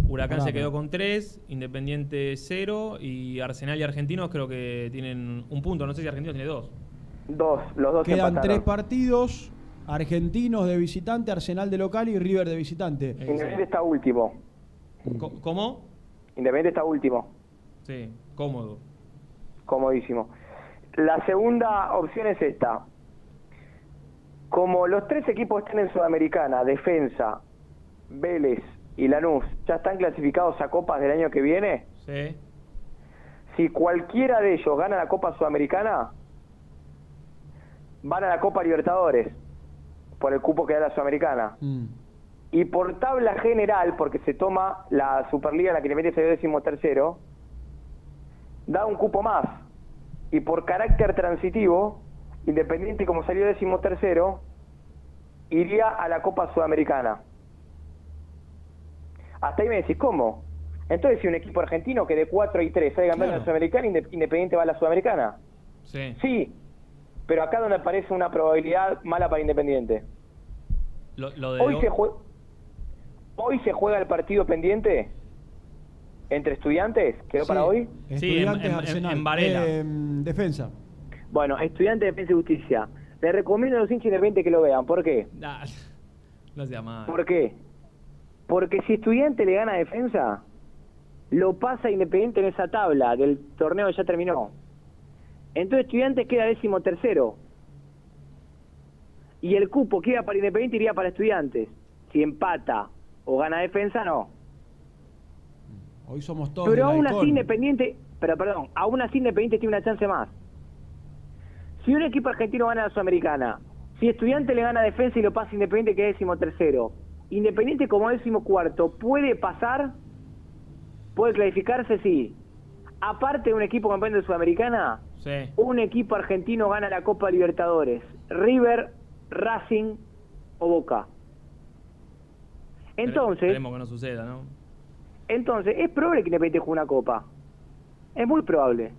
Huracán se quedó con tres. Independiente cero. Y Arsenal y Argentinos creo que tienen un punto. No sé si Argentinos tiene dos. Dos, los dos Quedan empataron. tres partidos. Argentinos de visitante, Arsenal de local y River de visitante. Independiente está último. ¿Cómo? Independiente está último. Sí, cómodo. Comodísimo. La segunda opción es esta. Como los tres equipos están en Sudamericana, Defensa, Vélez y Lanús, ya están clasificados a copas del año que viene, Sí. si cualquiera de ellos gana la Copa Sudamericana, van a la Copa Libertadores, por el cupo que da la Sudamericana. Mm. Y por tabla general, porque se toma la Superliga en la que le mete salió décimo tercero, da un cupo más. Y por carácter transitivo, Independiente como salió décimo tercero, iría a la Copa Sudamericana. Hasta ahí me decís, ¿cómo? Entonces si un equipo argentino que de 4 y 3 sale campeón de la Sudamericana, Inde- Independiente va a la Sudamericana. Sí. Sí, pero acá donde aparece una probabilidad mala para Independiente. Lo, lo de Hoy se, jue- Hoy se juega el partido pendiente entre estudiantes, ¿quedó Sí, para hoy? Estudiantes Arsenal. Eh, defensa. Bueno, estudiantes de Defensa y Justicia. Les recomiendo a los hinchas independientes que lo vean. ¿Por qué? Nah, no sea mal. ¿Por qué? Porque si estudiante le gana a defensa, lo pasa Independiente en esa tabla del torneo que ya terminó. Entonces estudiantes queda décimo tercero. Y el cupo que iba para Independiente iría para estudiantes. Si empata o gana defensa, no. Hoy somos todos. Pero aún así Independiente, pero perdón, aún así Independiente tiene una chance más. Si un equipo argentino gana la Sudamericana, si Estudiante le gana a Defensa y lo pasa Independiente que es décimo tercero, Independiente como décimo cuarto, ¿puede pasar? ¿Puede clasificarse? Sí. Aparte de un equipo campeón de Sudamericana, Sí. un equipo argentino gana la Copa Libertadores. River, Racing o Boca. Entonces, Esperemos que no suceda, ¿no? entonces, es probable que Independiente juegue una copa. Es muy probable.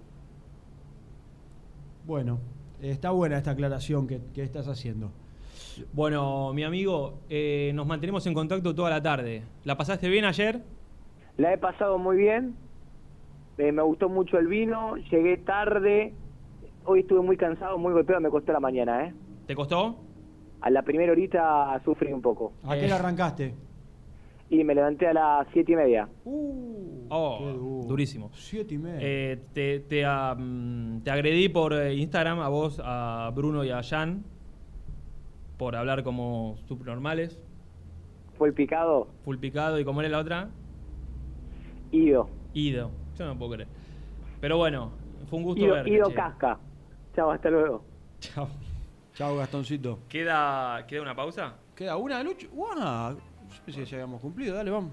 Bueno, está buena esta aclaración que, que estás haciendo. Bueno, mi amigo, eh, nos mantenemos en contacto toda la tarde. ¿La pasaste bien ayer? La he pasado muy bien. Eh, me gustó mucho el vino. Llegué tarde. Hoy estuve muy cansado, muy golpeado. Me costó la mañana, ¿eh? ¿Te costó? A la primera horita sufrí un poco. ¿A qué le arrancaste? Y me levanté a las siete y media. Oh, durísimo. Siete y media. Eh, te, te, te agredí por Instagram a vos, a Bruno y a Jan por hablar como subnormales. Fue el picado. Full picado. ¿Y cómo era la otra? Ido. Ido. Yo no puedo creer. Pero bueno, fue un gusto Ido, verte. Ido che. Casca. Chao, hasta luego. Chao. Chao, Gastoncito. ¿Queda, ¿Queda una pausa? ¿Queda una, Lucho? Guau, Yo pensé que ya habíamos cumplido. Dale, vamos.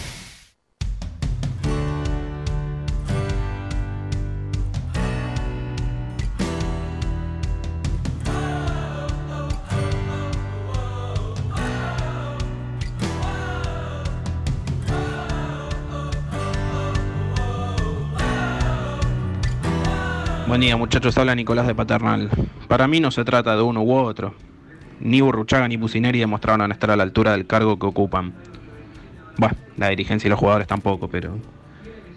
Buen día muchachos, habla Nicolás de Paternal. Para mí no se trata de uno u otro. Ni Burruchaga ni Pusineri demostraron estar a la altura del cargo que ocupan. Bueno, la dirigencia y los jugadores tampoco, pero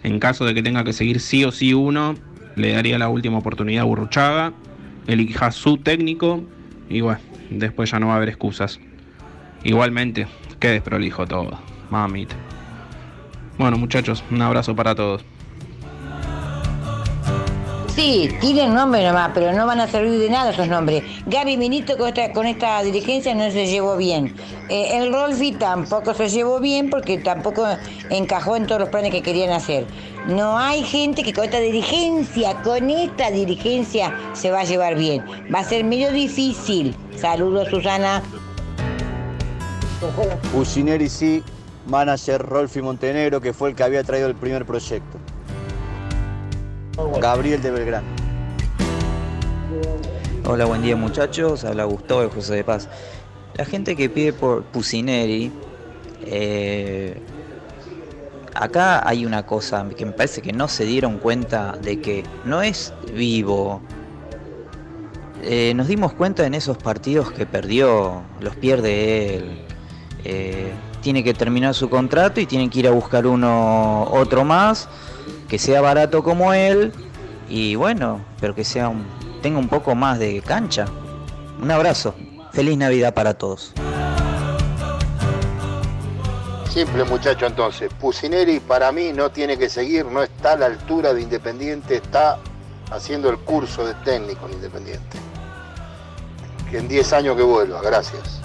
en caso de que tenga que seguir sí o sí uno, le daría la última oportunidad a Burruchaga, elija su técnico y bueno, después ya no va a haber excusas. Igualmente, qué desprolijo todo, mamita. Bueno muchachos, un abrazo para todos. Sí, tienen nombre nomás, pero no van a servir de nada esos nombres. Gaby Minito con esta, con esta dirigencia no se llevó bien. Eh, el Rolfi tampoco se llevó bien porque tampoco encajó en todos los planes que querían hacer. No hay gente que con esta dirigencia, con esta dirigencia se va a llevar bien. Va a ser medio difícil. Saludos, Susana. Usineri sí, manager Rolfi Montenegro, que fue el que había traído el primer proyecto. Gabriel de Belgrano. Hola, buen día muchachos. Habla Gustavo de José de Paz. La gente que pide por Pusineri, eh, acá hay una cosa que me parece que no se dieron cuenta de que no es vivo. Eh, nos dimos cuenta en esos partidos que perdió, los pierde él. Eh, tiene que terminar su contrato y tiene que ir a buscar uno otro más que sea barato como él y bueno, pero que sea tenga un poco más de cancha. Un abrazo. Feliz Navidad para todos. Simple muchacho entonces. Pusineri para mí no tiene que seguir, no está a la altura de Independiente, está haciendo el curso de técnico en Independiente. Que en 10 años que vuelva, gracias.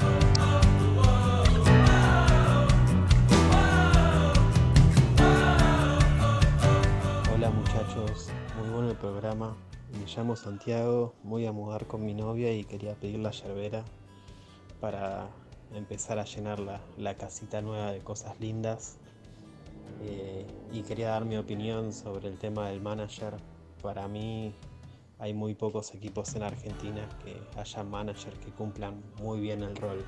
Programa. Me llamo Santiago, voy a mudar con mi novia y quería pedir la yerbera. para empezar a llenar la, la casita nueva de cosas lindas. Eh, y quería dar mi opinión sobre el tema del manager. Para mí hay muy pocos equipos en Argentina que haya managers que cumplan muy bien el rol.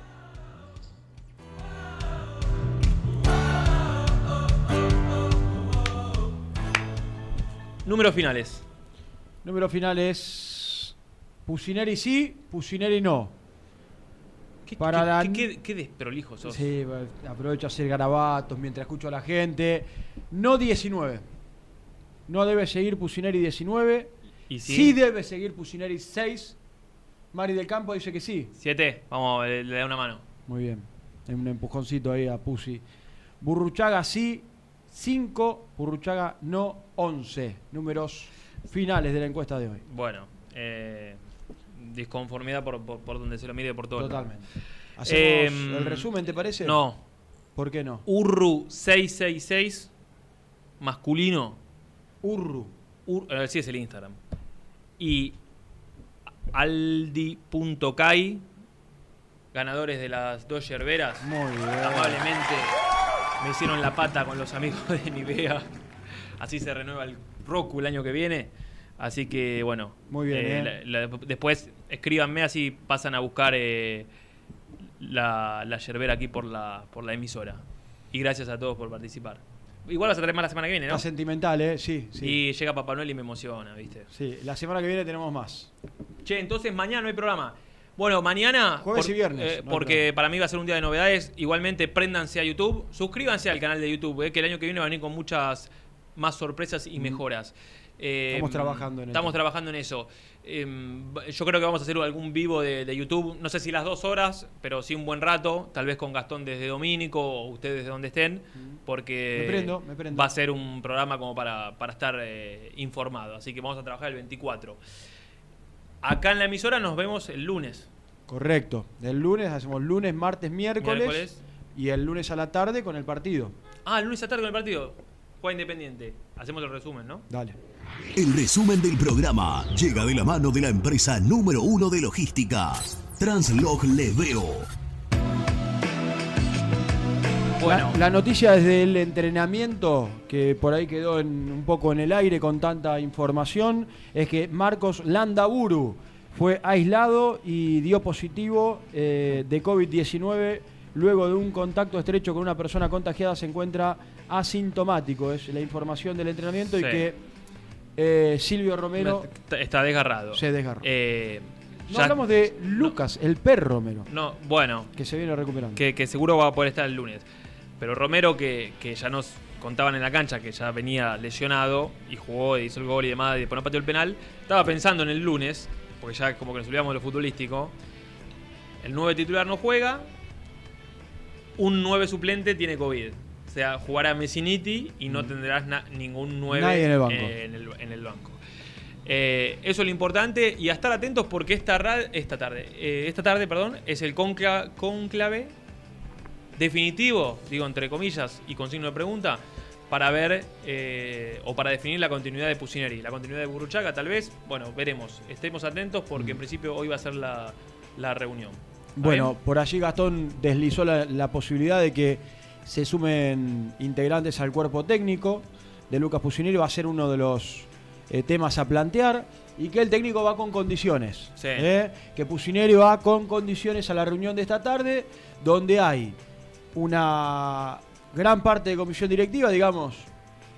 Números finales. Número final es. Pusineri sí, Pusineri no. Para qué, la- qué- desprolijo sos. Sí, aprovecho a hacer garabatos mientras escucho a la gente. No 19. No debe seguir Pusineri 19. ¿Y sí? sí? debe seguir Pusineri 6. Mari del Campo dice que sí. Siete, vamos, le, le da una mano. Muy bien. Hay un empujoncito ahí a Pusi. Burruchaga sí, 5. Burruchaga no, 11. Números finales de la encuesta de hoy. Bueno, eh, disconformidad por, por, por donde se lo mide por todo el Totalmente. mundo. ¿Hacemos Em, el resumen, te parece? No. ¿Por qué no? Urru 666, masculino. Urru. Ur, sí es el Instagram. Y Aldi.kai, ganadores de las dos yerberas. Muy bien. Amablemente me hicieron la pata con los amigos de Nivea. Así se renueva el Roku el año que viene. Así que bueno. Muy bien, eh, eh. la- la- después escríbanme así pasan a buscar eh, la, la yerbera aquí por la, por la emisora. Y gracias a todos por participar. Igual vas a traer más la semana que viene, ¿no? Está sentimental, ¿eh? Sí, sí. Y llega Papá Noel y me emociona, ¿viste? Sí, la semana que viene tenemos más. Che, entonces mañana no hay programa. Bueno, mañana. Jueves y viernes, eh, no porque para mí va a ser un día de novedades. Igualmente, préndanse a YouTube. Suscríbanse al canal de YouTube, eh, que el año que viene va a venir con muchas más sorpresas y mejoras. Eh, Estamos trabajando en Estamos eso. trabajando en eso. Eh, yo creo que vamos a hacer algún vivo de, de YouTube. No sé si las dos horas, pero sí un buen rato. Tal vez con Gastón desde Domínico o ustedes desde donde estén. Porque Me prendo, me prendo. va a ser un programa como para, para estar eh, informado. Así que vamos a trabajar el 24. Acá en la emisora nos vemos el lunes. Correcto. El lunes hacemos lunes, martes, miércoles. Miércoles. Y el lunes a la tarde con el partido. Ah, el lunes a tarde con el partido. Juega Independiente. Hacemos el resumen, ¿no? Dale. El resumen del programa llega de la mano de la empresa número uno de logística, Translog Leveo. La, la noticia desde el entrenamiento, que por ahí quedó en- un poco en el aire con tanta información, es que Marcos Landaburu fue aislado y dio positivo eh, de COVID-19 luego de un contacto estrecho con una persona contagiada se encuentra asintomático. Es la información del entrenamiento y que eh, Silvio Romero Está, desgarrado. se desgarró. Eh, no ya- hablamos de Lucas, el perro Romero, No, bueno. que se viene recuperando. Que, que seguro va a poder estar el lunes. Pero Romero, que, que ya nos contaban en la cancha que ya venía lesionado y jugó y hizo el gol y demás, y después no pateó el penal, estaba pensando en el lunes, porque ya como que nos olvidamos de lo futbolístico. El 9 titular no juega, un 9 suplente tiene COVID. O sea, jugará Messiniti y no tendrás na- ningún 9 Mm. Nadie en el banco. eh, en el- en el banco. Eh, eso es lo importante y a estar atentos porque esta, esta tarde, eh, esta tarde, perdón, es el concla- conclave definitivo, digo entre comillas y con signo de pregunta, para ver eh, o para definir la continuidad de Pusineri. La continuidad de Burruchaga, tal vez, bueno, veremos. Estemos atentos porque en principio hoy va a ser la, la reunión. ¿Está Bueno, bien? por allí Gastón deslizó la, la posibilidad de que se sumen integrantes al cuerpo técnico de Lucas Pusineri, va a ser uno de los eh, temas a plantear y que el técnico va con condiciones. Sí. ¿eh? Que Pusineri va con condiciones a la reunión de esta tarde, donde hay una gran parte de comisión directiva, digamos,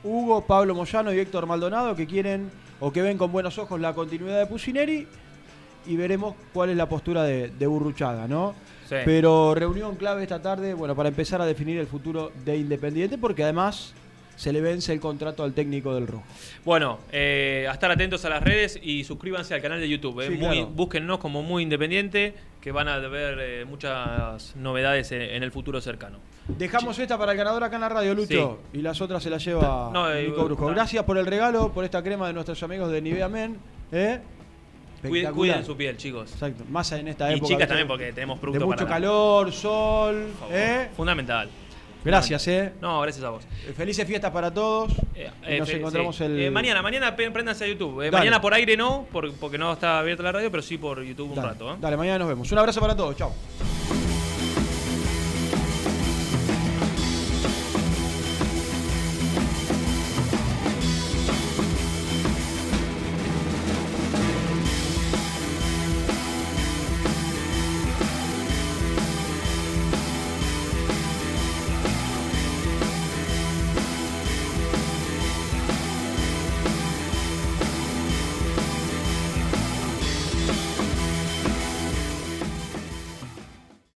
Hugo, Pablo Moyano y Héctor Maldonado, que quieren o que ven con buenos ojos la continuidad de Pusineri y veremos cuál es la postura de, de Burruchaga, ¿no? Sí. Pero reunión clave esta tarde, bueno, para empezar a definir el futuro de Independiente, porque además se le vence el contrato al técnico del Rojo. Bueno, eh, a estar atentos a las redes y suscríbanse al canal de YouTube. eh. Sí, Muy- claro. Búsquennos como Muy Independiente, que van a ver eh, muchas novedades en, en el futuro cercano. Dejamos esta para el ganador acá en la radio, Lucho, y las otras se las lleva No, eh, Nico Brusco. no. Gracias por el regalo, por esta crema de nuestros amigos de Nivea Men. ¿Eh? Cuiden, su piel, chicos. Exacto, más en esta Y época. chicas ¿viste? también, porque tenemos De producto mucho para- calor, sol. ¿eh? Fundamental. Gracias, ¿eh? No, gracias a vos. Felices fiestas para todos. Eh, Y nos encontramos sí. el. Eh, mañana, mañana préndanse a YouTube. eh. Mañana por aire no, por- porque no está abierta la radio, pero sí por YouTube un Dale, rato. ¿eh? Dale, mañana nos vemos. Un abrazo para todos. Chao.